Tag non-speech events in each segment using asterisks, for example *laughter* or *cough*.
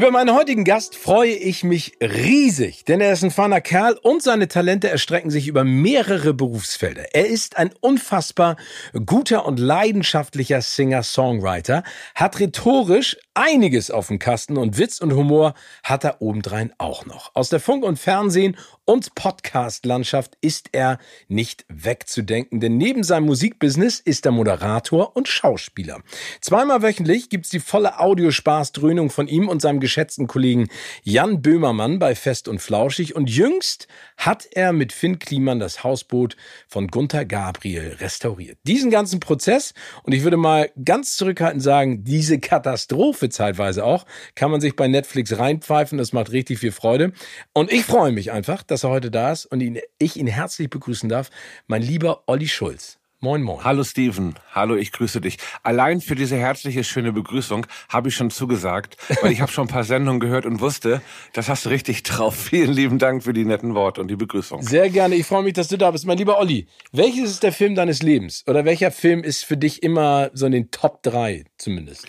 Über meinen heutigen Gast freue ich mich riesig, denn er ist ein feiner Kerl und seine Talente erstrecken sich über mehrere Berufsfelder. Er ist ein unfassbar guter und leidenschaftlicher Singer-Songwriter, hat rhetorisch einiges auf dem Kasten und Witz und Humor hat er obendrein auch noch. Aus der Funk- und Fernsehen- und Podcast-Landschaft ist er nicht wegzudenken, denn neben seinem Musikbusiness ist er Moderator und Schauspieler. Zweimal wöchentlich gibt's die volle Audiospaßdröhnung von ihm und seinem geschätzten Kollegen Jan Böhmermann bei Fest und Flauschig und jüngst hat er mit Finn Kliman das Hausboot von Gunther Gabriel restauriert. Diesen ganzen Prozess und ich würde mal ganz zurückhaltend sagen, diese Katastrophe zeitweise auch, kann man sich bei Netflix reinpfeifen, das macht richtig viel Freude und ich freue mich einfach, dass er heute da ist und ihn, ich ihn herzlich begrüßen darf. Mein lieber Olli Schulz. Moin, moin. Hallo Steven, hallo, ich grüße dich. Allein für diese herzliche, schöne Begrüßung habe ich schon zugesagt, weil ich *laughs* habe schon ein paar Sendungen gehört und wusste, das hast du richtig drauf. *laughs* Vielen lieben Dank für die netten Worte und die Begrüßung. Sehr gerne, ich freue mich, dass du da bist. Mein lieber Olli, welches ist der Film deines Lebens? Oder welcher Film ist für dich immer so in den Top 3 zumindest?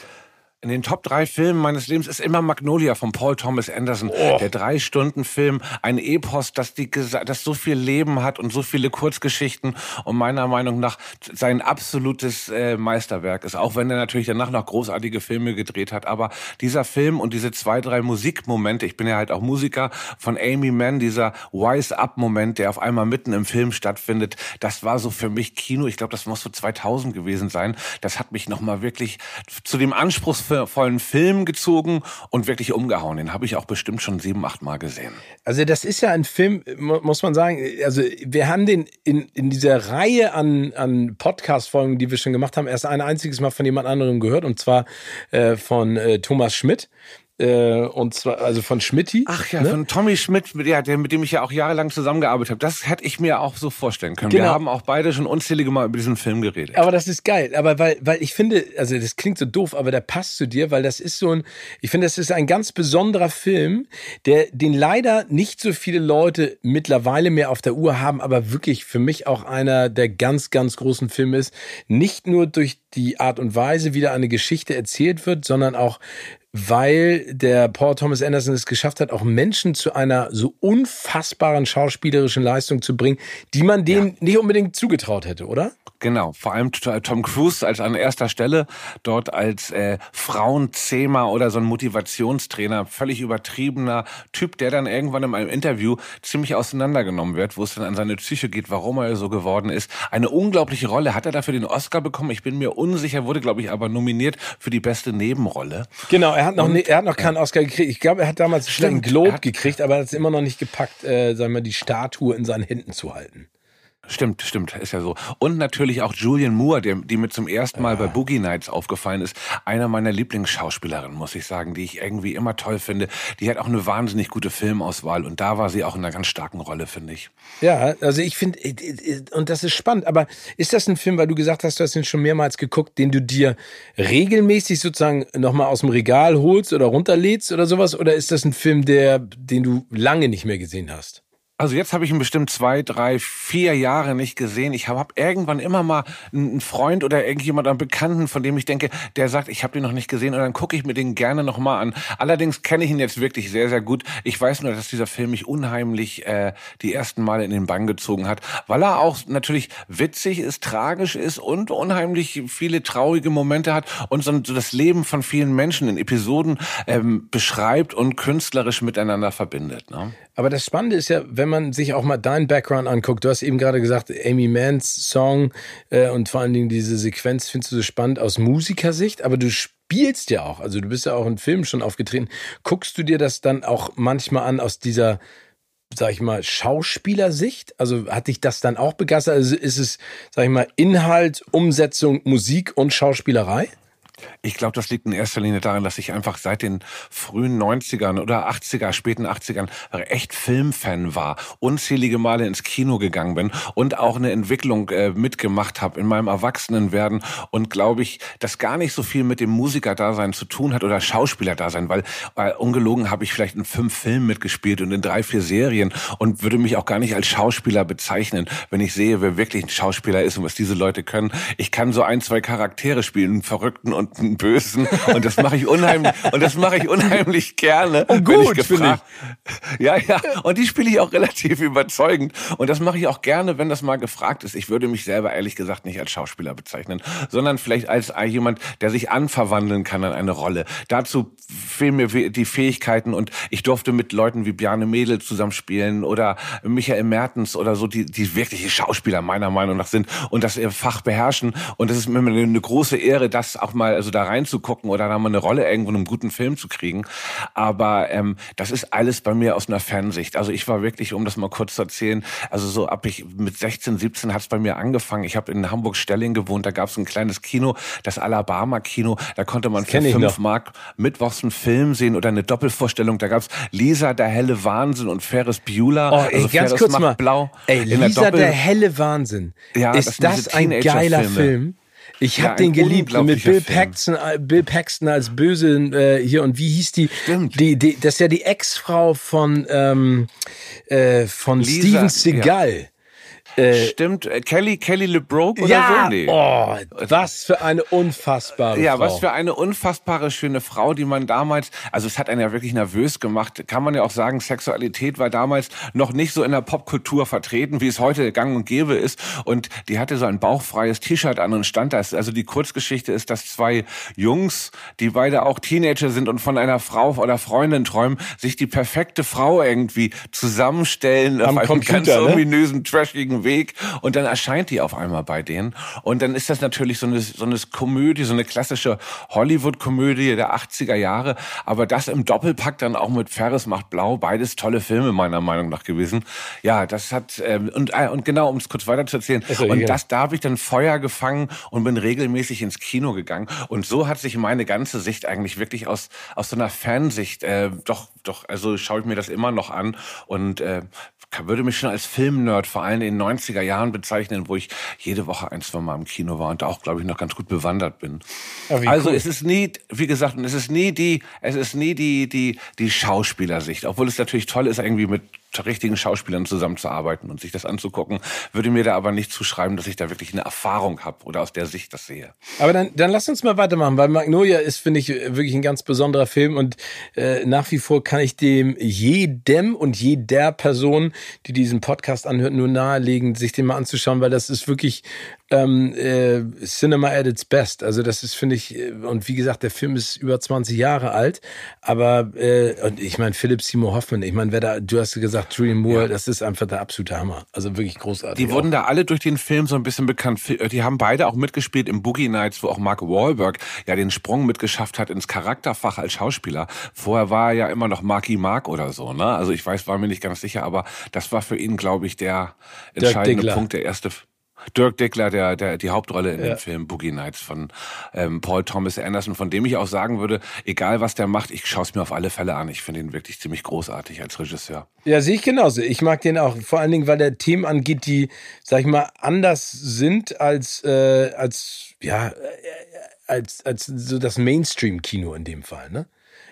In den Top drei Filmen meines Lebens ist immer Magnolia von Paul Thomas Anderson. Oh. Der Drei-Stunden-Film, ein Epos, das, die, das so viel Leben hat und so viele Kurzgeschichten und meiner Meinung nach sein absolutes äh, Meisterwerk ist. Auch wenn er natürlich danach noch großartige Filme gedreht hat. Aber dieser Film und diese zwei, drei Musikmomente, ich bin ja halt auch Musiker, von Amy Mann, dieser Wise-Up-Moment, der auf einmal mitten im Film stattfindet, das war so für mich Kino. Ich glaube, das muss so 2000 gewesen sein. Das hat mich nochmal wirklich zu dem Vollen Film gezogen und wirklich umgehauen. Den habe ich auch bestimmt schon sieben, acht Mal gesehen. Also das ist ja ein Film, muss man sagen, also wir haben den in, in dieser Reihe an, an Podcast-Folgen, die wir schon gemacht haben, erst ein einziges Mal von jemand anderem gehört und zwar äh, von äh, Thomas Schmidt. Äh, und zwar also von Schmidti. Ach ja, ne? von Tommy Schmidt, mit, ja, der, mit dem ich ja auch jahrelang zusammengearbeitet habe. Das hätte ich mir auch so vorstellen können. Genau. Wir haben auch beide schon unzählige Mal über diesen Film geredet. Aber das ist geil. Aber weil, weil ich finde, also das klingt so doof, aber der passt zu dir, weil das ist so ein, ich finde, das ist ein ganz besonderer Film, der, den leider nicht so viele Leute mittlerweile mehr auf der Uhr haben, aber wirklich für mich auch einer der ganz, ganz großen Filme ist. Nicht nur durch die Art und Weise, wie da eine Geschichte erzählt wird, sondern auch weil der Paul Thomas Anderson es geschafft hat, auch Menschen zu einer so unfassbaren schauspielerischen Leistung zu bringen, die man denen ja. nicht unbedingt zugetraut hätte, oder? Genau, vor allem Tom Cruise als an erster Stelle, dort als äh, Frauenzähmer oder so ein Motivationstrainer, völlig übertriebener Typ, der dann irgendwann in einem Interview ziemlich auseinandergenommen wird, wo es dann an seine Psyche geht, warum er so geworden ist. Eine unglaubliche Rolle. Hat er dafür den Oscar bekommen? Ich bin mir unsicher, wurde, glaube ich, aber nominiert für die beste Nebenrolle. Genau, er hat noch, Und, ne, er hat noch keinen ja. Oscar gekriegt. Ich glaube, er hat damals einen Globe gekriegt, aber er hat es immer noch nicht gepackt, äh, sagen wir, die Statue in seinen Händen zu halten. Stimmt, stimmt, ist ja so. Und natürlich auch Julian Moore, die, die mir zum ersten Mal bei Boogie Nights aufgefallen ist. Einer meiner Lieblingsschauspielerinnen, muss ich sagen, die ich irgendwie immer toll finde. Die hat auch eine wahnsinnig gute Filmauswahl und da war sie auch in einer ganz starken Rolle, finde ich. Ja, also ich finde, und das ist spannend, aber ist das ein Film, weil du gesagt hast, du hast ihn schon mehrmals geguckt, den du dir regelmäßig sozusagen nochmal aus dem Regal holst oder runterlädst oder sowas? Oder ist das ein Film, der, den du lange nicht mehr gesehen hast? Also jetzt habe ich ihn bestimmt zwei, drei, vier Jahre nicht gesehen. Ich habe hab irgendwann immer mal einen Freund oder irgendjemand, einen Bekannten, von dem ich denke, der sagt, ich habe den noch nicht gesehen und dann gucke ich mir den gerne nochmal an. Allerdings kenne ich ihn jetzt wirklich sehr, sehr gut. Ich weiß nur, dass dieser Film mich unheimlich äh, die ersten Male in den Bann gezogen hat, weil er auch natürlich witzig ist, tragisch ist und unheimlich viele traurige Momente hat und so das Leben von vielen Menschen in Episoden ähm, beschreibt und künstlerisch miteinander verbindet. Ne? Aber das Spannende ist ja, wenn man sich auch mal deinen Background anguckt, du hast eben gerade gesagt, Amy Manns Song äh, und vor allen Dingen diese Sequenz findest du so spannend aus Musikersicht, aber du spielst ja auch, also du bist ja auch in Filmen schon aufgetreten. Guckst du dir das dann auch manchmal an aus dieser sag ich mal, Schauspielersicht? Also hat dich das dann auch begeistert? Also ist es, sag ich mal, Inhalt, Umsetzung, Musik und Schauspielerei? Ich glaube, das liegt in erster Linie daran, dass ich einfach seit den frühen 90ern oder 80er, späten 80ern echt Filmfan war, unzählige Male ins Kino gegangen bin und auch eine Entwicklung äh, mitgemacht habe in meinem Erwachsenenwerden und glaube ich, das gar nicht so viel mit dem Musikerdasein zu tun hat oder Schauspielerdasein, weil äh, ungelogen habe ich vielleicht in fünf Filmen mitgespielt und in drei, vier Serien und würde mich auch gar nicht als Schauspieler bezeichnen, wenn ich sehe, wer wirklich ein Schauspieler ist und was diese Leute können. Ich kann so ein, zwei Charaktere spielen, einen Verrückten und einen Bösen und das mache ich unheimlich und das mache ich unheimlich gerne. Und gut, ich gefragt. Ich. Ja, ja, und die spiele ich auch relativ überzeugend und das mache ich auch gerne, wenn das mal gefragt ist. Ich würde mich selber ehrlich gesagt nicht als Schauspieler bezeichnen, sondern vielleicht als jemand, der sich anverwandeln kann an eine Rolle. Dazu fehlen mir die Fähigkeiten und ich durfte mit Leuten wie Bjarne Mädel zusammenspielen oder Michael Mertens oder so, die, die wirkliche Schauspieler meiner Meinung nach sind und das Fach beherrschen und es ist mir eine große Ehre, das auch mal also da reinzugucken oder da mal eine Rolle irgendwo in einem guten Film zu kriegen. Aber ähm, das ist alles bei mir aus einer Fernsicht. Also ich war wirklich, um das mal kurz zu erzählen, also so ab ich mit 16, 17 hat es bei mir angefangen. Ich habe in Hamburg-Stelling gewohnt, da gab es ein kleines Kino, das Alabama-Kino. Da konnte man für fünf Mark mittwochs einen Film sehen oder eine Doppelvorstellung. Da gab es Lisa, der helle Wahnsinn und Ferris Bueller. Oh, ey, also ganz Ferris kurz mal. Blau. Ey, Lisa, der, der helle Wahnsinn. Ja, ist das, das ein geiler Film? Ich ja, hab den geliebt mit Bill Paxton, äh, Bill Paxton als Böse äh, hier und wie hieß die? Stimmt. Die, die, das ist ja die Ex-Frau von ähm, äh, von Lisa, Steven Seagal. Ja. Äh, Stimmt, äh, Kelly, Kelly LeBroke oder ja, so? Nee. Oh, was für eine unfassbare ja, Frau. Ja, was für eine unfassbare schöne Frau, die man damals, also es hat einen ja wirklich nervös gemacht. Kann man ja auch sagen, Sexualität war damals noch nicht so in der Popkultur vertreten, wie es heute gang und gäbe ist. Und die hatte so ein bauchfreies T-Shirt an und stand da. Also die Kurzgeschichte ist, dass zwei Jungs, die beide auch Teenager sind und von einer Frau oder Freundin träumen, sich die perfekte Frau irgendwie zusammenstellen Am auf einem Computer, ganz ne? ominösen, Weg und dann erscheint die auf einmal bei denen. Und dann ist das natürlich so eine, so eine Komödie, so eine klassische Hollywood-Komödie der 80er Jahre, aber das im Doppelpack dann auch mit Ferris macht blau, beides tolle Filme meiner Meinung nach gewesen. Ja, das hat ähm, und äh, und genau, um es kurz weiter zu erzählen so, und das da habe ich dann Feuer gefangen und bin regelmäßig ins Kino gegangen. Und so hat sich meine ganze Sicht eigentlich wirklich aus aus so einer Fansicht äh, doch doch also schaue ich mir das immer noch an. Und äh, würde mich schon als Filmnerd vor allem in den 90er Jahren bezeichnen, wo ich jede Woche ein, zwei Mal im Kino war und da auch, glaube ich, noch ganz gut bewandert bin. Ja, also cool. es ist nie, wie gesagt, es ist nie die, es ist nie die, die, die Schauspielersicht, obwohl es natürlich toll ist, irgendwie mit richtigen Schauspielern zusammenzuarbeiten und sich das anzugucken, würde mir da aber nicht zuschreiben, dass ich da wirklich eine Erfahrung habe oder aus der Sicht das sehe. Aber dann, dann lass uns mal weitermachen, weil Magnolia ist, finde ich, wirklich ein ganz besonderer Film und äh, nach wie vor kann ich dem jedem und jeder Person, die diesen Podcast anhört, nur nahelegen, sich den mal anzuschauen, weil das ist wirklich ähm, äh, Cinema at its best. Also das ist, finde ich, äh, und wie gesagt, der Film ist über 20 Jahre alt, aber äh, und ich meine, Philip Seymour Hoffman, ich meine, wer da, du hast gesagt, Julian Moore, ja. das ist einfach der absolute Hammer. Also wirklich großartig. Die wurden da alle durch den Film so ein bisschen bekannt. Äh, die haben beide auch mitgespielt im Boogie Nights, wo auch Mark Wahlberg ja den Sprung mitgeschafft hat ins Charakterfach als Schauspieler. Vorher war er ja immer noch Marky Mark oder so, ne? Also ich weiß, war mir nicht ganz sicher, aber das war für ihn, glaube ich, der entscheidende Punkt, der erste. Dirk Dickler, der, der die Hauptrolle in ja. dem Film Boogie Nights von ähm, Paul Thomas Anderson, von dem ich auch sagen würde, egal was der macht, ich schaue es mir auf alle Fälle an. Ich finde ihn wirklich ziemlich großartig als Regisseur. Ja, sehe ich genauso. Ich mag den auch, vor allen Dingen, weil der Themen angeht, die, sag ich mal, anders sind als, äh, als ja, äh, als, als so das Mainstream-Kino in dem Fall, ne?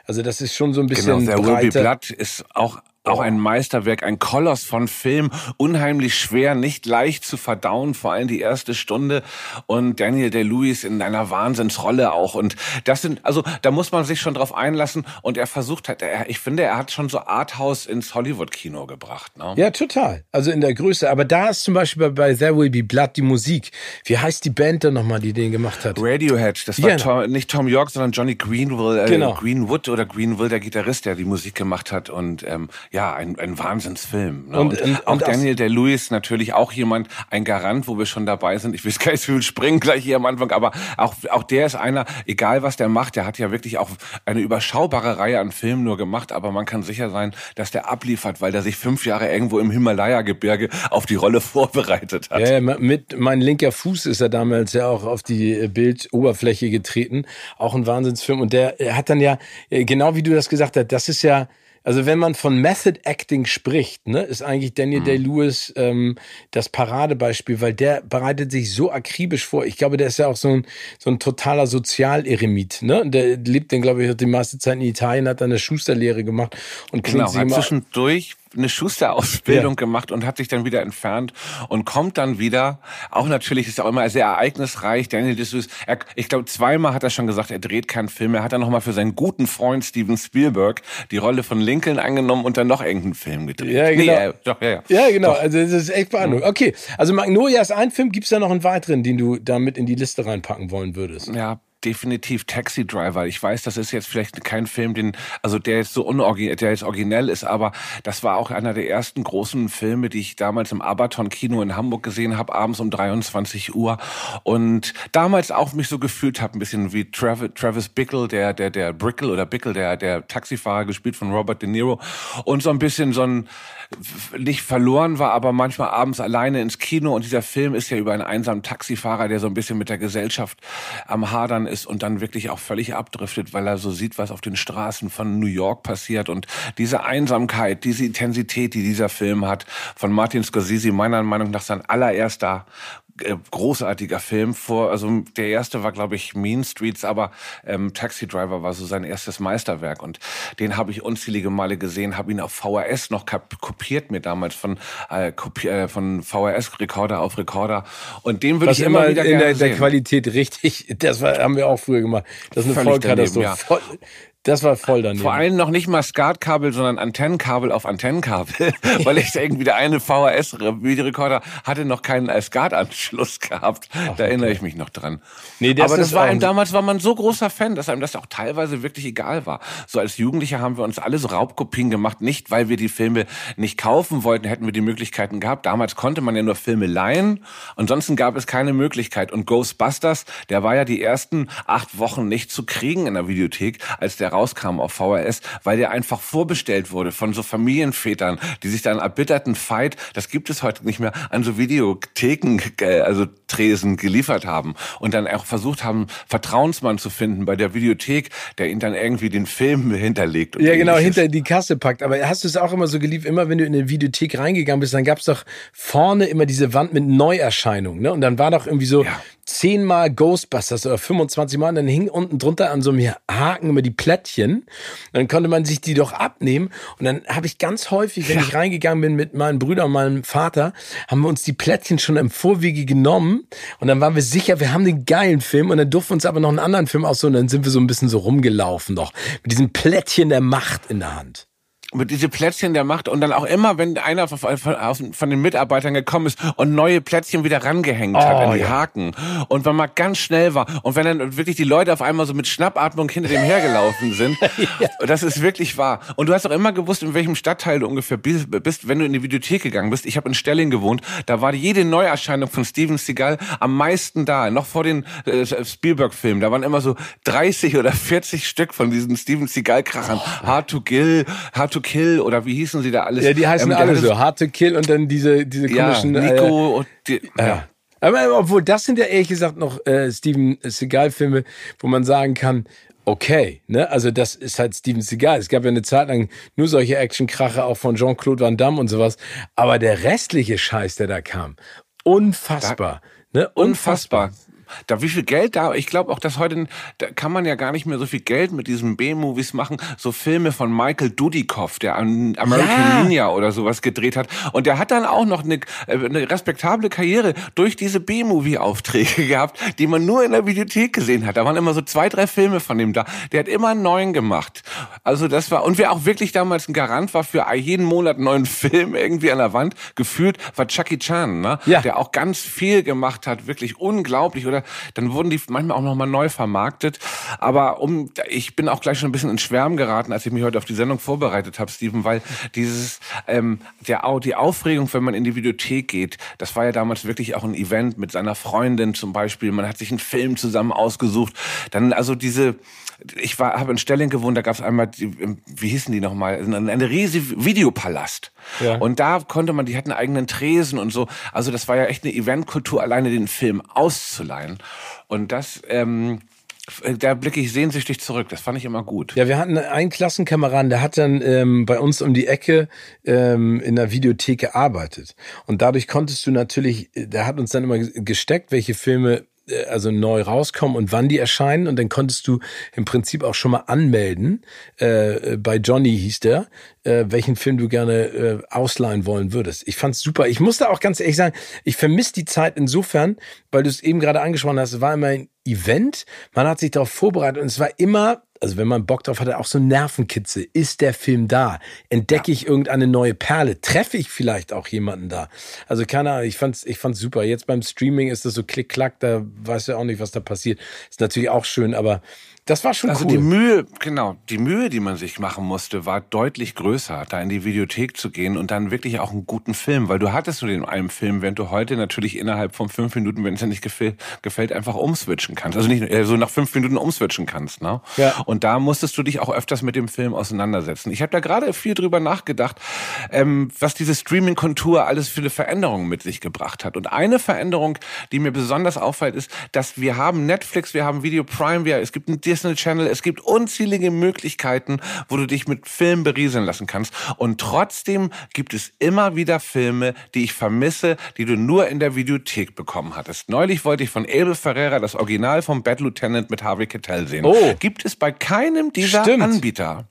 Also das ist schon so ein bisschen genau, der breiter. Ruby Blood ist auch auch ein Meisterwerk, ein Koloss von Film, unheimlich schwer, nicht leicht zu verdauen, vor allem die erste Stunde und Daniel Day-Lewis in einer Wahnsinnsrolle auch und das sind, also da muss man sich schon drauf einlassen und er versucht hat, er, ich finde, er hat schon so Arthouse ins Hollywood-Kino gebracht. Ne? Ja, total, also in der Größe, aber da ist zum Beispiel bei There Will Be Blood die Musik, wie heißt die Band dann nochmal, die den gemacht hat? Radiohead, das war genau. Tom, nicht Tom York, sondern Johnny Greenwood, äh, genau. Greenwood oder Greenville, der Gitarrist, der die Musik gemacht hat und ähm, ja, ein, ein Wahnsinnsfilm. Ne? Und, und, und, auch Daniel Day-Lewis natürlich auch jemand, ein Garant, wo wir schon dabei sind. Ich will gar nicht viel springen gleich hier am Anfang, aber auch, auch der ist einer, egal was der macht, der hat ja wirklich auch eine überschaubare Reihe an Filmen nur gemacht, aber man kann sicher sein, dass der abliefert, weil der sich fünf Jahre irgendwo im Himalaya-Gebirge auf die Rolle *laughs* vorbereitet hat. Ja, mit mein linker Fuß ist er damals ja auch auf die Bildoberfläche getreten. Auch ein Wahnsinnsfilm. Und der hat dann ja, genau wie du das gesagt hast, das ist ja also wenn man von Method Acting spricht, ne, ist eigentlich Daniel mhm. Day-Lewis ähm, das Paradebeispiel, weil der bereitet sich so akribisch vor. Ich glaube, der ist ja auch so ein, so ein totaler Sozialeremit. Ne? Der lebt dann, glaube ich, die meiste Zeit in Italien, hat dann eine Schusterlehre gemacht und genau, hat zwischendurch eine Schusterausbildung ja. gemacht und hat sich dann wieder entfernt und kommt dann wieder. Auch natürlich ist er auch immer sehr ereignisreich. Daniel er, ich glaube, zweimal hat er schon gesagt, er dreht keinen Film. Er hat dann nochmal für seinen guten Freund Steven Spielberg die Rolle von Lincoln angenommen und dann noch irgendeinen Film gedreht. Ja, genau. Nee, äh, doch, ja, ja. ja, genau. Doch. Also das ist echt beeindruckend. Mhm. Okay, also Magnolia ist ein Film. Gibt es da noch einen weiteren, den du damit in die Liste reinpacken wollen würdest? Ja, definitiv Taxi Driver. Ich weiß, das ist jetzt vielleicht kein Film, den, also der jetzt so unoriginell, der jetzt originell ist, aber das war auch einer der ersten großen Filme, die ich damals im Abaton Kino in Hamburg gesehen habe, abends um 23 Uhr und damals auch mich so gefühlt habe, ein bisschen wie Travis, Travis Bickle, der, der, der Brickle oder Bickle, der, der Taxifahrer gespielt von Robert De Niro und so ein bisschen so ein, nicht verloren war, aber manchmal abends alleine ins Kino. Und dieser Film ist ja über einen einsamen Taxifahrer, der so ein bisschen mit der Gesellschaft am Hadern ist und dann wirklich auch völlig abdriftet, weil er so sieht, was auf den Straßen von New York passiert. Und diese Einsamkeit, diese Intensität, die dieser Film hat, von Martin Scorsese meiner Meinung nach sein allererster äh, großartiger Film vor, also der erste war glaube ich Mean Streets, aber ähm, Taxi Driver war so sein erstes Meisterwerk und den habe ich unzählige Male gesehen, habe ihn auf VHS noch kopiert mir damals von äh, äh, von VHS Rekorder auf Rekorder und den würde ich immer wieder in der, der, Qualität richtig, das war, haben wir auch früher gemacht. Das ist eine Vollkatastrophe. Ja. Voll, das war voll daneben. Vor allem noch nicht mal Skatkabel, sondern Antennenkabel auf Antennenkabel, *laughs* weil ich irgendwie der eine VHS-Videorekorder hatte noch keinen SCART-Anschluss gehabt. Ach, da erinnere ich mich noch dran. Nee, das Aber das war einem, damals war man so großer Fan, dass einem das auch teilweise wirklich egal war. So als Jugendliche haben wir uns alle so Raubkopien gemacht, nicht weil wir die Filme nicht kaufen wollten, hätten wir die Möglichkeiten gehabt. Damals konnte man ja nur Filme leihen, ansonsten gab es keine Möglichkeit. Und Ghostbusters, der war ja die ersten acht Wochen nicht zu kriegen in der Videothek, als der rauskam auf VHS, weil der einfach vorbestellt wurde von so Familienvätern, die sich dann erbitterten Fight, das gibt es heute nicht mehr, an so Videotheken, äh, also Tresen geliefert haben und dann auch versucht haben, Vertrauensmann zu finden bei der Videothek, der ihnen dann irgendwie den Film hinterlegt. ja, genau, hinter die Kasse packt. Aber hast du es auch immer so geliebt, immer wenn du in eine Videothek reingegangen bist, dann gab es doch vorne immer diese Wand mit Neuerscheinungen. Ne? Und dann war doch irgendwie so ja. Zehnmal Ghostbusters oder 25 Mal und dann hing unten drunter an so einem Haken immer die Plättchen. Dann konnte man sich die doch abnehmen. Und dann habe ich ganz häufig, wenn ja. ich reingegangen bin mit meinen Brüdern und meinem Vater, haben wir uns die Plättchen schon im Vorwege genommen und dann waren wir sicher, wir haben den geilen Film und dann durften wir uns aber noch einen anderen Film aussuchen. Und dann sind wir so ein bisschen so rumgelaufen noch mit diesem Plättchen der Macht in der Hand mit diese Plätzchen der Macht und dann auch immer, wenn einer von, von, von, den Mitarbeitern gekommen ist und neue Plätzchen wieder rangehängt oh, hat an die ja. Haken und wenn man ganz schnell war und wenn dann wirklich die Leute auf einmal so mit Schnappatmung hinter dem hergelaufen sind, *laughs* ja. das ist wirklich wahr. Und du hast auch immer gewusst, in welchem Stadtteil du ungefähr bist, wenn du in die Videothek gegangen bist. Ich habe in Stelling gewohnt, da war jede Neuerscheinung von Steven Seagal am meisten da, noch vor den äh, Spielberg-Filmen. Da waren immer so 30 oder 40 Stück von diesen Steven Seagal-Krachern. Oh. Hard to Kill, Hard to to Kill oder wie hießen sie da alles? Ja, die heißen ähm, alle so. Hard to Kill und dann diese, diese komischen. Ja, Nico äh, und die, ja. Aber obwohl, das sind ja ehrlich gesagt noch äh, Steven Seagal-Filme, wo man sagen kann, okay, ne? Also das ist halt Steven Seagal. Es gab ja eine Zeit lang nur solche Actionkracher auch von Jean-Claude Van Damme und sowas. Aber der restliche Scheiß, der da kam, unfassbar. Da, ne? Unfassbar. unfassbar da wie viel Geld da, ich glaube auch, dass heute, da kann man ja gar nicht mehr so viel Geld mit diesen B-Movies machen, so Filme von Michael Dudikoff, der an American ja. Ninja oder sowas gedreht hat und der hat dann auch noch eine, äh, eine respektable Karriere durch diese B-Movie-Aufträge *laughs* gehabt, die man nur in der Videothek gesehen hat. Da waren immer so zwei, drei Filme von dem da. Der hat immer einen neuen gemacht. Also das war, und wer auch wirklich damals ein Garant war für jeden Monat einen neuen *laughs* Film irgendwie an der Wand, gefühlt war Chucky Chan, ne? Ja. der auch ganz viel gemacht hat, wirklich unglaublich. Oder dann wurden die manchmal auch nochmal neu vermarktet. Aber um, ich bin auch gleich schon ein bisschen ins Schwärmen geraten, als ich mich heute auf die Sendung vorbereitet habe, Steven, weil dieses, ähm, der, die Aufregung, wenn man in die Videothek geht, das war ja damals wirklich auch ein Event mit seiner Freundin zum Beispiel. Man hat sich einen Film zusammen ausgesucht. Dann also diese, ich war, habe in Stelling gewohnt, da gab es einmal, die, wie hießen die nochmal, eine riesige Videopalast. Ja. Und da konnte man, die hatten eigenen Tresen und so. Also das war ja echt eine Eventkultur, alleine den Film auszuleihen. Und das, ähm, da blicke ich sehnsüchtig zurück. Das fand ich immer gut. Ja, wir hatten einen Klassenkameraden, der hat dann ähm, bei uns um die Ecke ähm, in der Videothek gearbeitet. Und dadurch konntest du natürlich, der hat uns dann immer gesteckt, welche Filme äh, also neu rauskommen und wann die erscheinen. Und dann konntest du im Prinzip auch schon mal anmelden. Äh, bei Johnny hieß der, äh, welchen Film du gerne äh, ausleihen wollen würdest. Ich fand's super. Ich musste auch ganz ehrlich sagen, ich vermisse die Zeit insofern, weil du es eben gerade angesprochen hast, es war immer ein Event, man hat sich darauf vorbereitet und es war immer also wenn man Bock drauf hatte, auch so Nervenkitzel. Ist der Film da? Entdecke ja. ich irgendeine neue Perle? Treffe ich vielleicht auch jemanden da? Also keine Ahnung, ich fand's, ich fand's super. Jetzt beim Streaming ist das so klick-klack, da weiß ja auch nicht, was da passiert. Ist natürlich auch schön, aber das war schon also cool. die Mühe, genau, die Mühe, die man sich machen musste, war deutlich größer, da in die Videothek zu gehen und dann wirklich auch einen guten Film, weil du hattest nur den einen Film, während du heute natürlich innerhalb von fünf Minuten, wenn es dir nicht gefällt, einfach umswitchen kannst. Also nicht äh, so nach fünf Minuten umswitchen kannst. Ne? Ja. Und da musstest du dich auch öfters mit dem Film auseinandersetzen. Ich habe da gerade viel drüber nachgedacht, ähm, was diese Streaming-Kontur alles für eine Veränderung mit sich gebracht hat. Und eine Veränderung, die mir besonders auffällt, ist, dass wir haben Netflix, wir haben Video Prime, wir, es gibt ein Disney Channel. Es gibt unzählige Möglichkeiten, wo du dich mit Filmen berieseln lassen kannst. Und trotzdem gibt es immer wieder Filme, die ich vermisse, die du nur in der Videothek bekommen hattest. Neulich wollte ich von Abel Ferreira das Original vom Bad Lieutenant mit Harvey Keitel sehen. Oh. Gibt es bei keinem dieser Stimmt. Anbieter.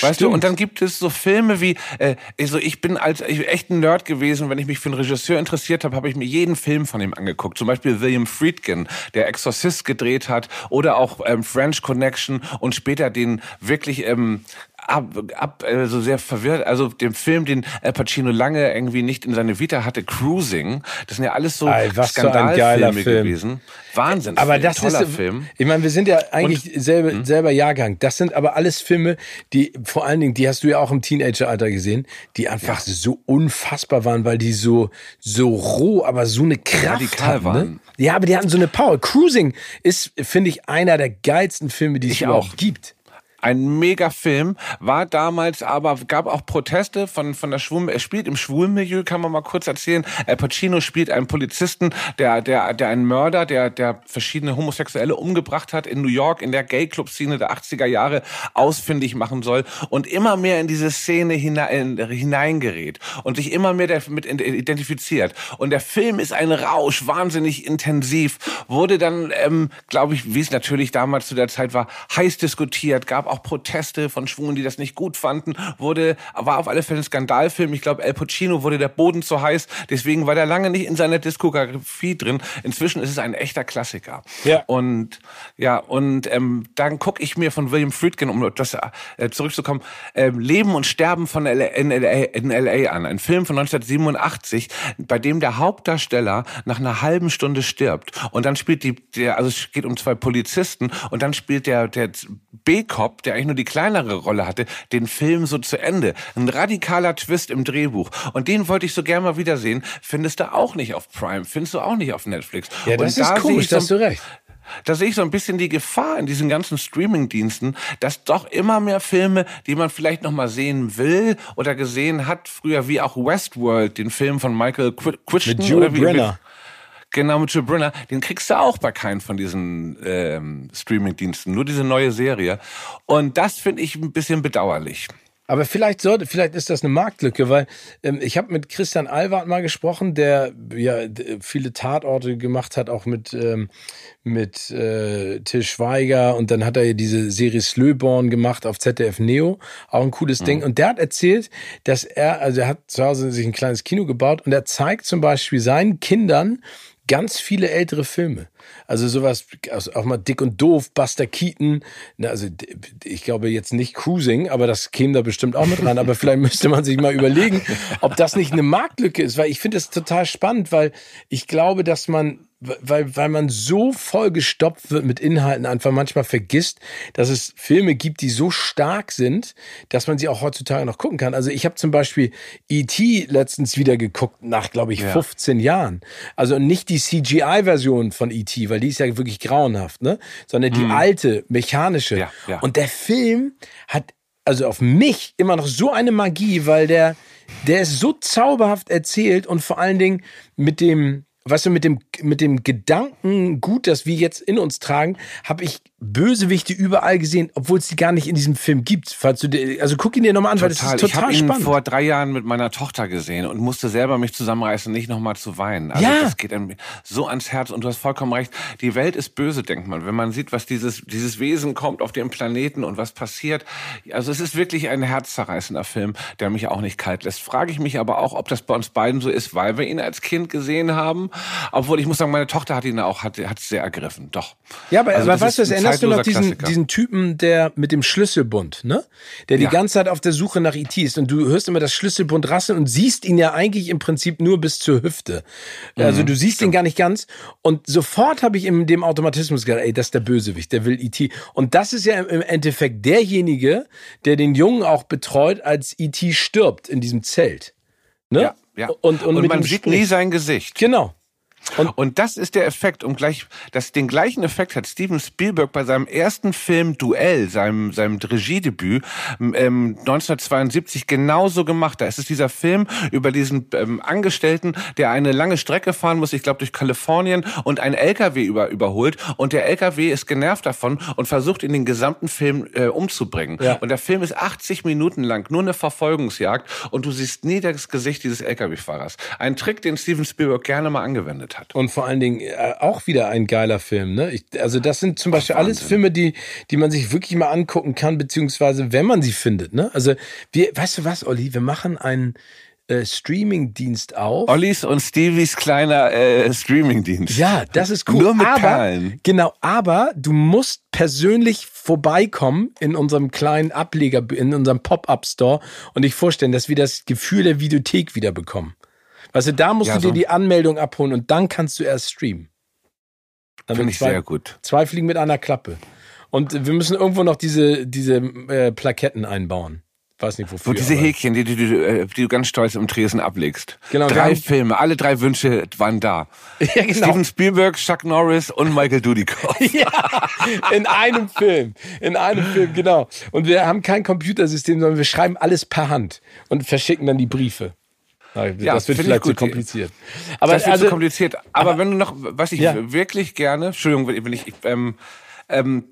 Weißt Stimmt. du, und dann gibt es so Filme wie, äh, also ich bin als ich bin echt ein Nerd gewesen, wenn ich mich für einen Regisseur interessiert habe, habe ich mir jeden Film von ihm angeguckt. Zum Beispiel William Friedkin, der Exorcist gedreht hat, oder auch ähm, French Connection und später den wirklich ähm, ab, ab also sehr verwirrt. Also dem Film, den Al Pacino lange irgendwie nicht in seine Vita hatte, Cruising. Das sind ja alles so Ay, Skandalfilme so gewesen. Wahnsinn. Aber das toller ist, Film. Ich meine, wir sind ja eigentlich Und, selber, hm? selber Jahrgang. Das sind aber alles Filme, die vor allen Dingen, die hast du ja auch im Teenageralter gesehen, die einfach ja. so unfassbar waren, weil die so so roh, aber so eine Kraft Radikal hatten, ne? waren. Ne? Ja, aber die hatten so eine Power. Cruising ist, finde ich, einer der geilsten Filme, die es überhaupt gibt ein Mega-Film, war damals aber, gab auch Proteste von, von der Schwul, er spielt im Schwulmilieu, kann man mal kurz erzählen. Al Pacino spielt einen Polizisten, der, der, der einen Mörder, der, der verschiedene Homosexuelle umgebracht hat in New York, in der Gay-Club-Szene der 80er Jahre ausfindig machen soll und immer mehr in diese Szene hinein, hineingerät und sich immer mehr damit identifiziert. Und der Film ist ein Rausch, wahnsinnig intensiv, wurde dann, ähm, glaube ich, wie es natürlich damals zu der Zeit war, heiß diskutiert, gab auch Proteste von Schwulen, die das nicht gut fanden, wurde, war auf alle Fälle ein Skandalfilm. Ich glaube, El Pacino wurde der Boden zu heiß, deswegen war der lange nicht in seiner Diskografie drin. Inzwischen ist es ein echter Klassiker. Ja. Und ja, und ähm, dann gucke ich mir von William Friedkin, um das äh, zurückzukommen, äh, Leben und Sterben von LA, in, LA, in LA an. Ein Film von 1987, bei dem der Hauptdarsteller nach einer halben Stunde stirbt. Und dann spielt die, der, also es geht um zwei Polizisten und dann spielt der, der B-Cop der eigentlich nur die kleinere Rolle hatte, den Film so zu Ende. Ein radikaler Twist im Drehbuch. Und den wollte ich so gerne mal wiedersehen. Findest du auch nicht auf Prime, findest du auch nicht auf Netflix. Ja, das Und ist da komisch, hast du recht. Da sehe ich so ein bisschen die Gefahr in diesen ganzen Streaming-Diensten, dass doch immer mehr Filme, die man vielleicht noch mal sehen will oder gesehen hat, früher wie auch Westworld, den Film von Michael Crichton Mit Joe oder wie, Brenner. Genau, mit Joe Brunner. Den kriegst du auch bei keinem von diesen ähm, Streaming-Diensten. Nur diese neue Serie. Und das finde ich ein bisschen bedauerlich. Aber vielleicht sollte, vielleicht ist das eine Marktlücke, weil ähm, ich habe mit Christian Alwart mal gesprochen, der ja viele Tatorte gemacht hat, auch mit ähm, mit äh, Till Schweiger und dann hat er ja diese Serie Slöborn gemacht auf ZDF Neo, auch ein cooles mhm. Ding. Und der hat erzählt, dass er, also er hat zu Hause sich ein kleines Kino gebaut und er zeigt zum Beispiel seinen Kindern ganz viele ältere Filme. Also sowas, also auch mal Dick und Doof, Buster Keaton. Also ich glaube jetzt nicht Cruising, aber das käme da bestimmt auch mit rein. Aber vielleicht müsste man sich mal überlegen, ob das nicht eine Marktlücke ist, weil ich finde es total spannend, weil ich glaube, dass man weil, weil man so voll gestopft wird mit Inhalten, einfach manchmal vergisst, dass es Filme gibt, die so stark sind, dass man sie auch heutzutage noch gucken kann. Also ich habe zum Beispiel E.T. letztens wieder geguckt, nach, glaube ich, 15 ja. Jahren. Also nicht die CGI-Version von E.T., weil die ist ja wirklich grauenhaft, ne? Sondern die mhm. alte, mechanische. Ja, ja. Und der Film hat also auf mich immer noch so eine Magie, weil der, der ist so zauberhaft erzählt und vor allen Dingen mit dem, weißt du, mit dem, mit dem Gedanken gut, das wir jetzt in uns tragen, habe ich Bösewichte überall gesehen, obwohl es die gar nicht in diesem Film gibt. Falls du, also guck ihn dir nochmal an, total. weil das ist total ich spannend. Ich vor drei Jahren mit meiner Tochter gesehen und musste selber mich zusammenreißen, nicht nochmal zu weinen. Also ja. das geht so ans Herz und du hast vollkommen recht. Die Welt ist böse, denkt man. Wenn man sieht, was dieses, dieses Wesen kommt auf dem Planeten und was passiert. Also es ist wirklich ein herzzerreißender Film, der mich auch nicht kalt lässt. Frage ich mich aber auch, ob das bei uns beiden so ist, weil wir ihn als Kind gesehen haben. Obwohl ich muss sagen, meine Tochter hat ihn auch, hat, hat sehr ergriffen. Doch. Ja, aber, also aber weißt du, es erinnerst du noch diesen, diesen Typen, der mit dem Schlüsselbund, ne? Der ja. die ganze Zeit auf der Suche nach IT e ist und du hörst immer das Schlüsselbund rasseln und siehst ihn ja eigentlich im Prinzip nur bis zur Hüfte. Mhm, also du siehst stimmt. ihn gar nicht ganz und sofort habe ich in dem Automatismus gedacht, ey, das ist der Bösewicht, der will IT. E und das ist ja im Endeffekt derjenige, der den Jungen auch betreut, als IT e stirbt in diesem Zelt. Ne? Ja, ja. Und, und, und man sieht nie sein Gesicht. Genau. Und, und das ist der Effekt, um gleich, das, den gleichen Effekt hat Steven Spielberg bei seinem ersten Film Duell, seinem, seinem Regiedebüt, ähm, 1972 genauso gemacht. Da ist es dieser Film über diesen ähm, Angestellten, der eine lange Strecke fahren muss, ich glaube durch Kalifornien, und ein LKW über, überholt. Und der LKW ist genervt davon und versucht ihn den gesamten Film äh, umzubringen. Ja. Und der Film ist 80 Minuten lang, nur eine Verfolgungsjagd, und du siehst nie das Gesicht dieses LKW-Fahrers. Ein Trick, den Steven Spielberg gerne mal angewendet hat hat. Und vor allen Dingen äh, auch wieder ein geiler Film. Ne? Ich, also das sind zum Beispiel Ach, alles Filme, die, die man sich wirklich mal angucken kann, beziehungsweise wenn man sie findet. Ne? Also wir, weißt du was, Olli, wir machen einen äh, Streaming-Dienst auf. Ollis und Stevies kleiner äh, Streaming-Dienst. Ja, das ist cool. Nur mit aber, Perlen. Genau, aber du musst persönlich vorbeikommen in unserem kleinen Ableger, in unserem Pop-Up-Store und dich vorstellen, dass wir das Gefühl der Videothek wieder bekommen. Weißt du, da musst ja, du dir so die Anmeldung abholen und dann kannst du erst streamen. Finde ich zwei, sehr gut. Zwei Fliegen mit einer Klappe. Und wir müssen irgendwo noch diese, diese äh, Plaketten einbauen. Weiß nicht wofür. Wo diese Häkchen, die, die, die, äh, die, du ganz stolz im Tresen ablegst. Genau. Drei Filme, alle drei Wünsche waren da. *laughs* Ja, genau. Steven Spielberg, Chuck Norris und Michael Dudikoff. *laughs* ja, in einem Film. In einem Film, genau. Und wir haben kein Computersystem, sondern wir schreiben alles per Hand und verschicken dann die Briefe. Ja, das wird vielleicht zu kompliziert. Aber das wird also, zu kompliziert. Aber, aber, wenn du noch, was ich ja. wirklich gerne, Entschuldigung, wenn ich, ähm, ähm,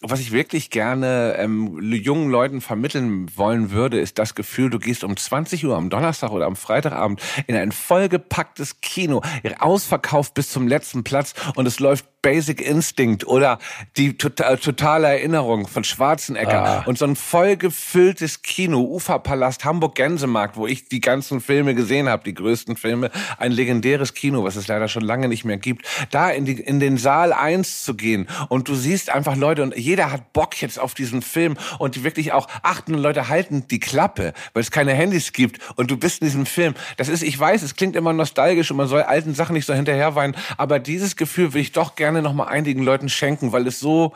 was ich wirklich gerne ähm, jungen Leuten vermitteln wollen würde, ist das Gefühl, du gehst um 20 Uhr am Donnerstag oder am Freitagabend in ein vollgepacktes Kino, ausverkauft bis zum letzten Platz und es läuft Basic Instinct oder die tota-, totale Erinnerung von Schwarzenegger ah. und so ein vollgefülltes Kino, Uferpalast, Hamburg Gänsemarkt, wo ich die ganzen Filme gesehen habe, die größten Filme, ein legendäres Kino, was es leider schon lange nicht mehr gibt, da in, die, in den Saal 1 zu gehen und du siehst einfach Leute und jeder hat Bock jetzt auf diesen Film und die wirklich auch achten und Leute halten die Klappe, weil es keine Handys gibt und du bist in diesem Film. Das ist, ich weiß, es klingt immer nostalgisch und man soll alten Sachen nicht so hinterherweinen, aber dieses Gefühl will ich doch gerne noch mal einigen Leuten schenken, weil es so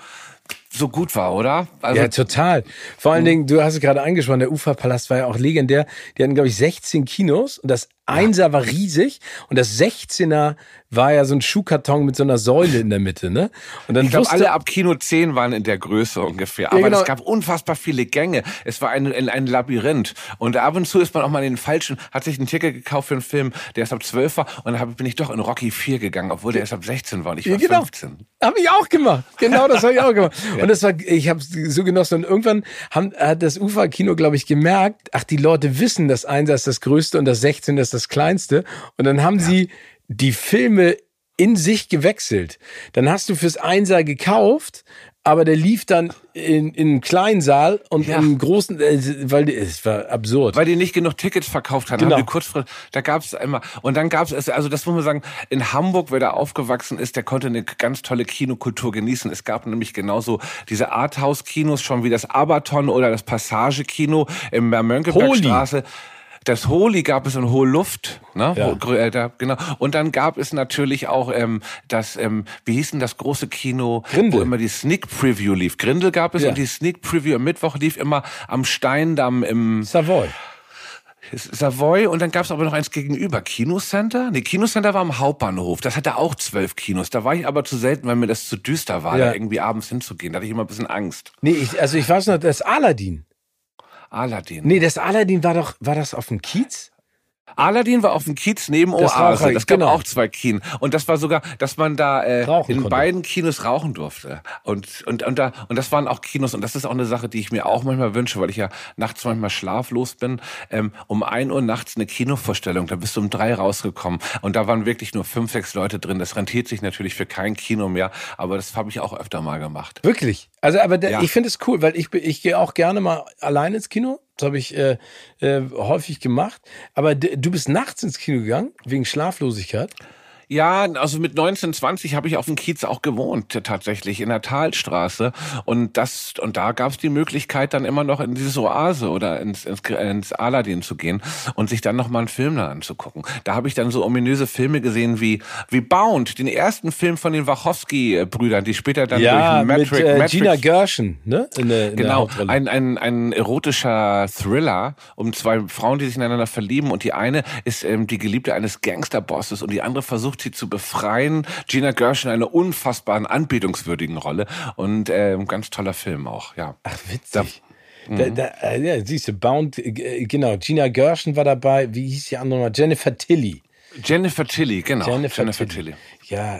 so gut war, oder? Also, ja, total. Vor allen hm. Dingen, du hast es gerade angesprochen, der Uferpalast war ja auch legendär. Die hatten, glaube ich, 16 Kinos und das Einser war riesig und das 16er war ja so ein Schuhkarton mit so einer Säule in der Mitte, ne? Und dann ich glaube, alle ab Kino 10 waren in der Größe ungefähr. Aber ja, genau. es gab unfassbar viele Gänge. Es war ein, ein Labyrinth. Und ab und zu ist man auch mal in den falschen, hat sich ein Ticket gekauft für einen Film, der erst ab 12 war. Und dann bin ich doch in Rocky 4 gegangen, obwohl der erst ab 16 war und ich war ja, genau. 15. Habe ich auch gemacht. Genau, das habe ich auch gemacht. *laughs* ja. Und das war, ich habe so genossen. Und irgendwann haben, hat das Uferkino, glaube ich, gemerkt, ach, die Leute wissen, das Einser ist das Größte und das 16 ist das Kleinste. Und dann haben ja. sie die Filme in sich gewechselt. Dann hast du fürs Einser gekauft, aber der lief dann in, in einem kleinen Saal und ja. im großen, äh, weil die, es war absurd. Weil die nicht genug Tickets verkauft haben. Genau. Haben die kurzfristig, da gab es immer, und dann gab es, also das muss man sagen, in Hamburg, wer da aufgewachsen ist, der konnte eine ganz tolle Kinokultur genießen. Es gab nämlich genauso diese Arthouse-Kinos, schon wie das Abaton oder das Passage-Kino in der Mönckebergstraße. Das Holi gab es in hohe Luft, ne? Ja. Äh, da, genau. Und dann gab es natürlich auch ähm, das, ähm, wie hieß denn das große Kino, Grindel. wo immer die Sneak Preview lief. Grindel gab es Ja. und die Sneak Preview am Mittwoch lief immer am Steindamm im Savoy. Savoy und dann gab es aber noch eins gegenüber. Kinocenter? Nee, Kinocenter war am Hauptbahnhof. Das hatte auch zwölf Kinos. Da war ich aber zu selten, weil mir das zu düster war, Ja. da irgendwie abends hinzugehen. Da hatte ich immer ein bisschen Angst. Nee, ich, also ich weiß noch, das Aladdin. Aladdin. Nee, das Aladdin war doch, war das auf dem Kiez? Aladdin war auf dem Kiez neben Das Oase. Raucher- Das gab genau. auch zwei Kinen. Und das war sogar, dass man da äh, Rauchen in konnte. beiden Kinos rauchen durfte. Und, und, und, da, und das waren auch Kinos. Und das ist auch eine Sache, die ich mir auch manchmal wünsche, weil ich ja nachts manchmal schlaflos bin. Ähm, um ein Uhr nachts eine Kinovorstellung. Da bist du um drei rausgekommen. Und da waren wirklich nur fünf, sechs Leute drin. Das rentiert sich natürlich für kein Kino mehr. Aber das habe ich auch öfter mal gemacht. Wirklich? Also, aber der, Ja. ich finde es cool, weil ich, ich gehe auch gerne mal allein ins Kino. Das habe ich äh, äh, häufig gemacht. Aber du bist nachts ins Kino gegangen, wegen Schlaflosigkeit. Ja, also mit 19, 20 habe ich auf dem Kiez auch gewohnt, tatsächlich, in der Talstraße. Und das, und da gab es die Möglichkeit, dann immer noch in dieses Oase oder ins, ins, ins Aladdin zu gehen und sich dann nochmal einen Film da anzugucken. Da habe ich dann so ominöse Filme gesehen wie, wie Bound, den ersten Film von den Wachowski-Brüdern, die später dann ja, durch mit Matrix, äh, Matrix Gina Gershon, ne? In der, in Genau, ein, ein, ein erotischer Thriller um zwei Frauen, die sich ineinander verlieben und die eine ist ähm, die Geliebte eines Gangsterbosses und die andere versucht sie zu befreien. Gina Gershon in einer unfassbaren, anbetungswürdigen Rolle und ähm, ganz toller Film auch, ja. Ach, witzig. Da, da, äh, ja, siehst du, Bound, äh, genau, Gina Gershon war dabei, wie hieß die andere mal? Jennifer Tilly. Jennifer Tilly, genau. Jennifer, Tilly. Ja,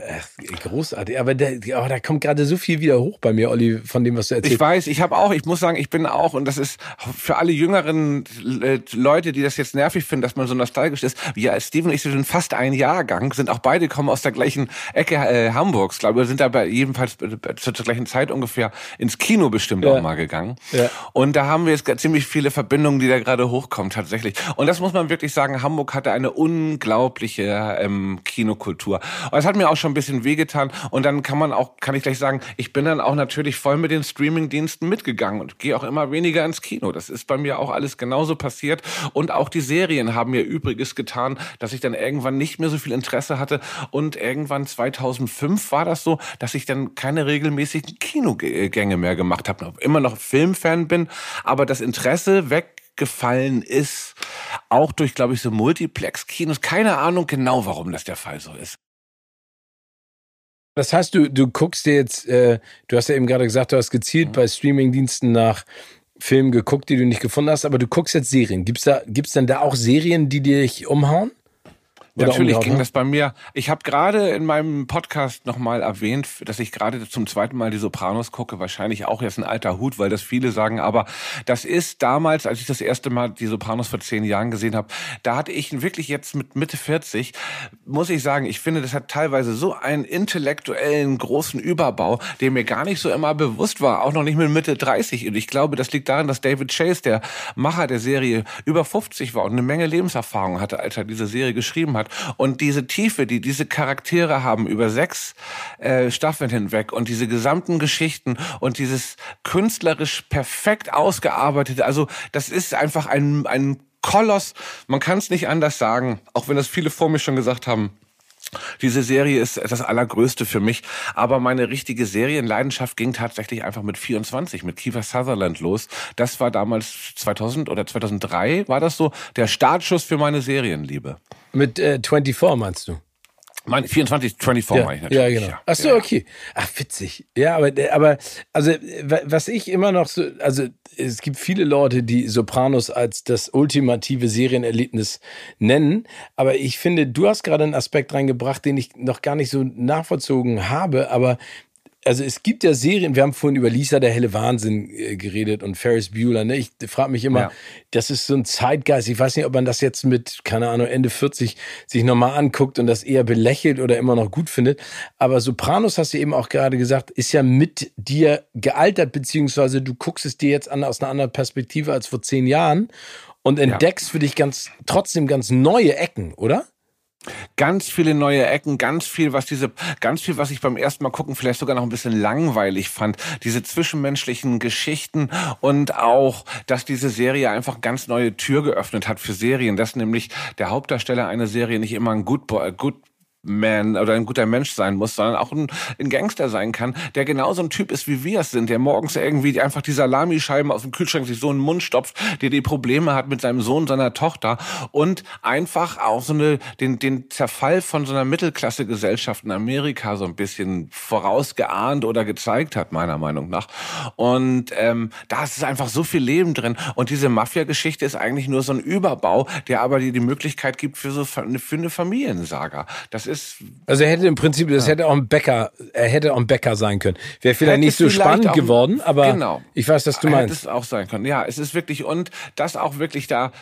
großartig. Aber da, aber da kommt gerade so viel wieder hoch bei mir, Olli, von dem, was du erzählst. Ich weiß, ich habe auch, ich muss sagen, ich bin auch, und das ist für alle jüngeren äh, Leute, die das jetzt nervig finden, dass man so nostalgisch ist. Wir, Steven und ich sind fast ein Jahrgang, sind auch beide kommen aus der gleichen Ecke äh, Hamburgs, glaube ich, sind da bei jedenfalls äh, zur, zur gleichen Zeit ungefähr ins Kino bestimmt Ja. auch mal gegangen. Ja. Und da haben wir jetzt ziemlich viele Verbindungen, die da gerade hochkommen tatsächlich. Und das muss man wirklich sagen, Hamburg hatte eine unglaubliche ähm, Kinokultur. Und das hat mir auch schon ein bisschen wehgetan. Und dann kann man auch, kann ich gleich sagen, ich bin dann auch natürlich voll mit den Streamingdiensten mitgegangen und gehe auch immer weniger ins Kino. Das ist bei mir auch alles genauso passiert. Und auch die Serien haben mir Übriges getan, dass ich dann irgendwann nicht mehr so viel Interesse hatte. Und irgendwann 2005 war das so, dass ich dann keine regelmäßigen Kinogänge mehr gemacht habe. Immer noch Filmfan bin, aber das Interesse weggefallen ist, auch durch, glaube ich, so Multiplex-Kinos. Keine Ahnung genau, warum das der Fall so ist. Das heißt, du, du guckst dir jetzt, äh, du hast ja eben gerade gesagt, du hast gezielt Mhm. bei Streamingdiensten nach Filmen geguckt, die du nicht gefunden hast, aber du guckst jetzt Serien. Gibt's da, gibt's denn da auch Serien, die dich umhauen? Oder Natürlich umgehauen ging haben? das bei mir. Ich habe gerade in meinem Podcast nochmal erwähnt, dass ich gerade zum zweiten Mal die Sopranos gucke. Wahrscheinlich auch jetzt ein alter Hut, weil das viele sagen. Aber das ist damals, als ich das erste Mal die Sopranos vor zehn Jahren gesehen habe, da hatte ich wirklich jetzt mit Mitte 40, muss ich sagen, ich finde, das hat teilweise so einen intellektuellen großen Überbau, der mir gar nicht so immer bewusst war. Auch noch nicht mit Mitte 30. Und ich glaube, das liegt daran, dass David Chase, der Macher der Serie, über 50 war und eine Menge Lebenserfahrung hatte, als er diese Serie geschrieben hat. Und diese Tiefe, die diese Charaktere haben über sechs äh, Staffeln hinweg und diese gesamten Geschichten und dieses künstlerisch perfekt ausgearbeitete, also das ist einfach ein, ein Koloss. Man kann es nicht anders sagen, auch wenn das viele vor mir schon gesagt haben. Diese Serie ist das Allergrößte für mich. Aber meine richtige Serienleidenschaft ging tatsächlich einfach mit 24, mit Kiefer Sutherland los. Das war damals 2000 oder 2003, war das so, der Startschuss für meine Serienliebe. Mit äh, 24 meinst du? Mein 24, 24 ja, meine ich natürlich. ja, genau. Ach so, Ja. okay. Ach, witzig. Ja, aber, aber, also, wa- was ich immer noch so, also, es gibt viele Leute, die Sopranos als das ultimative Serienerlebnis nennen. Aber ich finde, du hast gerade einen Aspekt reingebracht, den ich noch gar nicht so nachvollzogen habe. Aber, also, es gibt ja Serien, wir haben vorhin über Lisa, der helle Wahnsinn äh, geredet und Ferris Bueller, ne? Ich frage mich immer, Ja. das ist so ein Zeitgeist. Ich weiß nicht, ob man das jetzt mit, keine Ahnung, Ende 40 sich nochmal anguckt und das eher belächelt oder immer noch gut findet. Aber Sopranos, hast du eben auch gerade gesagt, ist ja mit dir gealtert, beziehungsweise du guckst es dir jetzt an aus einer anderen Perspektive als vor zehn Jahren und entdeckst für dich ganz, trotzdem ganz neue Ecken, oder? Ganz viele neue Ecken, ganz viel, was diese, ganz viel, was ich beim ersten Mal gucken vielleicht sogar noch ein bisschen langweilig fand. Diese zwischenmenschlichen Geschichten und auch, dass diese Serie einfach ganz neue Tür geöffnet hat für Serien, dass nämlich der Hauptdarsteller einer Serie nicht immer ein Good, Boy, Good man oder ein guter Mensch sein muss, sondern auch ein, ein, Gangster sein kann, der genauso ein Typ ist, wie wir es sind, der morgens irgendwie einfach die Salamischeiben aus dem Kühlschrank sich so in den Mund stopft, der die Probleme hat mit seinem Sohn, seiner Tochter und einfach auch so eine, den, den Zerfall von so einer Mittelklasse-Gesellschaft in Amerika so ein bisschen vorausgeahnt oder gezeigt hat, meiner Meinung nach. Und ähm, da ist einfach so viel Leben drin. Und diese Mafia-Geschichte ist eigentlich nur so ein Überbau, der aber die, die Möglichkeit gibt für so für eine Familiensaga. Das ist. Also er hätte im Prinzip, das hätte auch ein Bäcker, er hätte auch ein Bäcker sein können. Wäre vielleicht hätte nicht so vielleicht spannend geworden, aber genau. ich weiß, was du meinst. Hätte es auch sein können. Ja, es ist wirklich und das auch wirklich da,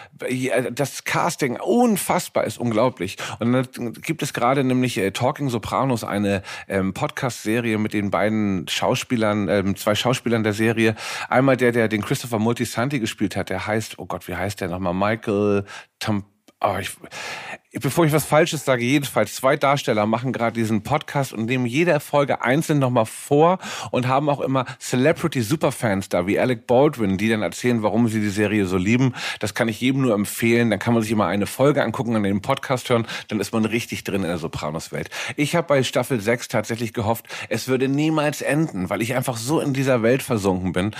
das Casting unfassbar ist unglaublich. Und dann gibt es gerade nämlich äh, Talking Sopranos eine ähm, Podcast-Serie mit den beiden Schauspielern, ähm, zwei Schauspielern der Serie. Einmal der, der den Christopher Multisanti gespielt hat, der heißt, oh Gott, wie heißt der nochmal? Michael Tam Oh, ich, bevor ich was Falsches sage, jedenfalls zwei Darsteller machen gerade diesen Podcast und nehmen jede Folge einzeln nochmal vor und haben auch immer Celebrity Superfans da, wie Alec Baldwin, die dann erzählen, warum sie die Serie so lieben. Das kann ich jedem nur empfehlen. Dann kann man sich immer eine Folge angucken, an dem Podcast hören, dann ist man richtig drin in der Sopranos-Welt. Ich habe bei Staffel 6 tatsächlich gehofft, es würde niemals enden, weil ich einfach so in dieser Welt versunken bin.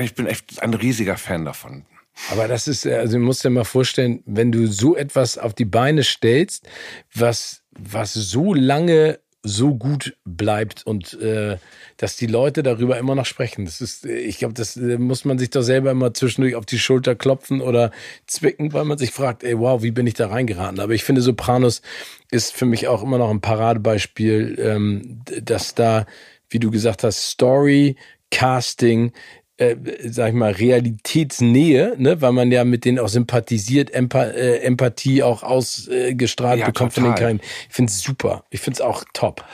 Ich bin echt ein riesiger Fan davon. Aber das ist, also du musst dir mal vorstellen, wenn du so etwas auf die Beine stellst, was, was so lange so gut bleibt und äh, dass die Leute darüber immer noch sprechen. Das ist, ich glaube, das äh, muss man sich doch selber immer zwischendurch auf die Schulter klopfen oder zwicken, weil man sich fragt, ey, wow, wie bin ich da reingeraten? Aber ich finde, Sopranos ist für mich auch immer noch ein Paradebeispiel, ähm, dass da, wie du gesagt hast, Story, Casting, äh, sag ich mal, Realitätsnähe, ne, weil man ja mit denen auch sympathisiert, Empa äh, Empathie auch ausgestrahlt ja, bekommt total. von den Kleinen. Ich finde es super. Ich finde es auch top.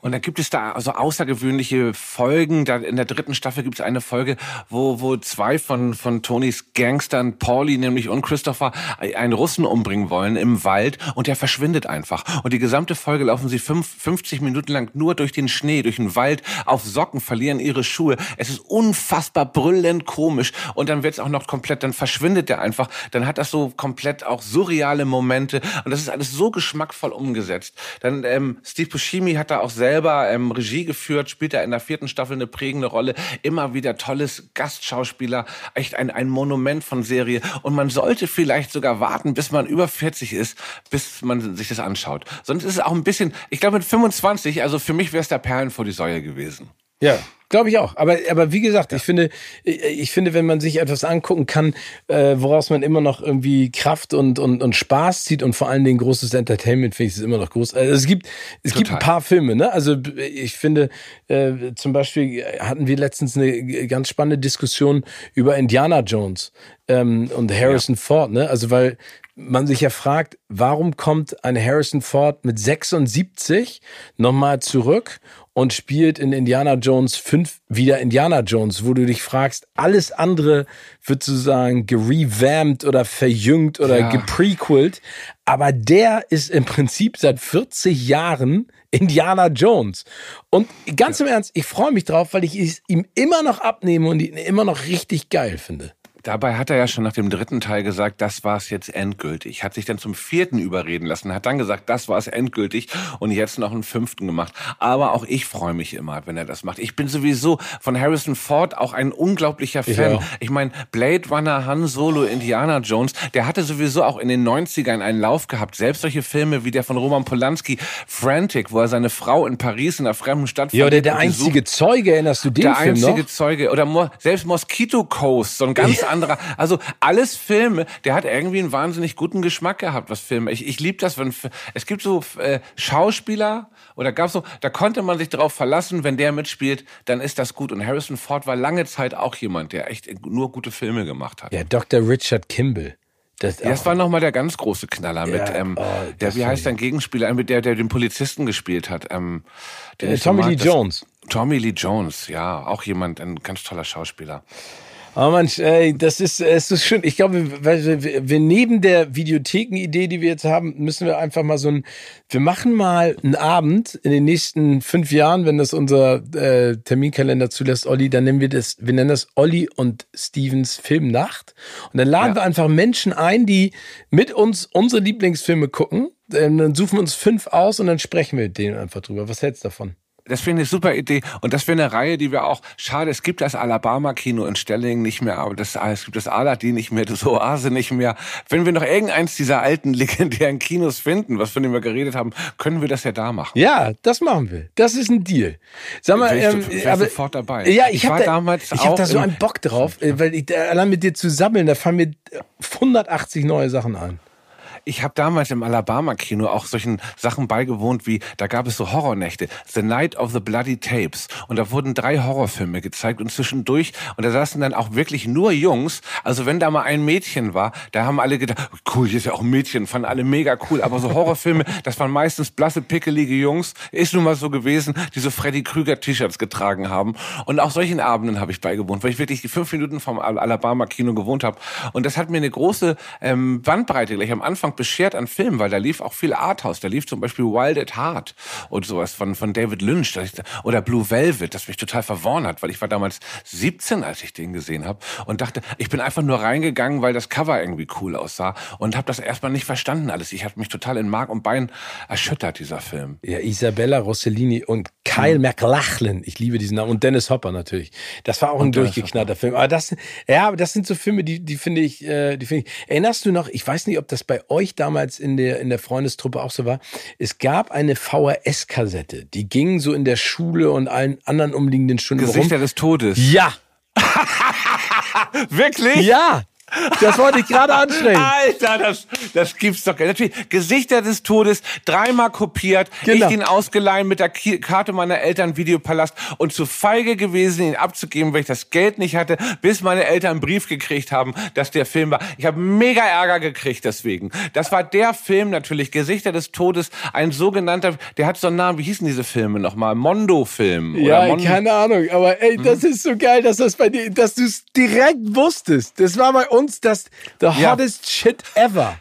Und dann gibt es da also außergewöhnliche Folgen. Da in der dritten Staffel gibt es eine Folge, wo, wo zwei von, von Tonys Gangstern, Pauli nämlich und Christopher, einen Russen umbringen wollen im Wald und der verschwindet einfach. Und die gesamte Folge laufen sie fünf, 50 Minuten lang nur durch den Schnee, durch den Wald, auf Socken, verlieren ihre Schuhe. Es ist unfassbar brüllend komisch. Und dann wird es auch noch komplett, dann verschwindet der einfach. Dann hat das so komplett auch surreale Momente. Und das ist alles so geschmackvoll umgesetzt. Dann ähm, Steve Buscemi hat da auch selbst selber ähm, Regie geführt, spielt er in der vierten Staffel eine prägende Rolle. Immer wieder tolles Gastschauspieler, echt ein, ein Monument von Serie. Und man sollte vielleicht sogar warten, bis man über 40 ist, bis man sich das anschaut. Sonst ist es auch ein bisschen, ich glaube mit 25, also für mich wäre es der Perlen vor die Säule gewesen. Ja, Glaube ich auch. Aber, aber wie gesagt, ja. ich finde, ich finde, wenn man sich etwas angucken kann, äh, woraus man immer noch irgendwie Kraft und, und, und Spaß zieht und vor allen Dingen großes Entertainment, finde ich es immer noch groß. Also es gibt, es Total. gibt ein paar Filme, ne? Also ich finde, äh, zum Beispiel hatten wir letztens eine ganz spannende Diskussion über Indiana Jones ähm, und Harrison ja. Ford, ne? Also weil man sich ja fragt, warum kommt ein Harrison Ford mit 76 nochmal zurück und spielt in Indiana Jones 5 wieder Indiana Jones, wo du dich fragst, alles andere wird sozusagen gerevamped oder verjüngt oder ja. geprequelt, aber der ist im Prinzip seit 40 Jahren Indiana Jones. Und ganz im Ernst, ich freue mich drauf, weil ich es ihm immer noch abnehme und ihn immer noch richtig geil finde. Dabei hat er ja schon nach dem dritten Teil gesagt, das war's jetzt endgültig. Hat sich dann zum vierten überreden lassen, hat dann gesagt, das war's endgültig und jetzt noch einen fünften gemacht. Aber auch ich freue mich immer, wenn er das macht. Ich bin sowieso von Harrison Ford auch ein unglaublicher Fan. Ja. Ich meine, Blade Runner, Han Solo, Indiana Jones, der hatte sowieso auch in den 90ern einen Lauf gehabt. Selbst solche Filme wie der von Roman Polanski, Frantic, wo er seine Frau in Paris in einer fremden Stadt Ja, oder der einzige Zeuge, erinnerst du den der Film Der einzige Zeuge. Oder Mo selbst Mosquito Coast, so ein ganz ja anderer. Also alles Filme, der hat irgendwie einen wahnsinnig guten Geschmack gehabt, was Filme. Ich, ich liebe das, wenn es gibt so äh, Schauspieler oder gab so, da konnte man sich darauf verlassen, wenn der mitspielt, dann ist das gut. Und Harrison Ford war lange Zeit auch jemand, der echt nur gute Filme gemacht hat. Ja, Dr. Richard Kimball. Das, das war nochmal der ganz große Knaller mit, ähm, oh, der, wie heißt dein Gegenspieler, mit der, der den Polizisten gespielt hat? Ähm, äh, Tommy Lee Jones. Tommy Lee Jones, ja, auch jemand, ein ganz toller Schauspieler. Oh Mensch, ey, das ist, es ist schön. Ich glaube, wir, wir, wir neben der Videotheken-Idee, die wir jetzt haben, müssen wir einfach mal so ein, wir machen mal einen Abend in den nächsten fünf Jahren, wenn das unser äh, Terminkalender zulässt, Olli, dann nennen wir das, wir nennen das Olli und Stevens Filmnacht. Und dann laden ja. wir einfach Menschen ein, die mit uns unsere Lieblingsfilme gucken. Dann suchen wir uns fünf aus und dann sprechen wir mit denen einfach drüber. Was hältst du davon? Das finde ich eine super Idee. Und das wäre eine Reihe, die wir auch, schade, es gibt das Alabama-Kino in Stellingen nicht mehr, aber das, es gibt das Aladdin nicht mehr, das Oase nicht mehr. Wenn wir noch irgendeins dieser alten *laughs* legendären Kinos finden, was von dem wir geredet haben, können wir das ja da machen. Ja, das machen wir. Das ist ein Deal. Sag mal, ähm, ich aber, sofort dabei. Ja, ich, ich war da, damals Ich habe da so einen Bock drauf, äh, weil ich, allein mit dir zu sammeln, da fallen mir 180 neue Sachen ein ich habe damals im Alabama-Kino auch solchen Sachen beigewohnt wie, da gab es so Horrornächte, The Night of the Bloody Tapes. Und da wurden drei Horrorfilme gezeigt und zwischendurch, und da saßen dann auch wirklich nur Jungs. Also wenn da mal ein Mädchen war, da haben alle gedacht, cool, hier ist ja auch ein Mädchen, fanden alle mega cool. Aber so Horrorfilme, *laughs* das waren meistens blasse, pickelige Jungs. Ist nun mal so gewesen, die so Freddy Krüger-T-Shirts getragen haben. Und auch solchen Abenden habe ich beigewohnt, weil ich wirklich fünf Minuten vom Alabama-Kino gewohnt habe. Und das hat mir eine große ähm, Bandbreite gleich am Anfang beschert an Filmen, weil da lief auch viel Arthouse. Da lief zum Beispiel Wild at Heart und sowas von, von David Lynch oder Blue Velvet, das mich total verworren hat, weil ich war damals 17, als ich den gesehen habe und dachte, ich bin einfach nur reingegangen, weil das Cover irgendwie cool aussah und habe das erstmal nicht verstanden alles. Ich habe mich total in Mark und Bein erschüttert, dieser Film. Ja, Isabella Rossellini und Kyle mhm. MacLachlan, ich liebe diesen Namen, und Dennis Hopper natürlich. Das war auch und ein durchgeknallter Film. Aber das, ja, das sind so Filme, die, die finde ich, äh, die finde ich. Erinnerst du noch, ich weiß nicht, ob das bei euch damals in der, in der Freundestruppe auch so war. Es gab eine VHS-Kassette, die ging so in der Schule und allen anderen umliegenden Stunden Gesichter rum. des Todes. Ja. *laughs* Wirklich? Ja. Das wollte ich gerade ansprechen. Alter, das, das gibt's doch gar nicht. Natürlich, Gesichter des Todes, dreimal kopiert, genau. ich ihn ausgeleihen mit der Karte meiner Eltern Videopalast und zu feige gewesen, ihn abzugeben, weil ich das Geld nicht hatte, bis meine Eltern einen Brief gekriegt haben, dass der Film war. Ich habe mega Ärger gekriegt deswegen. Das war der Film natürlich, Gesichter des Todes, ein sogenannter, der hat so einen Namen, wie hießen diese Filme nochmal? Mondo-Film. Ja, Mon keine Ahnung, aber ey, das mhm. ist so geil, dass das bei dir, dass du es direkt wusstest. Das war bei uns das the hottest shit ever.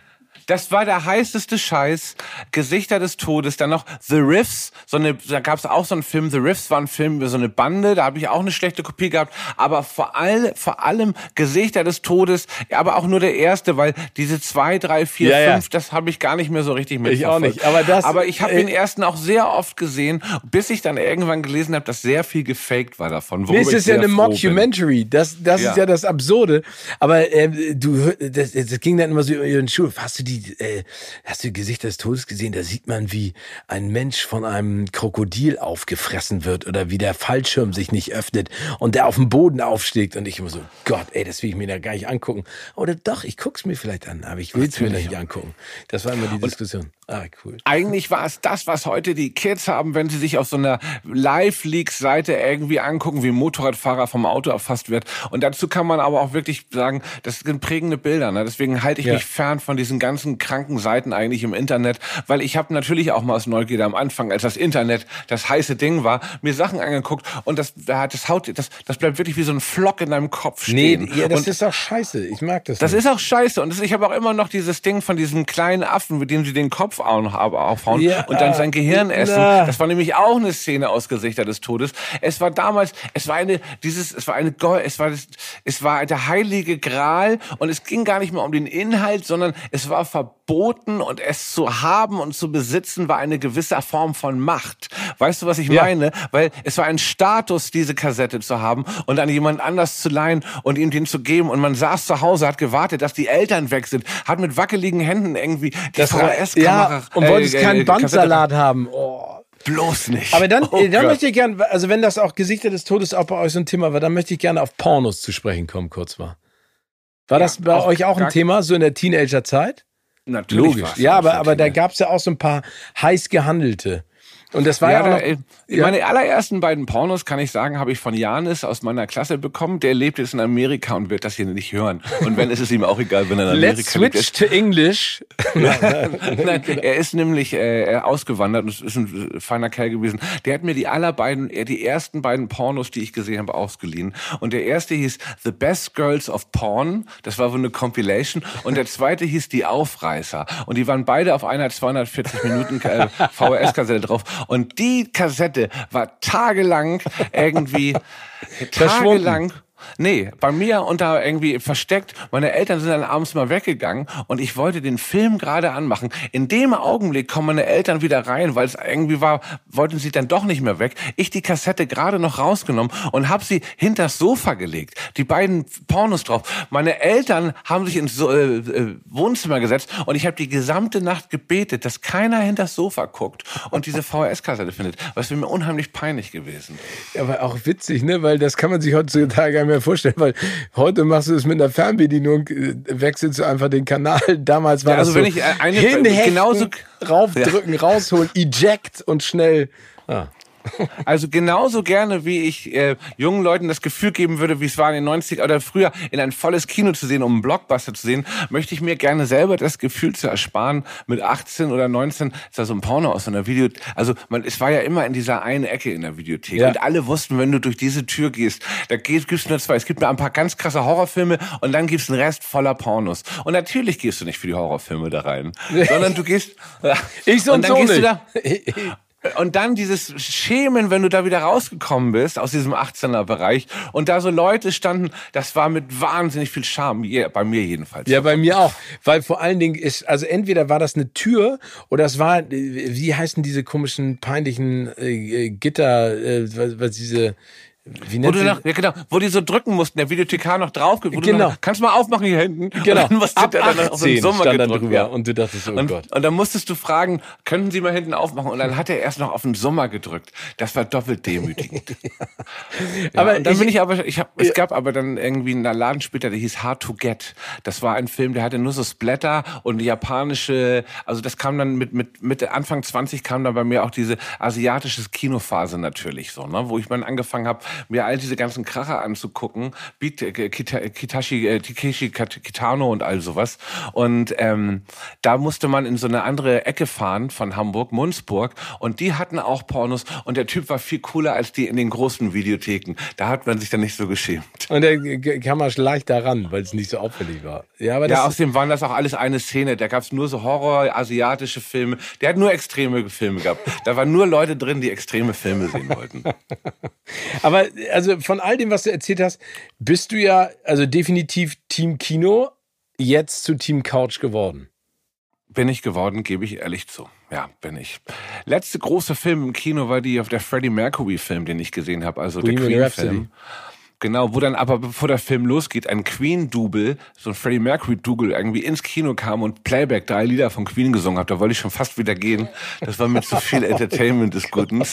Das war der heißeste Scheiß. Gesichter des Todes. Dann noch The Riffs. So eine, da gab es auch so einen Film. The Riffs war ein Film über so eine Bande. Da habe ich auch eine schlechte Kopie gehabt. Aber vor, all, vor allem Gesichter des Todes. Aber auch nur der erste, weil diese zwei, drei, vier, ja, fünf, ja. das habe ich gar nicht mehr so richtig mitverfolgt. Ich auch nicht. Aber, das, aber ich habe äh, den ersten auch sehr oft gesehen, bis ich dann irgendwann gelesen habe, dass sehr viel gefaked war davon. Nee, es ist ja eine Mockumentary. Das, das ja. ist ja das Absurde. Aber äh, du, das, das ging dann immer so über den Schuh. Hast du die die, äh, hast du Gesicht des Todes gesehen? Da sieht man, wie ein Mensch von einem Krokodil aufgefressen wird oder wie der Fallschirm sich nicht öffnet und der auf dem Boden aufschlägt. Und ich immer so, Gott, ey, das will ich mir da gar nicht angucken. Oder doch, ich guck's mir vielleicht an, aber ich will es mir nicht angucken. Das war immer die Diskussion. Ah, cool. Eigentlich war es das, was heute die Kids haben, wenn sie sich auf so einer Live-Leaks-Seite irgendwie angucken, wie ein Motorradfahrer vom Auto erfasst wird. Und dazu kann man aber auch wirklich sagen, das sind prägende Bilder. Ne? Deswegen halte ich ja. mich fern von diesen ganzen kranken Seiten eigentlich im Internet, weil ich habe natürlich auch mal aus Neugierde am Anfang, als das Internet das heiße Ding war, mir Sachen angeguckt und das, das haut, das, das bleibt wirklich wie so ein Flock in deinem Kopf stehen. Nee, ja, das und ist auch scheiße. Ich mag das. Das nicht. ist auch scheiße. Und das, ich habe auch immer noch dieses Ding von diesem kleinen Affen, mit dem sie den Kopf Kopf aufhauen ja, und dann sein Gehirn essen. Na. Das war nämlich auch eine Szene aus Gesichter des Todes. Es war damals, es war eine, dieses, es war eine, es war, es war der heilige Gral und es ging gar nicht mehr um den Inhalt, sondern es war verboten und es zu haben und zu besitzen war eine gewisse Form von Macht. Weißt du, was ich ja. meine? Weil es war ein Status, diese Kassette zu haben und an jemand anders zu leihen und ihm den zu geben und man saß zu Hause, hat gewartet, dass die Eltern weg sind, hat mit wackeligen Händen irgendwie die das VHS-Kamera ja, und wolltest äh, keinen äh, Bandsalat haben. Oh. Bloß nicht. Aber dann, oh dann möchte ich gerne, also wenn das auch Gesichter des Todes auch bei euch so ein Thema war, dann möchte ich gerne auf Pornos zu sprechen kommen, kurz mal. War ja, das bei euch auch ein Thema, so in der Teenagerzeit? Natürlich. Logisch. Ja, aber, aber da gab es ja auch so ein paar heiß gehandelte. Und das war ja, ja, noch, ja. Meine allerersten beiden Pornos, kann ich sagen, habe ich von Janis aus meiner Klasse bekommen. Der lebt jetzt in Amerika und wird das hier nicht hören. Und wenn, ist es ihm auch egal, wenn er in Amerika Let's switch lebt. to English. *laughs* *laughs* Nein, er ist nämlich äh, ausgewandert und ist ein feiner Kerl gewesen. Der hat mir die allerbeiden, die ersten beiden Pornos, die ich gesehen habe, ausgeliehen. Und der erste hieß The Best Girls of Porn. Das war wohl eine Compilation. Und der zweite hieß Die Aufreißer. Und die waren beide auf einer 240 Minuten äh, VHS-Kassette drauf. Und die Kassette war tagelang irgendwie *laughs* tagelang Nee, bei mir unter irgendwie versteckt. Meine Eltern sind dann abends mal weggegangen und ich wollte den Film gerade anmachen. In dem Augenblick kommen meine Eltern wieder rein, weil es irgendwie war, wollten sie dann doch nicht mehr weg. Ich die Kassette gerade noch rausgenommen und habe sie hinters Sofa gelegt. Die beiden Pornos drauf. Meine Eltern haben sich ins äh, äh, Wohnzimmer gesetzt und ich habe die gesamte Nacht gebetet, dass keiner hinters Sofa guckt und diese VHS-Kassette findet. Was mir unheimlich peinlich gewesen. Ja, aber auch witzig, ne? Weil das kann man sich heutzutage mir vorstellen, weil heute machst du es mit einer Fernbedienung, äh, wechselst du einfach den Kanal. *laughs* Damals war ja, also das wenn so ich äh, eine, hinhechten, genauso raufdrücken, ja. rausholen, eject und schnell. Ah. Also genauso gerne, wie ich äh, jungen Leuten das Gefühl geben würde, wie es war in den 90 oder früher, in ein volles Kino zu sehen, um einen Blockbuster zu sehen, möchte ich mir gerne selber das Gefühl zu ersparen, mit 18 oder 19 ist da so ein Porno aus so einer Video... Also man, es war ja immer in dieser einen Ecke in der Videothek ja. und alle wussten, wenn du durch diese Tür gehst, da gibt es nur zwei. Es gibt nur ein paar ganz krasse Horrorfilme und dann gibt es einen Rest voller Pornos. Und natürlich gehst du nicht für die Horrorfilme da rein, sondern du gehst... *laughs* ich so und, und dann so gehst nicht. du da... *laughs* Und dann dieses Schämen, wenn du da wieder rausgekommen bist aus diesem 18er Bereich und da so Leute standen, das war mit wahnsinnig viel Charme, bei mir jedenfalls. Ja, bei mir auch, weil vor allen Dingen ist, also entweder war das eine Tür oder es war, wie heißen diese komischen peinlichen äh, Gitter, äh, was diese wie wo, du nach, ja, genau, wo die so drücken mussten, der Videothekar noch drauf, wo genau. Noch, kannst du mal aufmachen hier hinten? Genau. Und dann musst Ab dann auf den Sommer stand dann drüber ja. und du dachtest, oh und, Gott. Und dann musstest du fragen, könnten sie mal hinten aufmachen? Und dann hat er erst noch auf den Sommer gedrückt. Das war doppelt demütigend. *laughs* ja, aber dann ich, bin ich aber, ich hab, es gab aber dann irgendwie einen Laden später, der hieß Hard to Get. Das war ein Film, der hatte nur so Splatter und japanische, also das kam dann mit, mit, Mitte, Anfang 20 kam dann bei mir auch diese asiatische Kinophase natürlich so, ne, wo ich dann angefangen habe, mir all diese ganzen Kracher anzugucken, Beat, äh, Kitashi, äh, Takeshi Kitano und all sowas. Und ähm, da musste man in so eine andere Ecke fahren von Hamburg, Munzburg. Und die hatten auch Pornos. Und der Typ war viel cooler als die in den großen Videotheken. Da hat man sich dann nicht so geschämt. Und der kam man leichter ran, weil es nicht so auffällig war. Ja, aber das ja außerdem waren das auch alles eine Szene. Da gab es nur so Horror, asiatische Filme. Der hat nur extreme Filme gehabt. Da waren nur Leute drin, die extreme Filme sehen wollten. *laughs* aber also von all dem, was du erzählt hast, bist du ja also definitiv Team Kino, jetzt zu Team Couch geworden. Bin ich geworden, gebe ich ehrlich zu. Ja, bin ich. Letzte große Film im Kino war die auf der Freddie Mercury Film, den ich gesehen habe, also Bohemian der Queen Film. Genau, wo dann aber bevor der Film losgeht, ein Queen-Double, so ein Freddie Mercury-Double irgendwie ins Kino kam und Playback drei Lieder von Queen gesungen hat. Da wollte ich schon fast wieder gehen. Das war mit zu so viel Entertainment des Guten.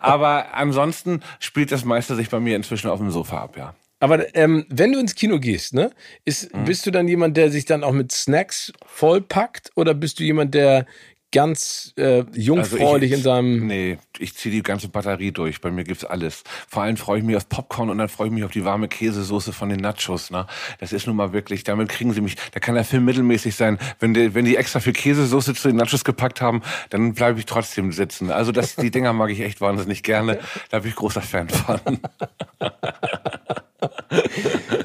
Aber ansonsten spielt das meiste sich bei mir inzwischen auf dem Sofa ab, ja. Aber ähm, wenn du ins Kino gehst, ne, ist, mhm. bist du dann jemand, der sich dann auch mit Snacks vollpackt oder bist du jemand, der ganz äh, jungfräulich also ich, in seinem. Nee, ich ziehe die ganze Batterie durch. Bei mir gibt's alles. Vor allem freue ich mich auf Popcorn und dann freue ich mich auf die warme Käsesoße von den Nachos. Ne? Das ist nun mal wirklich, damit kriegen sie mich. Da kann der Film mittelmäßig sein. Wenn die, wenn die extra viel Käsesoße zu den Nachos gepackt haben, dann bleibe ich trotzdem sitzen. Also das, die Dinger mag ich echt wahnsinnig gerne. Da bin ich großer Fan von. *laughs*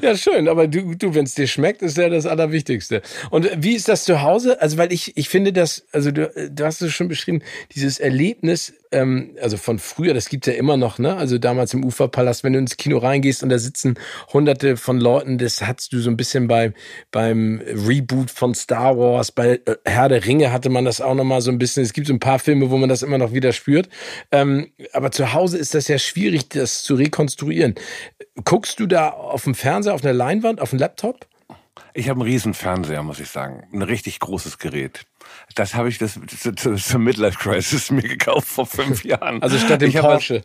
ja, schön, aber du, du wenn es dir schmeckt, ist ja das Allerwichtigste. Und wie ist das zu Hause? Also, weil ich, ich finde das, also du, du hast es schon beschrieben, dieses Erlebnis, ähm, also von früher, das gibt's ja immer noch, ne? Also damals im Uferpalast, wenn du ins Kino reingehst und da sitzen hunderte von Leuten, das hattest du so ein bisschen bei, beim Reboot von Star Wars, bei äh, Herr der Ringe hatte man das auch nochmal so ein bisschen. Es gibt so ein paar Filme, wo man das immer noch wieder spürt. Ähm, aber zu Hause ist das ja schwierig, das zu rekonstruieren. Guckst du da auf dem Fernseher, auf einer Leinwand, auf dem Laptop? Ich habe einen riesen Fernseher, muss ich sagen. Ein richtig großes Gerät. Das habe ich das, *laughs* zur Midlife Crisis mir gekauft vor fünf Jahren. Also statt dem Porsche.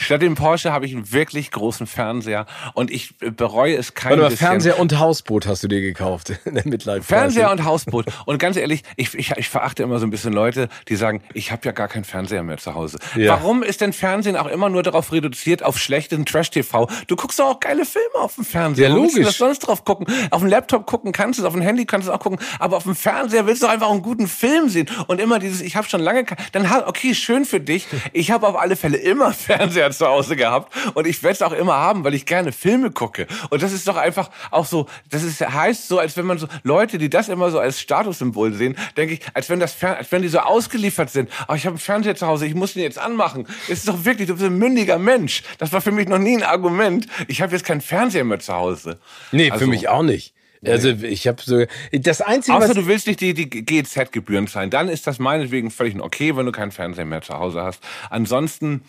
Statt dem Porsche habe ich einen wirklich großen Fernseher und ich bereue es kein Warte mal, bisschen. Fernseher und Hausboot hast du dir gekauft *laughs* in der Midlife Fernseher und Hausboot. Und ganz ehrlich, ich, ich, ich verachte immer so ein bisschen Leute, die sagen, ich habe ja gar keinen Fernseher mehr zu Hause. Ja. Warum ist denn Fernsehen auch immer nur darauf reduziert, auf schlechten Trash-TV? Du guckst doch auch geile Filme auf dem Fernseher. Ja, willst du logisch. das sonst drauf gucken? Auf dem Laptop gucken kannst du es, auf dem Handy kannst du es auch gucken, aber auf dem Fernseher willst du einfach einen guten Film sehen. Und immer dieses, ich habe schon lange, dann okay, schön für dich. Ich habe auf alle Fälle immer *laughs* Fernseher zu Hause gehabt und ich werde es auch immer haben, weil ich gerne Filme gucke. Und das ist doch einfach auch so, das ist, heißt so, als wenn man so Leute, die das immer so als Statussymbol sehen, denke ich, als wenn das Fer als wenn die so ausgeliefert sind. Oh, ich habe einen Fernseher zu Hause, ich muss den jetzt anmachen. Es ist doch wirklich, du bist ein mündiger Mensch. Das war für mich noch nie ein Argument. Ich habe jetzt keinen Fernseher mehr zu Hause. Nee, Also- für mich auch nicht. Also ich habe so das einzige Außer du willst nicht die, die GEZ-Gebühren zahlen. Dann ist das meinetwegen völlig okay, wenn du keinen Fernseher mehr zu Hause hast. Ansonsten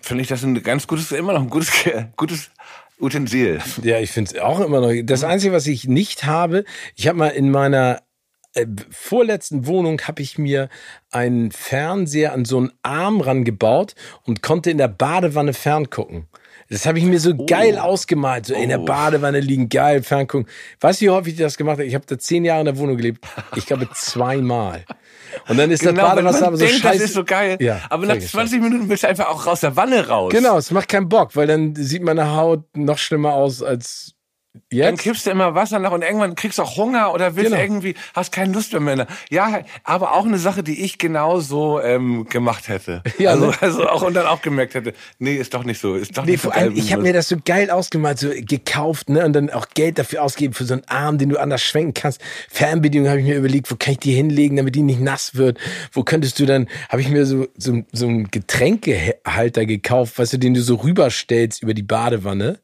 finde ich das ein ganz gutes, immer noch ein gutes, gutes Utensil. Ja, ich finde es auch immer noch. Das Einzige, was ich nicht habe, ich habe mal in meiner äh, vorletzten Wohnung habe ich mir einen Fernseher an so einen Arm rangebaut und konnte in der Badewanne ferngucken. Das habe ich mir so geil ausgemalt. So in der Oh. Badewanne liegen, geil, ferngucken. Weißt du, wie häufig ich das gemacht habe? Ich habe da zehn Jahre in der Wohnung gelebt. Ich glaube *laughs* zweimal. Und dann ist das Genau, Badewasser man aber so denkt, scheiße. das ist so geil. Ja, aber nach völlig 20 Minuten willst du einfach auch raus der Wanne raus. Genau, es macht keinen Bock, weil dann sieht meine Haut noch schlimmer aus als Dann jetzt. kippst du immer Wasser nach und irgendwann kriegst du auch Hunger oder willst Genau. irgendwie, hast keine Lust mehr. mehr. Ja, aber auch eine Sache, die ich genauso ähm, gemacht hätte. *laughs* Ja, also, ne? also auch und dann auch gemerkt hätte, nee, ist doch nicht so, ist doch Nee, nicht so vor allem, ich habe mir das so geil ausgemalt, so gekauft, ne, und dann auch Geld dafür ausgeben für so einen Arm, den du anders schwenken kannst. Fernbedienung habe ich mir überlegt, wo kann ich die hinlegen, damit die nicht nass wird? Wo könntest du dann, habe ich mir so, so, so einen Getränkehalter gekauft, weißt du, den du so rüberstellst über die Badewanne.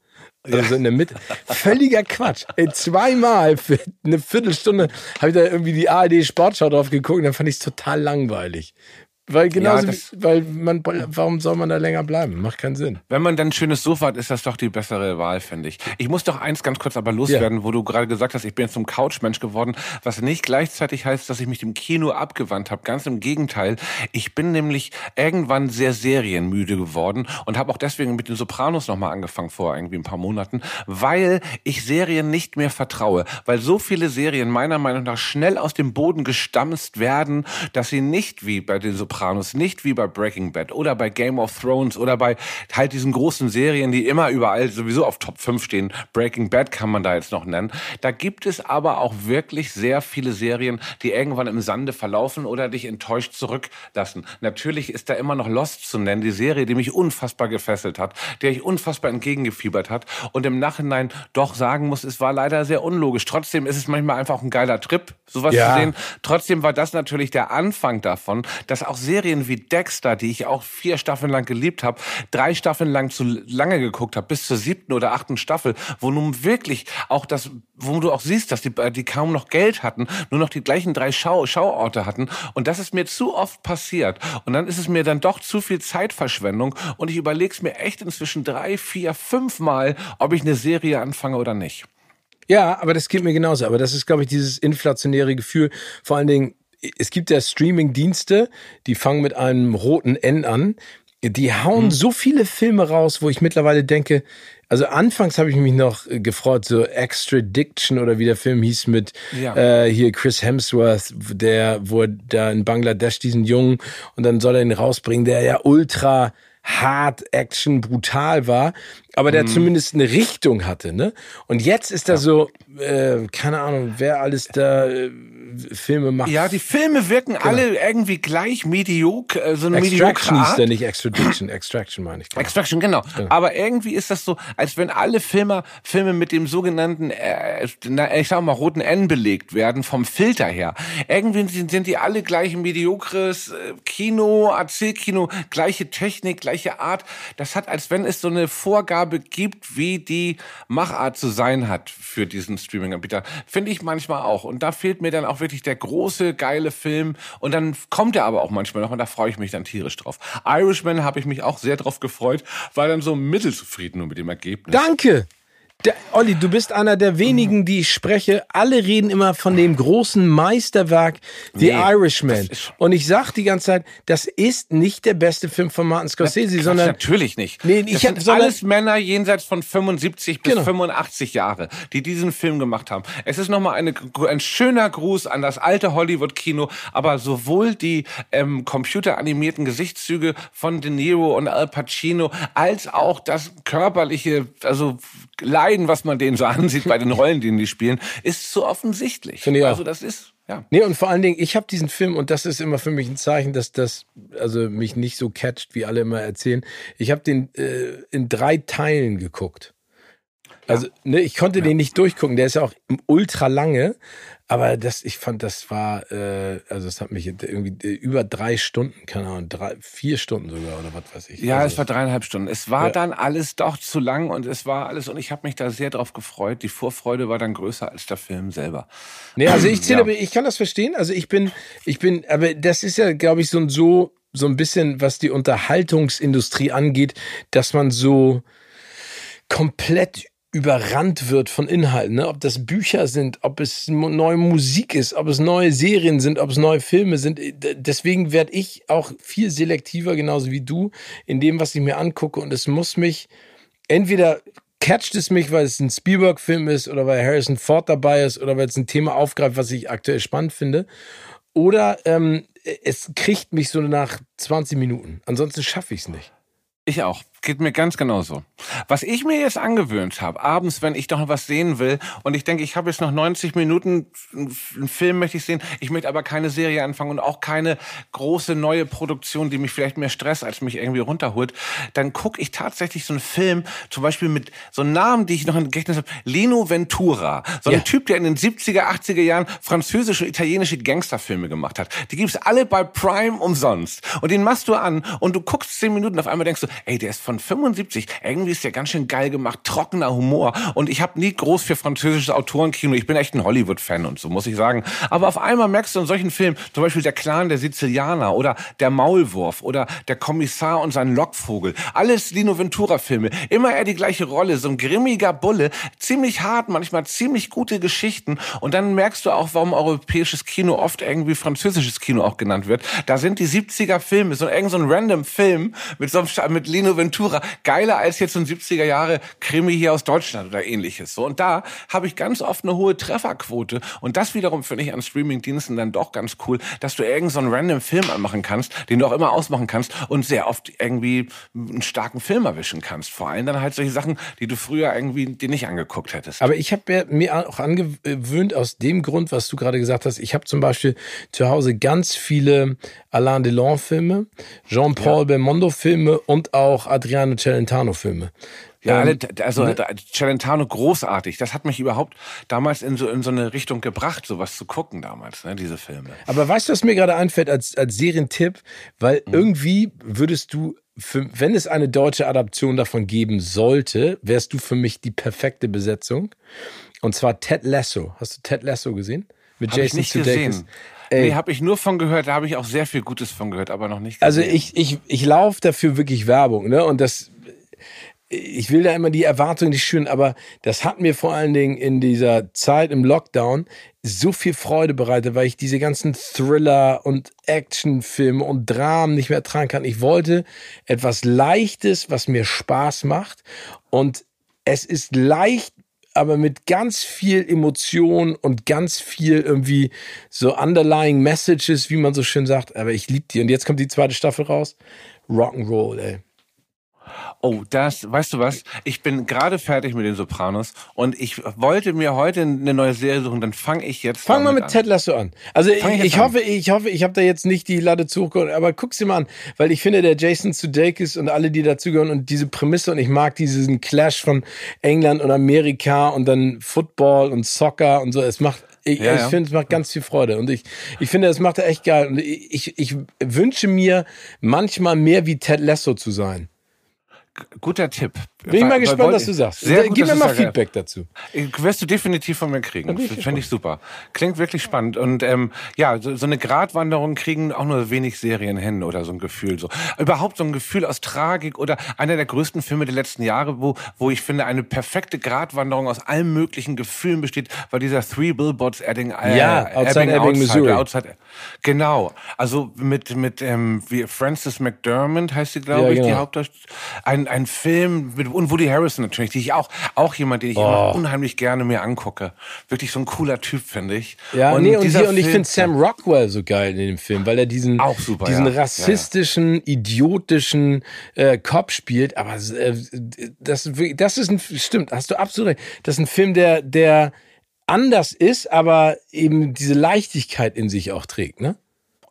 Also so in der Mitte. Völliger Quatsch. Ey, zweimal für eine Viertelstunde habe ich da irgendwie die ARD Sportschau drauf geguckt und dann fand ich es total langweilig. Weil genauso, das- wie, weil man, warum soll man da länger bleiben? Macht keinen Sinn. Wenn man dann ein schönes Sofa hat, ist das doch die bessere Wahl, finde ich. Ich muss doch eins ganz kurz aber loswerden, wo du gerade gesagt hast, ich bin jetzt zum Couchmensch geworden, was nicht gleichzeitig heißt, dass ich mich dem Kino abgewandt habe. Ganz im Gegenteil. Ich bin nämlich irgendwann sehr serienmüde geworden und habe auch deswegen mit den Sopranos nochmal angefangen vor irgendwie ein paar Monaten, weil ich Serien nicht mehr vertraue. Weil so viele Serien meiner Meinung nach schnell aus dem Boden gestampft werden, dass sie nicht wie bei den Sopranos, nicht wie bei Breaking Bad oder bei Game of Thrones oder bei halt diesen großen Serien, die immer überall sowieso auf Top 5 stehen. Breaking Bad kann man da jetzt noch nennen. Da gibt es aber auch wirklich sehr viele Serien, die irgendwann im Sande verlaufen oder dich enttäuscht zurücklassen. Natürlich ist da immer noch Lost zu nennen, die Serie, die mich unfassbar gefesselt hat, der ich unfassbar entgegengefiebert hat und im Nachhinein doch sagen muss, es war leider sehr unlogisch. Trotzdem ist es manchmal einfach ein geiler Trip, sowas Ja. zu sehen. Trotzdem war das natürlich der Anfang davon, dass auch Serien wie Dexter, die ich auch vier Staffeln lang geliebt habe, drei Staffeln lang zu lange geguckt habe, bis zur siebten oder achten Staffel, wo nun wirklich auch das, wo du auch siehst, dass die, äh, die kaum noch Geld hatten, nur noch die gleichen drei Schau, Schauorte hatten. Und das ist mir zu oft passiert. Und dann ist es mir dann doch zu viel Zeitverschwendung. Und ich überlege es mir echt inzwischen drei, vier, fünf Mal, ob ich eine Serie anfange oder nicht. Ja, aber das geht mir genauso. Aber das ist, glaube ich, dieses inflationäre Gefühl. Vor allen Dingen, es gibt ja Streaming-Dienste, die fangen mit einem roten N an. Die hauen so viele Filme raus, wo ich mittlerweile denke, also anfangs habe ich mich noch äh, gefreut, so Extradiction oder wie der Film hieß mit Ja. äh, hier Chris Hemsworth, der, wo er da in Bangladesch diesen Jungen und dann soll er ihn rausbringen, der ja ultra hart, Action, brutal war, aber Mhm. der zumindest eine Richtung hatte, ne? Und jetzt ist da so, äh, keine Ahnung, wer alles da äh, Filme macht. Ja, die Filme wirken alle irgendwie gleich mediocre, äh, so eine Extraction hieß Art. der nicht Extradition, Extraction meine ich. Extraction, genau. Aber irgendwie ist das so, als wenn alle Filme, Filme mit dem sogenannten, äh, ich sag mal, roten N belegt werden, vom Filter her. Irgendwie sind, sind die alle gleich mediokres äh, Kino, Erzählkino, gleiche Technik, gleiche Art. Das hat, als wenn es so eine Vorgabe gibt, wie die Machart zu sein hat für diesen Streaming-Anbieter. Finde ich manchmal auch. Und da fehlt mir dann auch wirklich der große, geile Film. Und dann kommt er aber auch manchmal noch und da freue ich mich dann tierisch drauf. Irishman habe ich mich auch sehr drauf gefreut, war dann so mittelzufrieden nur mit dem Ergebnis. Danke! Der, Olli, du bist einer der wenigen, die ich spreche. Alle reden immer von dem großen Meisterwerk The nee, Irishman. Und ich sag die ganze Zeit, das ist nicht der beste Film von Martin Scorsese, das sondern natürlich nicht. Nee, das ich sind hab, alles Männer jenseits von 75 bis genau. 85 Jahre, die diesen Film gemacht haben. Es ist nochmal eine, ein schöner Gruß an das alte Hollywood-Kino, aber sowohl die ähm, computeranimierten Gesichtszüge von De Niro und Al Pacino als auch das körperliche, also Leiden, was man denen so *laughs* ansieht bei den Rollen, die die spielen, ist so offensichtlich. Finde ich auch. Also das ist ja. Nee, und vor allen Dingen, ich habe diesen Film, und das ist immer für mich ein Zeichen, dass das also mich nicht so catcht, wie alle immer erzählen. Ich habe den äh, in drei Teilen geguckt. Also, ne, ich konnte ja. den nicht durchgucken. Der ist ja auch ultra lange. Aber das, ich fand, das war, äh, also es hat mich irgendwie äh, über drei Stunden, keine Ahnung, drei, vier Stunden sogar oder was weiß ich. Ja, also, es war dreieinhalb Stunden. Es war ja. dann alles doch zu lang und es war alles und ich habe mich da sehr drauf gefreut. Die Vorfreude war dann größer als der Film selber. Nee, also ich *clears throat* zähle, ja. ich kann das verstehen. Also ich bin, ich bin, aber das ist ja, glaube ich, so ein so so ein bisschen, was die Unterhaltungsindustrie angeht, dass man so komplett überrannt wird von Inhalten, ne? ob das Bücher sind, ob es neue Musik ist, ob es neue Serien sind, ob es neue Filme sind. Deswegen werde ich auch viel selektiver, genauso wie du, in dem, was ich mir angucke. Und es muss mich entweder catcht es mich, weil es ein Spielberg-Film ist oder weil Harrison Ford dabei ist oder weil es ein Thema aufgreift, was ich aktuell spannend finde. Oder ähm, es kriegt mich so nach 20 Minuten. Ansonsten schaffe ich es nicht. Ich auch. Geht mir ganz genauso. Was ich mir jetzt angewöhnt habe, abends, wenn ich doch was sehen will und ich denke, ich habe jetzt noch 90 Minuten, einen Film möchte ich sehen, ich möchte aber keine Serie anfangen und auch keine große neue Produktion, die mich vielleicht mehr Stress als mich irgendwie runterholt, dann gucke ich tatsächlich so einen Film, zum Beispiel mit so einem Namen, die ich noch im Gedächtnis habe, Lino Ventura. So ein ja. Typ, der in den 70er, 80er Jahren französische und italienische Gangsterfilme gemacht hat. Die gibt's alle bei Prime umsonst. Und den machst du an und du guckst 10 Minuten, auf einmal denkst du, ey, der ist von 75. Irgendwie ist der ganz schön geil gemacht, trockener Humor. Und ich habe nie groß für französisches Autorenkino. Ich bin echt ein Hollywood-Fan und so, muss ich sagen. Aber auf einmal merkst du in solchen Filmen, zum Beispiel der Clan der Sizilianer oder der Maulwurf oder der Kommissar und sein Lockvogel. Alles Lino Ventura-Filme. Immer er die gleiche Rolle, so ein grimmiger Bulle. Ziemlich hart, manchmal ziemlich gute Geschichten. Und dann merkst du auch, warum europäisches Kino oft irgendwie französisches Kino auch genannt wird. Da sind die 70er Filme, so irgend so ein random Film mit so einem, mit Lino Ventura Genre geiler als jetzt so ein 70er Jahre Krimi hier aus Deutschland oder ähnliches. So und da habe ich ganz oft eine hohe Trefferquote und das wiederum finde ich an Streamingdiensten dann doch ganz cool, dass du irgend so einen random Film anmachen kannst, den du auch immer ausmachen kannst und sehr oft irgendwie einen starken Film erwischen kannst. Vor allem dann halt solche Sachen, die du früher irgendwie dir nicht angeguckt hättest. Aber ich habe mir auch angewöhnt aus dem Grund, was du gerade gesagt hast. Ich habe zum Beispiel zu Hause ganz viele Alain Delon Filme, Jean-Paul ja. Belmondo Filme und auch Adrian Celentano Celentano-Filme. Ja, alle, also ne? Celentano großartig. Das hat mich überhaupt damals in so in so eine Richtung gebracht, sowas zu gucken damals, ne, diese Filme. Aber weißt du, was mir gerade einfällt als als Serientipp, weil mhm. irgendwie würdest du für, wenn es eine deutsche Adaption davon geben sollte, wärst du für mich die perfekte Besetzung. Und zwar Ted Lasso. Hast du Ted Lasso gesehen? Mit Hab Jason Sudeikis. Ey. Nee, habe ich nur von gehört, da habe ich auch sehr viel Gutes von gehört, aber noch nicht also gesehen. Also ich, ich, ich laufe dafür wirklich Werbung, ne? Und das, ich will da immer die Erwartungen nicht schüren, aber das hat mir vor allen Dingen in dieser Zeit im Lockdown so viel Freude bereitet, weil ich diese ganzen Thriller und Actionfilme und Dramen nicht mehr tragen kann. Ich wollte etwas Leichtes, was mir Spaß macht und es ist leicht aber mit ganz viel Emotion und ganz viel irgendwie so underlying messages, wie man so schön sagt. Aber ich liebe die. Und jetzt kommt die zweite Staffel raus. Rock'n'Roll, ey. Oh, das, weißt du was? Ich bin gerade fertig mit den Sopranos und ich wollte mir heute eine neue Serie suchen, dann fange ich jetzt Fang mal mit an. Ted Lasso an. Also ich, ich, ich hoffe, ich hoffe, ich habe da jetzt nicht die Latte zu hoch, aber guck's dir mal an, weil ich finde, der Jason Sudeikis und alle, die dazugehören und diese Prämisse und ich mag diesen Clash von England und Amerika und dann Football und Soccer und so. Es macht ich, ja, ich ja. finde, es macht ganz viel Freude. Und ich, ich finde, es macht echt geil. Und ich, ich wünsche mir manchmal mehr wie Ted Lasso zu sein. Guter Tipp. Bin ich mal gespannt, was du sagst. Sehr Gib mir mal Feedback dazu. Wirst du definitiv von mir kriegen. Finde ich super. Klingt wirklich spannend. Und ähm, ja, so, so eine Gratwanderung kriegen auch nur wenig Serien hin oder so ein Gefühl. So Überhaupt so ein Gefühl aus Tragik oder einer der größten Filme der letzten Jahre, wo, wo ich finde, eine perfekte Gratwanderung aus allen möglichen Gefühlen besteht, war dieser Three Billboards Adding, äh, ja, outside Ebbing, Ebbing Missouri. Outside, genau. Also mit, mit ähm, wie Frances McDermott heißt sie, glaube ja, ich, genau. die Hauptdarstellerin. Ein, ein Film mit, und Woody Harrison natürlich, die ich auch, auch jemand, den ich oh. immer unheimlich gerne mir angucke. Wirklich so ein cooler Typ, finde ich. Ja, und nee, und, hier, und ich finde Sam Rockwell so geil in dem Film, weil er diesen, super, diesen ja. rassistischen, ja, idiotischen äh, Cop spielt. Aber äh, das, das ist ein, stimmt, hast du absolut recht. Das ist ein Film, der, der anders ist, aber eben diese Leichtigkeit in sich auch trägt, ne?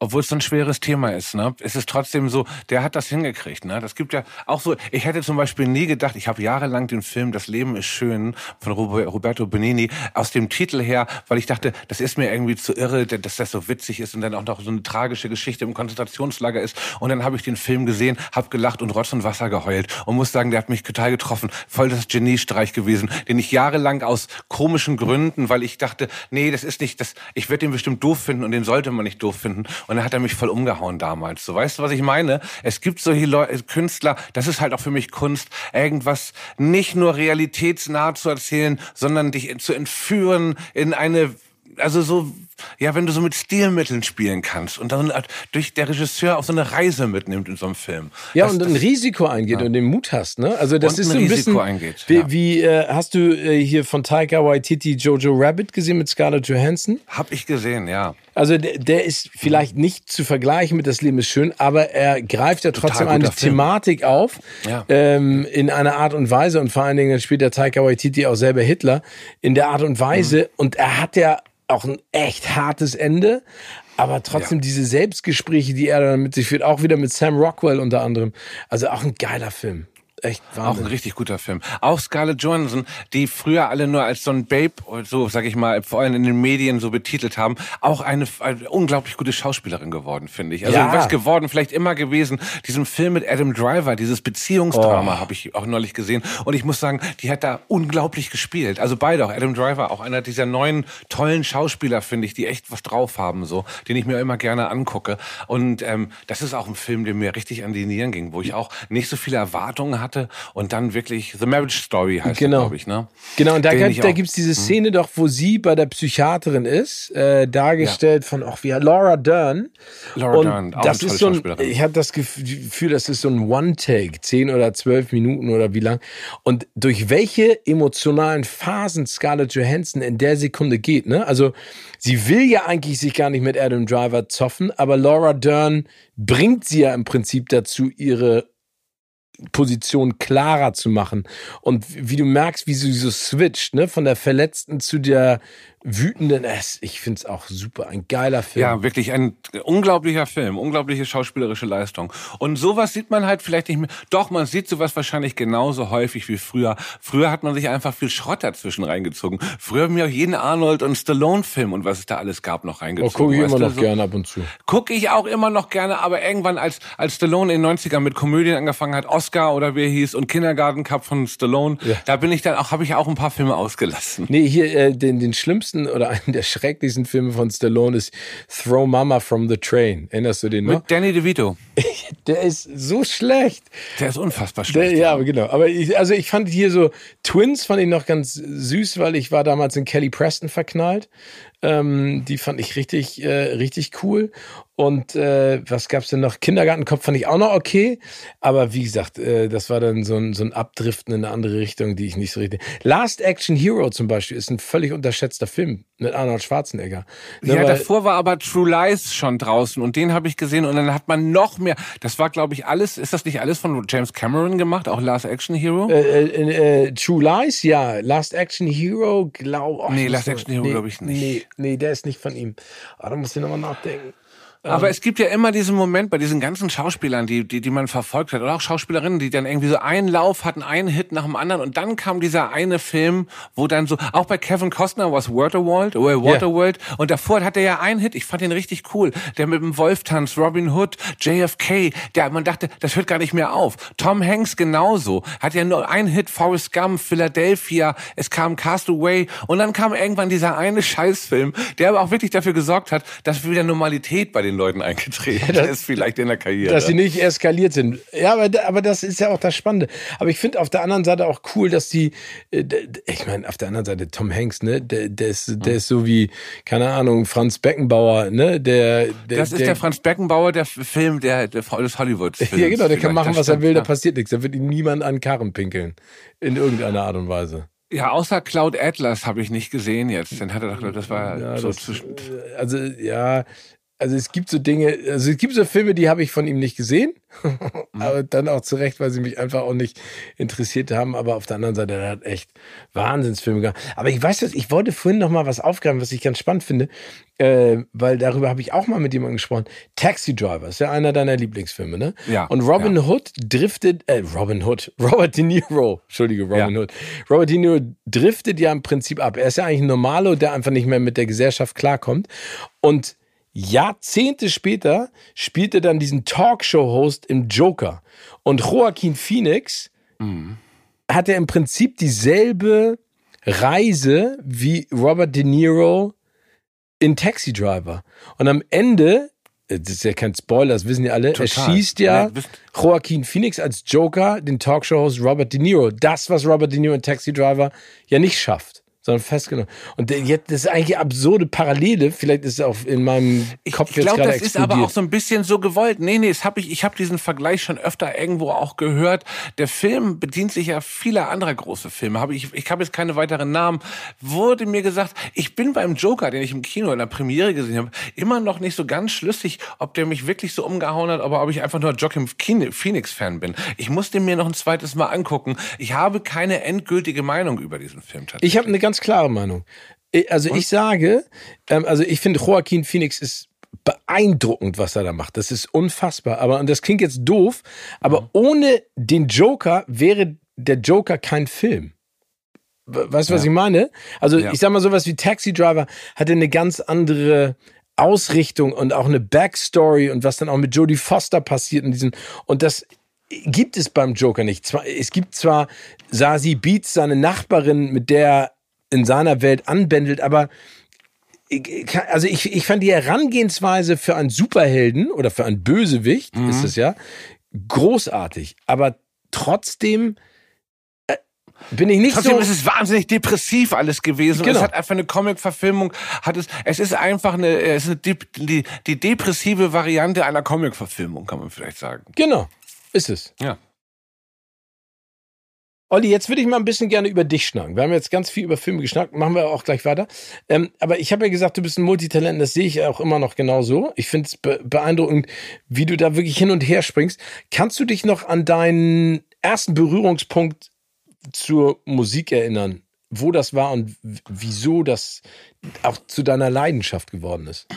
Obwohl es so ein schweres Thema ist, ne, ist es trotzdem so, der hat das hingekriegt. Ne? Das gibt ja auch so, ich hätte zum Beispiel nie gedacht, ich habe jahrelang den Film Das Leben ist schön von Roberto Benini aus dem Titel her, weil ich dachte, das ist mir irgendwie zu irre, dass das so witzig ist und dann auch noch so eine tragische Geschichte im Konzentrationslager ist. Und dann habe ich den Film gesehen, habe gelacht und Rotz und Wasser geheult und muss sagen, der hat mich total getroffen. Voll das Geniestreich gewesen, den ich jahrelang aus komischen Gründen, weil ich dachte, nee, das ist nicht, das, ich werde den bestimmt doof finden und den sollte man nicht doof finden. Und dann hat er mich voll umgehauen damals. So, weißt du, was ich meine? Es gibt solche Leute, Künstler, das ist halt auch für mich Kunst, irgendwas nicht nur realitätsnah zu erzählen, sondern dich zu entführen in eine also so, ja, wenn du so mit Stilmitteln spielen kannst und dann durch der Regisseur auf so eine Reise mitnimmt in so einem Film. Ja, das, und ein Risiko eingeht ja. und den Mut hast, ne? Also das und ist ein so ein Risiko bisschen, eingeht. Wie, ja. wie äh, hast du äh, hier von Taika Waititi Jojo Rabbit gesehen mit Scarlett Johansson? Hab ich gesehen, ja. Also der, der ist vielleicht nicht zu vergleichen mit Das Leben ist schön, aber er greift ja trotzdem eine Film. Thematik auf ja. ähm, in einer Art und Weise und vor allen Dingen spielt der Taika Waititi auch selber Hitler in der Art und Weise mhm. und er hat ja auch ein echt hartes Ende, aber trotzdem ja. diese Selbstgespräche, die er dann mit sich führt, auch wieder mit Sam Rockwell unter anderem. Also auch ein geiler Film echt Wahnsinn. Auch ein richtig guter Film. Auch Scarlett Johansson, die früher alle nur als so ein Babe, so sag ich mal, vor allem in den Medien so betitelt haben, auch eine, eine unglaublich gute Schauspielerin geworden, finde ich. Also ja. was geworden, vielleicht immer gewesen. Diesen Film mit Adam Driver, dieses Beziehungsdrama, oh. habe ich auch neulich gesehen. Und ich muss sagen, die hat da unglaublich gespielt. Also beide auch. Adam Driver, auch einer dieser neuen tollen Schauspieler, finde ich, die echt was drauf haben, so, den ich mir immer gerne angucke. Und ähm, das ist auch ein Film, der mir richtig an die Nieren ging, wo ich auch nicht so viele Erwartungen hatte hatte und dann wirklich The Marriage Story heißt genau. glaube ich, ne? Genau, und da, gibt, da gibt's diese hm. Szene doch, wo sie bei der Psychiaterin ist, äh, dargestellt ja. von, auch wie Laura Dern. Laura und Dern, auch das ist so ein, ich habe das Gefühl, das ist so ein One-Take, zehn oder zwölf Minuten oder wie lang. Und durch welche emotionalen Phasen Scarlett Johansson in der Sekunde geht, ne? Also, sie will ja eigentlich sich gar nicht mit Adam Driver zoffen, aber Laura Dern bringt sie ja im Prinzip dazu, ihre Position klarer zu machen. Und wie du merkst, wie sie so switcht, ne, von der Verletzten zu der wütenden. Ich finde es auch super. Ein geiler Film. Ja, wirklich ein unglaublicher Film. Unglaubliche schauspielerische Leistung. Und sowas sieht man halt vielleicht nicht mehr. Doch, man sieht sowas wahrscheinlich genauso häufig wie früher. Früher hat man sich einfach viel Schrott dazwischen reingezogen. Früher haben wir auch jeden Arnold und Stallone-Film und was es da alles gab noch reingezogen. Oh, gucke ich immer noch so, gerne ab und zu. Gucke ich auch immer noch gerne, aber irgendwann als, als Stallone in den 90ern mit Komödien angefangen hat, Oscar oder wie er hieß und Kindergarten Cup von Stallone, ja. da bin ich dann auch, habe ich auch ein paar Filme ausgelassen. Nee, hier äh, den, den schlimmsten schlimmsten oder *laughs* einen der schrecklichsten Filme von Stallone ist Throw Mama from the Train. Erinnerst du den noch? Mit Danny DeVito. *laughs* der ist so schlecht. Der ist unfassbar schlecht. Der, ja, genau. Aber ich, also ich fand hier so Twins fand ich noch ganz süß, weil ich war damals in Kelly Preston verknallt. Ähm, die fand ich richtig, äh, richtig cool. Und äh, was gab's denn noch? Kindergartenkopf fand ich auch noch okay. Aber wie gesagt, äh, das war dann so ein, so ein Abdriften in eine andere Richtung, die ich nicht so richtig. Last Action Hero zum Beispiel ist ein völlig unterschätzter Film mit Arnold Schwarzenegger. Ne, ja, davor war aber True Lies schon draußen und den habe ich gesehen und dann hat man noch mehr. Das war, glaube ich, alles. Ist das nicht alles von James Cameron gemacht? Auch Last Action Hero? Äh, äh, äh, True Lies, ja. Last Action Hero, glaube ich. Nee, Last Action Hero nee, glaube ich nicht. Nee, nee, der ist nicht von ihm. Aber ah, da muss ich nochmal nachdenken. Aber es gibt ja immer diesen Moment bei diesen ganzen Schauspielern, die, die, die man verfolgt hat, oder auch Schauspielerinnen, die dann irgendwie so einen Lauf hatten, einen Hit nach dem anderen und dann kam dieser eine Film, wo dann so, auch bei Kevin Costner war es Waterworld, oder Waterworld, yeah. und davor hat er ja einen Hit, ich fand den richtig cool, der mit dem Wolftanz, Robin Hood, JFK, der, man dachte, das hört gar nicht mehr auf. Tom Hanks genauso, hat ja nur einen Hit, Forrest Gump, Philadelphia, es kam Castaway und dann kam irgendwann dieser eine Scheißfilm, der aber auch wirklich dafür gesorgt hat, dass wieder Normalität bei den Leuten eingetreten *laughs* ja, das, ist, vielleicht in der Karriere. Dass sie nicht eskaliert sind. Ja, aber, aber das ist ja auch das Spannende. Aber ich finde auf der anderen Seite auch cool, dass die, äh, ich meine, auf der anderen Seite Tom Hanks, ne, der, der, ist, der ist so wie, keine Ahnung, Franz Beckenbauer, ne, der. der das ist der, der Franz Beckenbauer, der Film der, der des Hollywoods. Ja, genau, der kann machen, was er will, da passiert nichts. Da wird ihm niemand an Karren pinkeln. In irgendeiner Art und Weise. Ja, außer Cloud Atlas habe ich nicht gesehen jetzt. Den hat er doch, das war ja, so das, zwischen. Äh, also ja, also es gibt so Dinge, also es gibt so Filme, die habe ich von ihm nicht gesehen, mhm. *laughs* aber dann auch zu Recht, weil sie mich einfach auch nicht interessiert haben. Aber auf der anderen Seite, er hat echt Wahnsinnsfilme gehabt. Aber ich weiß jetzt, ich wollte vorhin noch mal was aufgreifen, was ich ganz spannend finde, äh, weil darüber habe ich auch mal mit jemandem gesprochen. Taxi Driver ist ja einer deiner Lieblingsfilme, ne? Ja. Und Robin ja. Hood driftet, äh, Robin Hood, *laughs* Robert De Niro, Entschuldige, Robin ja. Hood. Robert De Niro driftet ja im Prinzip ab. Er ist ja eigentlich ein Normalo, der einfach nicht mehr mit der Gesellschaft klarkommt. Und Jahrzehnte später spielt er dann diesen Talkshow-Host im Joker. Und Joaquin Phoenix mhm. hat er im Prinzip dieselbe Reise wie Robert De Niro in Taxi Driver. Und am Ende, das ist ja kein Spoiler, das wissen ja alle, Total. er schießt ja Joaquin Phoenix als Joker, den Talkshow-Host Robert De Niro. Das, was Robert De Niro in Taxi Driver ja nicht schafft sondern festgenommen. Und jetzt, das ist eigentlich absurde Parallele. Vielleicht ist es auch in meinem Kopf ich, ich glaub, jetzt gerade das ist aber auch so ein bisschen so gewollt. Nee, nee, das hab ich, ich habe diesen Vergleich schon öfter irgendwo auch gehört. Der Film bedient sich ja vieler anderer große Filme. Hab ich ich habe jetzt keine weiteren Namen. Wurde mir gesagt, ich bin beim Joker, den ich im Kino in der Premiere gesehen habe, immer noch nicht so ganz schlüssig, ob der mich wirklich so umgehauen hat, aber ob ich einfach nur Joaquin Phoenix-Fan bin. Ich musste mir noch ein zweites Mal angucken. Ich habe keine endgültige Meinung über diesen Film tatsächlich. Ich habe eine ganz ganz klare Meinung. Also Und? ich sage, ähm, also ich finde Joaquin Phoenix ist beeindruckend, was er da macht. Das ist unfassbar. Aber, und das klingt jetzt doof, aber mhm. ohne den Joker wäre der Joker kein Film. Weißt du, was ja. ich meine? Also, ja. ich sag mal, sowas wie Taxi Driver hatte eine ganz andere Ausrichtung und auch eine Backstory und was dann auch mit Jodie Foster passiert in diesem, und das gibt es beim Joker nicht. Es gibt zwar Sasi Beats, seine Nachbarin, mit der in seiner Welt anbändelt, aber also ich, ich fand die Herangehensweise für einen Superhelden oder für einen Bösewicht, mhm. ist es ja, großartig. Aber trotzdem äh, bin ich nicht Trotzdem so. ist es wahnsinnig depressiv alles gewesen. Genau. Es hat einfach eine Comic-Verfilmung, hat es, es ist einfach eine, es ist eine, die, die depressive Variante einer Comic-Verfilmung, kann man vielleicht sagen. Genau, ist es. Ja. Olli, jetzt würde ich mal ein bisschen gerne über dich schnacken. Wir haben jetzt ganz viel über Filme geschnackt, machen wir auch gleich weiter. Ähm, aber ich habe ja gesagt, du bist ein Multitalent, das sehe ich auch immer noch genau so. Ich finde es be beeindruckend, wie du da wirklich hin und her springst. Kannst du dich noch an deinen ersten Berührungspunkt zur Musik erinnern? Wo das war und wieso das auch zu deiner Leidenschaft geworden ist?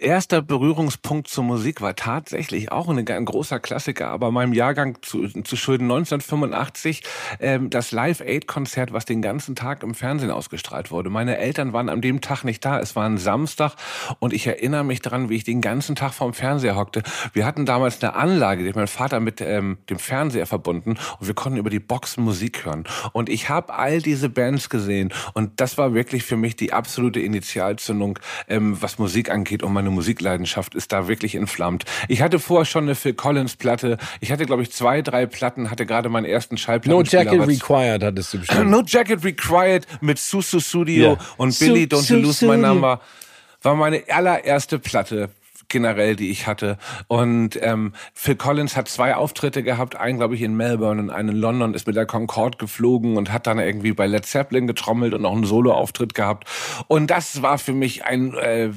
Erster Berührungspunkt zur Musik war tatsächlich auch ein, ein großer Klassiker, aber meinem Jahrgang zu, zu Schulden 1985 ähm, das Live-Aid-Konzert, was den ganzen Tag im Fernsehen ausgestrahlt wurde. Meine Eltern waren an dem Tag nicht da, es war ein Samstag und ich erinnere mich daran, wie ich den ganzen Tag vorm Fernseher hockte. Wir hatten damals eine Anlage, die hat mein Vater mit ähm, dem Fernseher verbunden und wir konnten über die Boxen Musik hören. Und ich habe all diese Bands gesehen und das war wirklich für mich die absolute Initialzündung, ähm, was Musik angeht und meine meine Musikleidenschaft ist da wirklich entflammt. Ich hatte vorher schon eine Phil Collins Platte. Ich hatte, glaube ich, zwei, drei Platten, hatte gerade meinen ersten Schallplatten. No Jacket Required hattest du bestimmt. no Jacket Required mit Susu Studio yeah. und Billy Don't You Lose My Number war meine allererste Platte generell, die ich hatte. Und ähm, Phil Collins hat zwei Auftritte gehabt, einen glaube ich in Melbourne und einen in London, ist mit der Concorde geflogen und hat dann irgendwie bei Led Zeppelin getrommelt und noch einen Solo-Auftritt gehabt. Und das war für mich ein äh,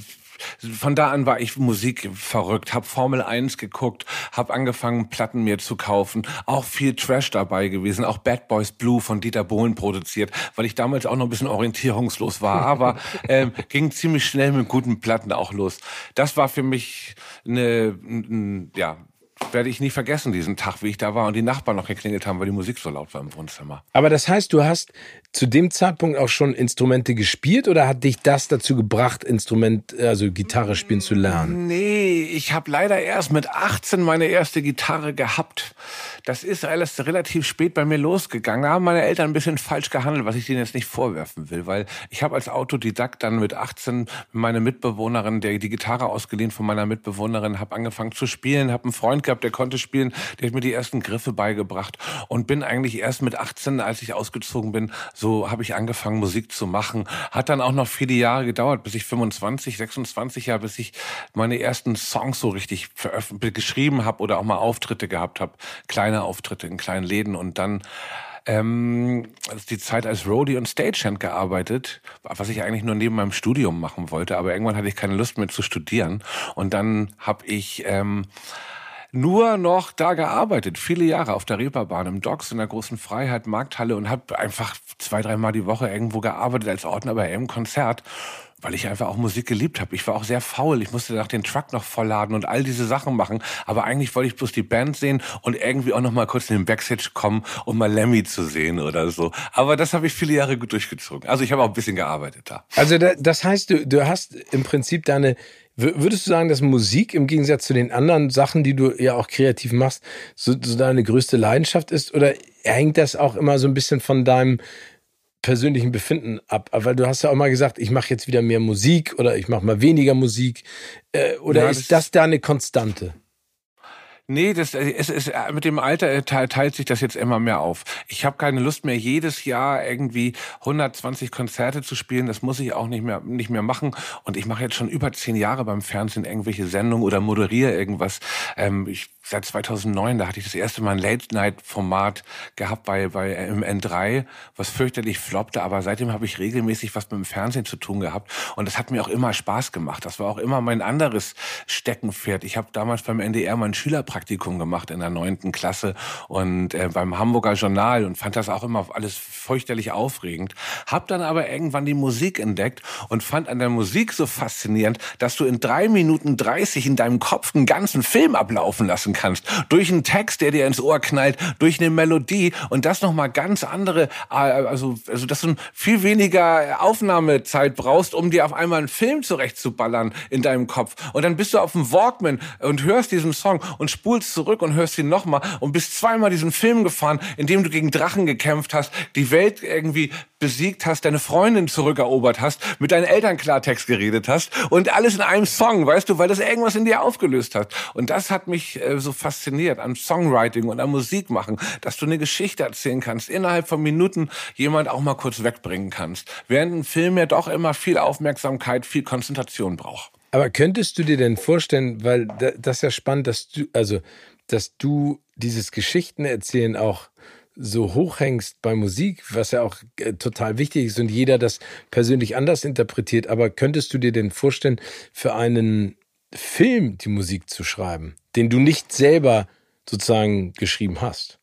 von da an war ich Musik verrückt, habe Formel 1 geguckt, habe angefangen Platten mir zu kaufen, auch viel Trash dabei gewesen, auch Bad Boys Blue von Dieter Bohlen produziert, weil ich damals auch noch ein bisschen orientierungslos war, aber *laughs* ähm, ging ziemlich schnell mit guten Platten auch los. Das war für mich eine, ein, ja, werde ich nie vergessen, diesen Tag, wie ich da war und die Nachbarn noch geklingelt haben, weil die Musik so laut war im Wohnzimmer. Aber das heißt, du hast zu dem Zeitpunkt auch schon Instrumente gespielt oder hat dich das dazu gebracht, Instrument, also Gitarre spielen zu lernen? Nee, ich habe leider erst mit 18 meine erste Gitarre gehabt. Das ist alles relativ spät bei mir losgegangen. Da haben meine Eltern ein bisschen falsch gehandelt, was ich denen jetzt nicht vorwerfen will, weil ich habe als Autodidakt dann mit 18 meine Mitbewohnerin, der die Gitarre ausgeliehen von meiner Mitbewohnerin, habe angefangen zu spielen, habe einen Freund gehabt, der konnte spielen, der hat mir die ersten Griffe beigebracht und bin eigentlich erst mit 18, als ich ausgezogen bin, habe ich angefangen Musik zu machen. Hat dann auch noch viele Jahre gedauert, bis ich 25, 26 Jahre, bis ich meine ersten Songs so richtig geschrieben habe oder auch mal Auftritte gehabt habe, kleine kleine Auftritte in kleinen Läden und dann ähm, die Zeit als Roadie und Stagehand gearbeitet, was ich eigentlich nur neben meinem Studium machen wollte, aber irgendwann hatte ich keine Lust mehr zu studieren und dann habe ich ähm, nur noch da gearbeitet, viele Jahre auf der Reeperbahn, im Docks, in der großen Freiheit, Markthalle und habe einfach zwei, dreimal die Woche irgendwo gearbeitet als Ordner bei einem Konzert weil ich einfach auch Musik geliebt habe. Ich war auch sehr faul. Ich musste nach den Truck noch vollladen und all diese Sachen machen. Aber eigentlich wollte ich bloß die Band sehen und irgendwie auch noch mal kurz in den Backstage kommen, um mal Lemmy zu sehen oder so. Aber das habe ich viele Jahre gut durchgezogen. Also ich habe auch ein bisschen gearbeitet da. Also das heißt, du, du hast im Prinzip deine Würdest du sagen, dass Musik im Gegensatz zu den anderen Sachen, die du ja auch kreativ machst, so, so deine größte Leidenschaft ist? Oder hängt das auch immer so ein bisschen von deinem persönlichen Befinden ab. Weil du hast ja auch mal gesagt, ich mache jetzt wieder mehr Musik oder ich mache mal weniger Musik. Äh, oder ja, ist das da eine Konstante? Nee, das, äh, es ist, äh, mit dem Alter äh, teilt sich das jetzt immer mehr auf. Ich habe keine Lust mehr, jedes Jahr irgendwie 120 Konzerte zu spielen. Das muss ich auch nicht mehr, nicht mehr machen. Und ich mache jetzt schon über zehn Jahre beim Fernsehen irgendwelche Sendungen oder moderiere irgendwas. Ähm, ich seit 2009, da hatte ich das erste Mal ein Late-Night-Format gehabt bei, bei im N3, was fürchterlich floppte, aber seitdem habe ich regelmäßig was mit dem Fernsehen zu tun gehabt und das hat mir auch immer Spaß gemacht. Das war auch immer mein anderes Steckenpferd. Ich habe damals beim NDR mein Schülerpraktikum gemacht in der neunten Klasse und äh, beim Hamburger Journal und fand das auch immer alles fürchterlich aufregend. Hab dann aber irgendwann die Musik entdeckt und fand an der Musik so faszinierend, dass du in drei Minuten dreißig in deinem Kopf einen ganzen Film ablaufen lassen kannst. Durch einen Text, der dir ins Ohr knallt, durch eine Melodie und das nochmal ganz andere, äh, also, also dass du viel weniger Aufnahmezeit brauchst, um dir auf einmal einen Film zurechtzuballern in deinem Kopf. Und dann bist du auf dem Walkman und hörst diesen Song und spulst zurück und hörst ihn nochmal und bist zweimal diesen Film gefahren, in dem du gegen Drachen gekämpft hast, die Welt irgendwie besiegt hast, deine Freundin zurückerobert hast, mit deinen Eltern Klartext geredet hast und alles in einem Song, weißt du, weil das irgendwas in dir aufgelöst hat. Und das hat mich äh, so fasziniert am Songwriting und am Musik machen, dass du eine Geschichte erzählen kannst, innerhalb von Minuten jemand auch mal kurz wegbringen kannst, während ein Film ja doch immer viel Aufmerksamkeit, viel Konzentration braucht. Aber könntest du dir denn vorstellen, weil das ist ja spannend, dass du, also, dass du dieses Geschichtenerzählen auch so hochhängst bei Musik, was ja auch äh, total wichtig ist und jeder das persönlich anders interpretiert. Aber könntest du dir denn vorstellen, für einen Film die Musik zu schreiben, den du nicht selber sozusagen geschrieben hast?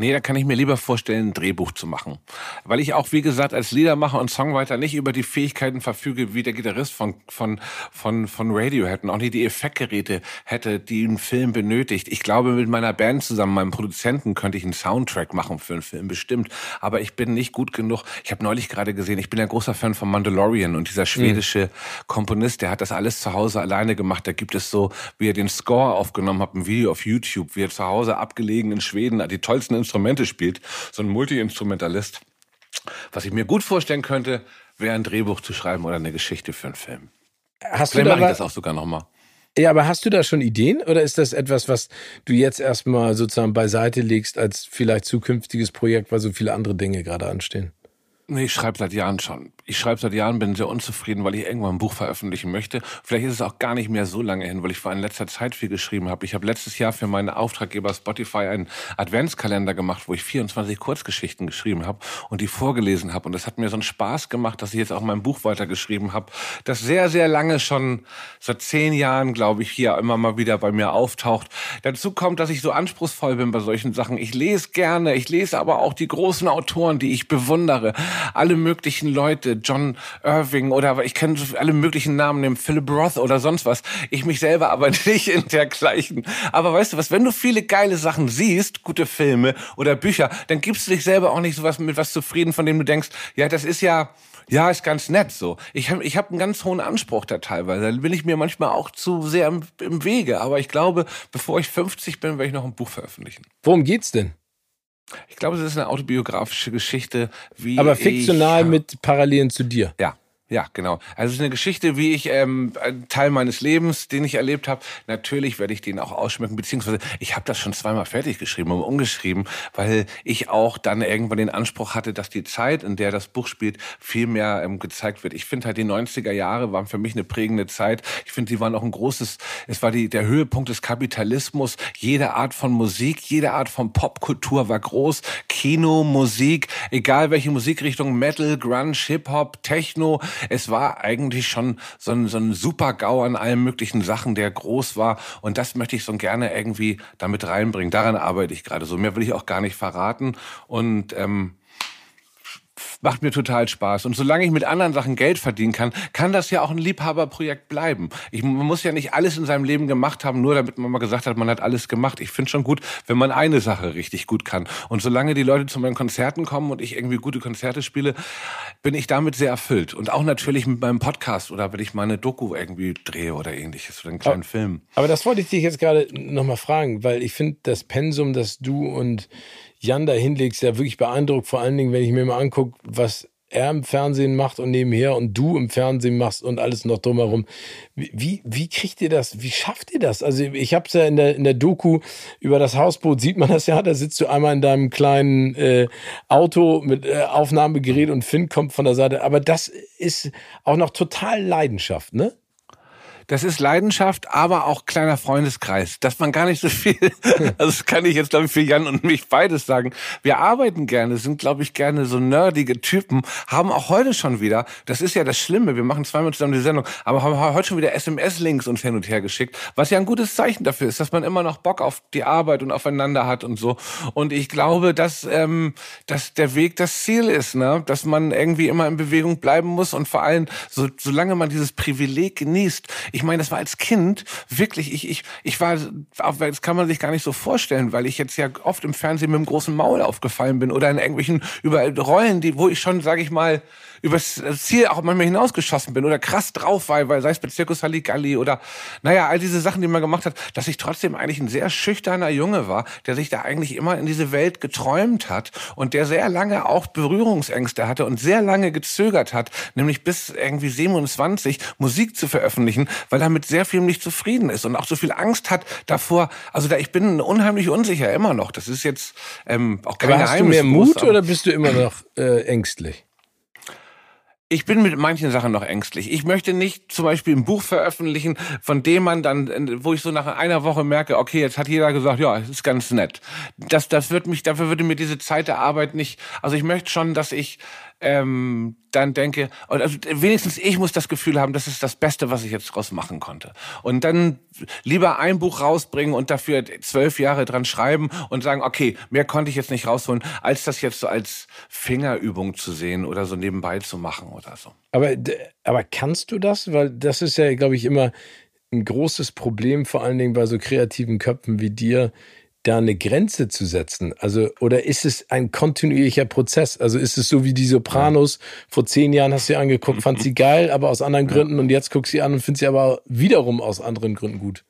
Nee, da kann ich mir lieber vorstellen, ein Drehbuch zu machen. Weil ich auch, wie gesagt, als Liedermacher und Songwriter nicht über die Fähigkeiten verfüge, wie der Gitarrist von, von, von, von Radiohead und auch nicht die Effektgeräte hätte, die ein Film benötigt. Ich glaube, mit meiner Band zusammen, meinem Produzenten, könnte ich einen Soundtrack machen für einen Film, bestimmt. Aber ich bin nicht gut genug. Ich habe neulich gerade gesehen, ich bin ein großer Fan von Mandalorian und dieser schwedische mhm. Komponist, der hat das alles zu Hause alleine gemacht. Da gibt es so, wie er den Score aufgenommen hat, ein Video auf YouTube, wie er zu Hause abgelegen in Schweden die tollsten Instrumente spielt, so ein Multi-Instrumentalist. Was ich mir gut vorstellen könnte, wäre ein Drehbuch zu schreiben oder eine Geschichte für einen Film. Hast Vielleicht mache ich das auch sogar nochmal. Ja, aber hast du da schon Ideen oder ist das etwas, was du jetzt erstmal sozusagen beiseite legst als vielleicht zukünftiges Projekt, weil so viele andere Dinge gerade anstehen? Nee, ich schreibe seit Jahren schon. Ich schreibe seit Jahren, bin sehr unzufrieden, weil ich irgendwann ein Buch veröffentlichen möchte. Vielleicht ist es auch gar nicht mehr so lange hin, weil ich vor in letzter Zeit viel geschrieben habe. Ich habe letztes Jahr für meine Auftraggeber Spotify einen Adventskalender gemacht, wo ich 24 Kurzgeschichten geschrieben habe und die vorgelesen habe. Und das hat mir so einen Spaß gemacht, dass ich jetzt auch mein Buch weitergeschrieben habe, das sehr, sehr lange schon, seit zehn Jahren, glaube ich, hier immer mal wieder bei mir auftaucht. Dazu kommt, dass ich so anspruchsvoll bin bei solchen Sachen. Ich lese gerne, ich lese aber auch die großen Autoren, die ich bewundere alle möglichen Leute, John Irving oder ich kenne alle möglichen Namen nehmen, Philip Roth oder sonst was. Ich mich selber aber *laughs* nicht in dergleichen. Aber weißt du was, wenn du viele geile Sachen siehst, gute Filme oder Bücher, dann gibst du dich selber auch nicht so was mit was zufrieden, von dem du denkst, ja, das ist ja, ja, ist ganz nett so. Ich habe ich hab einen ganz hohen Anspruch da teilweise. Da bin ich mir manchmal auch zu sehr im, im Wege. Aber ich glaube, bevor ich 50 bin, werde ich noch ein Buch veröffentlichen. Worum geht's denn? Ich glaube, es ist eine autobiografische Geschichte, wie. Aber fiktional ich, mit Parallelen zu dir. Ja, ja, genau. Also es ist eine Geschichte, wie ich ähm, ein Teil meines Lebens, den ich erlebt habe. Natürlich werde ich den auch ausschmücken, beziehungsweise ich habe das schon zweimal fertig geschrieben und umgeschrieben, weil ich auch dann irgendwann den Anspruch hatte, dass die Zeit, in der das Buch spielt, viel mehr ähm, gezeigt wird. Ich finde halt die 90er Jahre waren für mich eine prägende Zeit. Ich finde, die waren auch ein großes, es war die, der Höhepunkt des Kapitalismus. Jede Art von Musik, jede Art von Popkultur war groß. Kino, Musik, egal welche Musikrichtung, Metal, Grunge, Hip-Hop, Techno, es war eigentlich schon so ein, so ein Super-GAU an allen möglichen Sachen, der groß war. Und das möchte ich so gerne irgendwie damit reinbringen. Daran arbeite ich gerade so. Mehr will ich auch gar nicht verraten. Und ähm, macht mir total Spaß. Und solange ich mit anderen Sachen Geld verdienen kann, kann das ja auch ein Liebhaberprojekt bleiben. Ich, man muss ja nicht alles in seinem Leben gemacht haben, nur damit man mal gesagt hat, man hat alles gemacht. Ich finde schon gut, wenn man eine Sache richtig gut kann. Und solange die Leute zu meinen Konzerten kommen und ich irgendwie gute Konzerte spiele, bin ich damit sehr erfüllt. Und auch natürlich mit meinem Podcast oder wenn ich mal eine Doku irgendwie drehe oder ähnliches oder einen kleinen aber, Film. Aber das wollte ich dich jetzt gerade nochmal fragen, weil ich finde, das Pensum, das du und Jan da hinlegst, ja wirklich beeindruckt. Vor allen Dingen, wenn ich mir mal angucke, was er im Fernsehen macht und nebenher und du im Fernsehen machst und alles noch drumherum. Wie, wie kriegt ihr das? Wie schafft ihr das? Also ich habe es ja in der, in der Doku über das Hausboot, sieht man das ja, da sitzt du einmal in deinem kleinen äh, Auto mit äh, Aufnahmegerät und Finn kommt von der Seite. Aber das ist auch noch total Leidenschaft, ne? Das ist Leidenschaft, aber auch kleiner Freundeskreis, dass man gar nicht so viel, *laughs* also das kann ich jetzt glaube ich für Jan und mich beides sagen. Wir arbeiten gerne, sind glaube ich gerne so nerdige Typen, haben auch heute schon wieder, das ist ja das Schlimme, wir machen zweimal zusammen die Sendung, aber haben heute schon wieder SMS-Links uns hin und her geschickt, was ja ein gutes Zeichen dafür ist, dass man immer noch Bock auf die Arbeit und aufeinander hat und so. Und ich glaube, dass, ähm, dass der Weg das Ziel ist, ne? dass man irgendwie immer in Bewegung bleiben muss und vor allem, so, solange man dieses Privileg genießt, ich meine, das war als Kind wirklich, ich, ich, ich war, das kann man sich gar nicht so vorstellen, weil ich jetzt ja oft im Fernsehen mit dem großen Maul aufgefallen bin oder in irgendwelchen über Rollen, die, wo ich schon, sage ich mal, übers Ziel auch manchmal hinausgeschossen bin oder krass drauf war, weil sei es bei Zirkus Halligalli oder naja, all diese Sachen, die man gemacht hat, dass ich trotzdem eigentlich ein sehr schüchterner Junge war, der sich da eigentlich immer in diese Welt geträumt hat und der sehr lange auch Berührungsängste hatte und sehr lange gezögert hat, nämlich bis irgendwie 27 Musik zu veröffentlichen, weil er mit sehr vielem nicht zufrieden ist und auch so viel Angst hat davor. Also da ich bin unheimlich unsicher immer noch. Das ist jetzt ähm, auch kein Aber hast du mehr Mut oder bist du immer noch äh, ängstlich? Ich bin mit manchen Sachen noch ängstlich. Ich möchte nicht zum Beispiel ein Buch veröffentlichen, von dem man dann, wo ich so nach einer Woche merke, okay, jetzt hat jeder gesagt, ja, ist ganz nett. Das, das wird mich, dafür würde mir diese Zeit der Arbeit nicht, also ich möchte schon, dass ich ähm, dann denke, also wenigstens ich muss das Gefühl haben, das ist das Beste, was ich jetzt draus machen konnte. Und dann lieber ein Buch rausbringen und dafür zwölf Jahre dran schreiben und sagen, okay, mehr konnte ich jetzt nicht rausholen, als das jetzt so als Fingerübung zu sehen oder so nebenbei zu machen oder so. Aber, aber kannst du das? Weil das ist ja, glaube ich, immer ein großes Problem, vor allen Dingen bei so kreativen Köpfen wie dir, da eine Grenze zu setzen? Also, oder ist es ein kontinuierlicher Prozess? Also ist es so wie die Sopranos, vor zehn Jahren hast du sie angeguckt, fand sie *laughs* geil, aber aus anderen Gründen und jetzt guckst du sie an und findest sie aber wiederum aus anderen Gründen gut.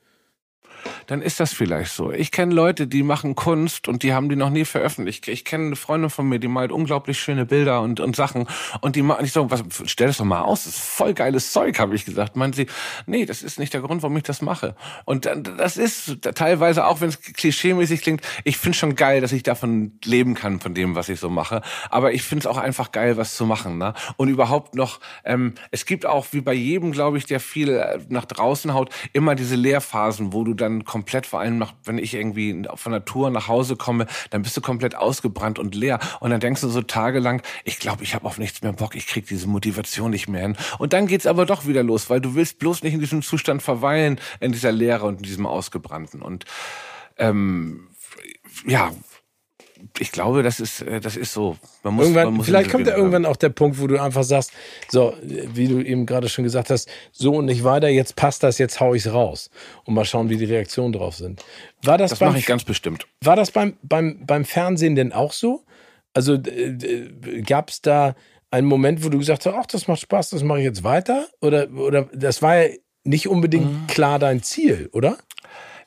Dann ist das vielleicht so. Ich kenne Leute, die machen Kunst und die haben die noch nie veröffentlicht. Ich kenne eine Freundin von mir, die malt unglaublich schöne Bilder und, und Sachen und die machen, ich so, was, stell das doch mal aus, das ist voll geiles Zeug, habe ich gesagt. Meinen sie, nee, das ist nicht der Grund, warum ich das mache. Und das ist teilweise, auch wenn es klischeemäßig klingt, ich finde schon geil, dass ich davon leben kann, von dem, was ich so mache. Aber ich finde es auch einfach geil, was zu machen. Ne? Und überhaupt noch, ähm, es gibt auch, wie bei jedem, glaube ich, der viel äh, nach draußen haut, immer diese Lehrphasen, wo du dann komplett, vor allem nach, wenn ich irgendwie von der Tour nach Hause komme, dann bist du komplett ausgebrannt und leer. Und dann denkst du so tagelang, ich glaube, ich habe auf nichts mehr Bock, ich krieg diese Motivation nicht mehr hin. Und dann geht's aber doch wieder los, weil du willst bloß nicht in diesem Zustand verweilen, in dieser Leere und in diesem Ausgebrannten. Und ähm, ja, ich glaube, das ist, äh, das ist so. Man muss, irgendwann, man muss vielleicht kommt da irgendwann auch der Punkt, wo du einfach sagst, so, wie du eben gerade schon gesagt hast, so und nicht weiter, jetzt passt das, jetzt hau ich's raus. Und mal schauen, wie die Reaktionen drauf sind. War das, das mache ich ganz bestimmt. War das beim, beim, beim Fernsehen denn auch so? Also äh, gab es da einen Moment, wo du gesagt hast, ach, das macht Spaß, das mache ich jetzt weiter? Oder, oder das war ja nicht unbedingt mhm. klar dein Ziel, oder?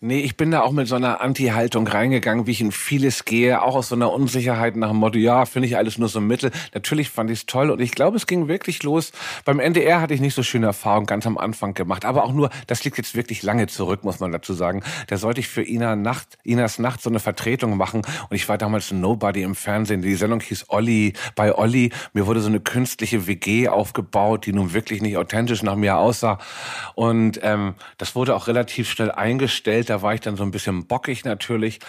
Nee, ich bin da auch mit so einer Anti-Haltung reingegangen, wie ich in vieles gehe, auch aus so einer Unsicherheit nach dem Motto, ja, finde ich alles nur so Mittel. Natürlich fand ich es toll und ich glaube, es ging wirklich los. Beim NDR hatte ich nicht so schöne Erfahrungen ganz am Anfang gemacht, aber auch nur, das liegt jetzt wirklich lange zurück, muss man dazu sagen. Da sollte ich für Ina Nacht, Inas Nacht so eine Vertretung machen und ich war damals Nobody im Fernsehen. Die Sendung hieß Olli bei Olli. Mir wurde so eine künstliche WG aufgebaut, die nun wirklich nicht authentisch nach mir aussah und ähm, das wurde auch relativ schnell eingestellt da war ich dann so ein bisschen bockig natürlich.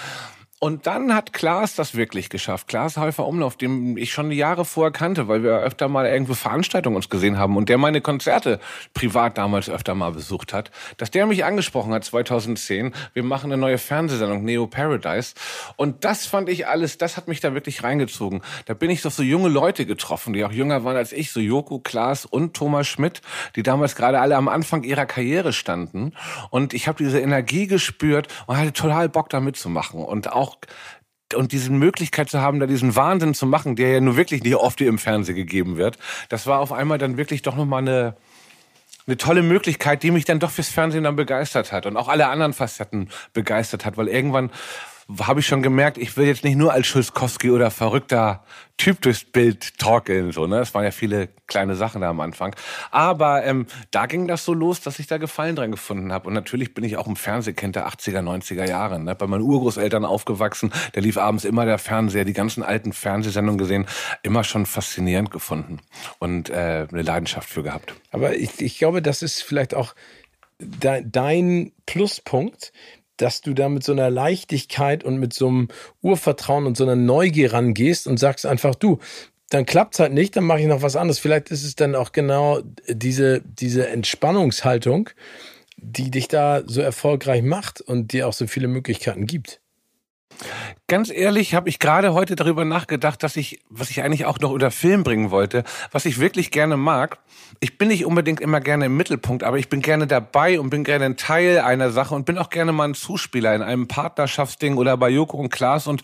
Und dann hat Klaas das wirklich geschafft. Klaas Häufer Umlauf, den ich schon Jahre vorher kannte, weil wir öfter mal irgendwo Veranstaltungen uns gesehen haben und der meine Konzerte privat damals öfter mal besucht hat, dass der mich angesprochen hat 2010. Wir machen eine neue Fernsehsendung, Neo Paradise. Und das fand ich alles, das hat mich da wirklich reingezogen. Da bin ich doch so junge Leute getroffen, die auch jünger waren als ich, so Joko, Klaas und Thomas Schmidt, die damals gerade alle am Anfang ihrer Karriere standen. Und ich habe diese Energie gespürt und hatte total Bock da mitzumachen. Und auch und diese Möglichkeit zu haben, da diesen Wahnsinn zu machen, der ja nur wirklich nicht oft im Fernsehen gegeben wird, das war auf einmal dann wirklich doch nochmal eine, eine tolle Möglichkeit, die mich dann doch fürs Fernsehen dann begeistert hat und auch alle anderen Facetten begeistert hat, weil irgendwann habe ich schon gemerkt, ich will jetzt nicht nur als Schulzkowski oder verrückter Typ durchs Bild torkeln. So, ne? Es waren ja viele kleine Sachen da am Anfang. Aber ähm, da ging das so los, dass ich da Gefallen dran gefunden habe. Und natürlich bin ich auch im Fernsehkind der 80er, 90er Jahre. Ne? Bei meinen Urgroßeltern aufgewachsen. Da lief abends immer der Fernseher, die ganzen alten Fernsehsendungen gesehen. Immer schon faszinierend gefunden und äh, eine Leidenschaft für gehabt. Aber ich, ich glaube, das ist vielleicht auch dein Pluspunkt, dass du da mit so einer Leichtigkeit und mit so einem Urvertrauen und so einer Neugier rangehst und sagst einfach, du, dann klappt's halt nicht, dann mache ich noch was anderes. Vielleicht ist es dann auch genau diese, diese Entspannungshaltung, die dich da so erfolgreich macht und dir auch so viele Möglichkeiten gibt. Ganz ehrlich habe ich gerade heute darüber nachgedacht, dass ich, was ich eigentlich auch noch unter Film bringen wollte, was ich wirklich gerne mag. Ich bin nicht unbedingt immer gerne im Mittelpunkt, aber ich bin gerne dabei und bin gerne ein Teil einer Sache und bin auch gerne mal ein Zuspieler in einem Partnerschaftsding oder bei Joko und Klaas. Und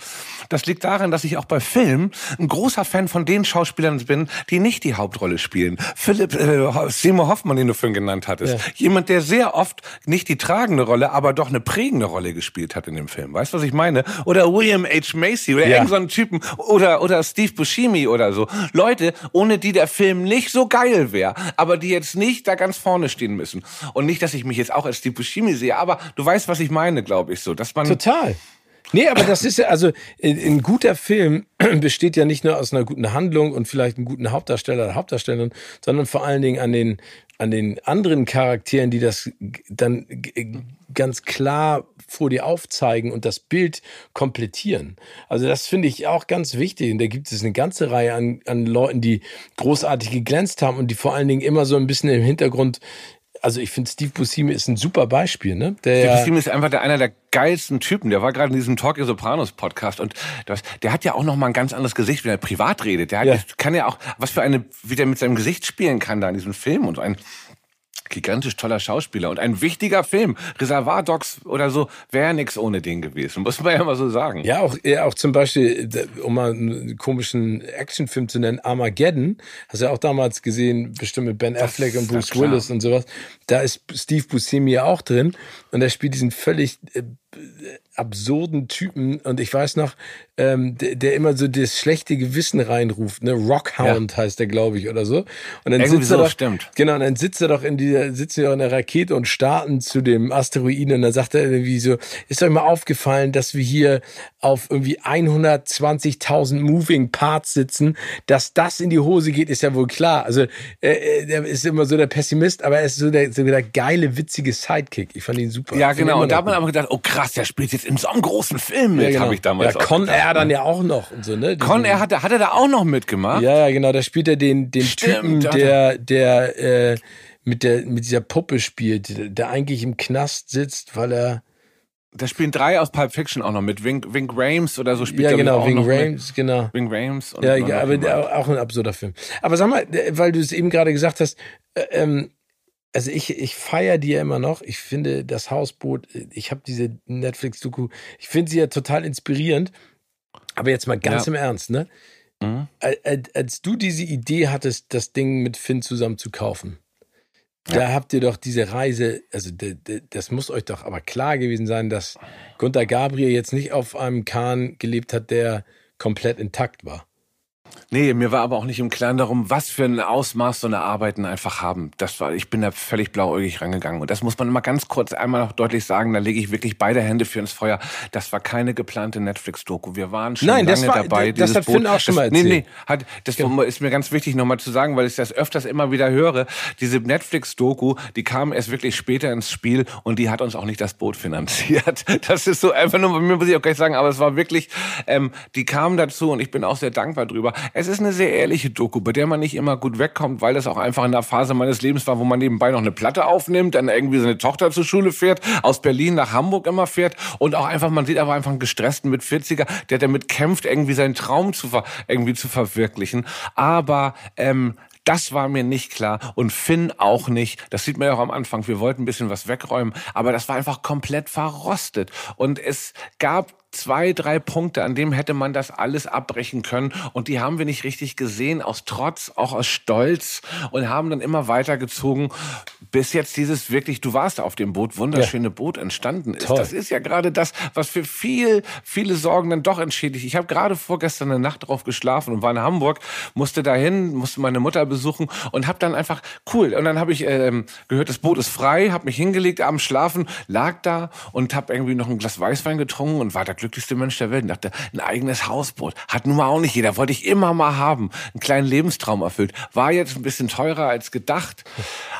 das liegt daran, dass ich auch bei Film ein großer Fan von den Schauspielern bin, die nicht die Hauptrolle spielen. Philipp äh, Seymour Hoffmann, den du vorhin genannt hattest. Ja. Jemand, der sehr oft nicht die tragende Rolle, aber doch eine prägende Rolle gespielt hat in dem Film. Weißt du, was ich meine? Oder William H. Macy oder ja. irgendeinen Typen oder, oder Steve Buscemi oder so. Leute, ohne die der Film nicht so geil wäre, aber die jetzt nicht da ganz vorne stehen müssen. Und nicht, dass ich mich jetzt auch als Steve Buscemi sehe, aber du weißt, was ich meine, glaube ich so, dass man Total. Nee, aber das ist ja, also ein guter Film *clears throat* besteht ja nicht nur aus einer guten Handlung und vielleicht einem guten Hauptdarsteller oder Hauptdarstellerin, sondern vor allen Dingen an den, an den anderen Charakteren, die das dann ganz klar vor dir aufzeigen und das Bild komplettieren. Also das finde ich auch ganz wichtig. Und da gibt es eine ganze Reihe an, an Leuten, die großartig geglänzt haben und die vor allen Dingen immer so ein bisschen im Hintergrund also ich finde Steve Buscemi ist ein super Beispiel, ne? Der Steve Buscemi ist einfach der, einer der geilsten Typen. Der war gerade in diesem Talk Sopranos Podcast und das, der hat ja auch noch mal ein ganz anderes Gesicht, wenn er privat redet. Der hat, ja. kann ja auch, was für eine, wie der mit seinem Gesicht spielen kann da in diesem Film und so ein gigantisch toller Schauspieler und ein wichtiger Film. Reservoir Dogs oder so wäre nix ohne den gewesen, *laughs* muss man ja mal so sagen. Ja, auch, ja, auch zum Beispiel, um mal einen komischen Actionfilm zu nennen, Armageddon, hast du ja auch damals gesehen, bestimmt mit Ben Affleck und Bruce Willis und sowas. Da ist Steve Buscemi auch drin und er spielt diesen völlig äh, absurden Typen und ich weiß noch, ähm, der, der, immer so das schlechte Gewissen reinruft, ne? Rockhound ja. heißt der, glaube ich, oder so. Und dann Irgendwie sitzt so, er doch, stimmt. Genau, und dann sitzt er doch in dieser, sitzen ja in der Rakete und starten zu dem Asteroiden und dann sagt er irgendwie so, ist euch mal aufgefallen, dass wir hier auf irgendwie 120.000 Moving Parts sitzen, dass das in die Hose geht, ist ja wohl klar. Also, äh, der ist immer so der Pessimist, aber er ist so der, so der geile, witzige Sidekick. Ich fand ihn super. Ja, genau. Und da hat man aber gedacht, oh krass, der spielt jetzt in so einem großen Film mit, ja, genau. habe ich damals ja, Con Air dann ja auch noch und so, ne? Con Air hat, hat er da auch noch mitgemacht? Ja, ja, genau, da spielt er den, den Stimmt, Typen, der, der, äh, mit der, mit dieser Puppe spielt, der eigentlich im Knast sitzt, weil er, da spielen drei aus Pulp Fiction auch noch mit. Wink, Wink Rames oder so spielt Ja, genau, Wink Rames, genau. Wink Rames. ja, ja aber der, auch ein absurder Film. Aber sag mal, weil du es eben gerade gesagt hast, äh, ähm, also ich, ich feiere die ja immer noch. Ich finde das Hausboot, ich habe diese Netflix-Doku, ich finde sie ja total inspirierend. Aber jetzt mal ganz ja. im Ernst, ne? Mhm. Als, als du diese Idee hattest, das Ding mit Finn zusammen zu kaufen, ja. da habt ihr doch diese Reise, also das muss euch doch aber klar gewesen sein, dass Gunter Gabriel jetzt nicht auf einem Kahn gelebt hat, der komplett intakt war. Nee, mir war aber auch nicht im Klaren darum, was für ein Ausmaß so eine Arbeiten einfach haben. Das war, ich bin da völlig blauäugig rangegangen. Und das muss man mal ganz kurz einmal noch deutlich sagen. Da lege ich wirklich beide Hände für ins Feuer. Das war keine geplante Netflix-Doku. Wir waren schon Nein, lange war, dabei. Das hat Finn auch schon mal erzählt. Nee, nee, hat, das genau. ist mir ganz wichtig nochmal zu sagen, weil ich das öfters immer wieder höre. Diese Netflix-Doku, die kam erst wirklich später ins Spiel und die hat uns auch nicht das Boot finanziert. *laughs* Das ist so einfach nur, mir muss ich auch gleich sagen, aber es war wirklich, ähm, die kam dazu und ich bin auch sehr dankbar drüber es ist eine sehr ehrliche Doku, bei der man nicht immer gut wegkommt, weil das auch einfach in der Phase meines Lebens war, wo man nebenbei noch eine Platte aufnimmt, dann irgendwie seine Tochter zur Schule fährt, aus Berlin nach Hamburg immer fährt und auch einfach, man sieht aber einfach einen gestressten mit 40er, der damit kämpft, irgendwie seinen Traum zu, ver irgendwie zu verwirklichen. Aber ähm, das war mir nicht klar und Finn auch nicht. Das sieht man ja auch am Anfang. Wir wollten ein bisschen was wegräumen, aber das war einfach komplett verrostet. Und es gab zwei, drei Punkte, an dem hätte man das alles abbrechen können. Und die haben wir nicht richtig gesehen, aus Trotz, auch aus Stolz und haben dann immer weitergezogen, bis jetzt dieses wirklich, du warst auf dem Boot, wunderschöne ja. Boot entstanden ist. Toll. Das ist ja gerade das, was für viel, viele Sorgen dann doch entschädigt. Ich habe gerade vorgestern eine Nacht drauf geschlafen und war in Hamburg, musste dahin, musste meine Mutter besuchen und habe dann einfach, cool, und dann habe ich ähm, gehört, das Boot ist frei, habe mich hingelegt, abends schlafen, lag da und habe irgendwie noch ein Glas Weißwein getrunken und war da glücklichste Mensch der Welt. Und dachte, ein eigenes Hausboot. Hat nun mal auch nicht jeder. Wollte ich immer mal haben. Einen kleinen Lebenstraum erfüllt. War jetzt ein bisschen teurer als gedacht.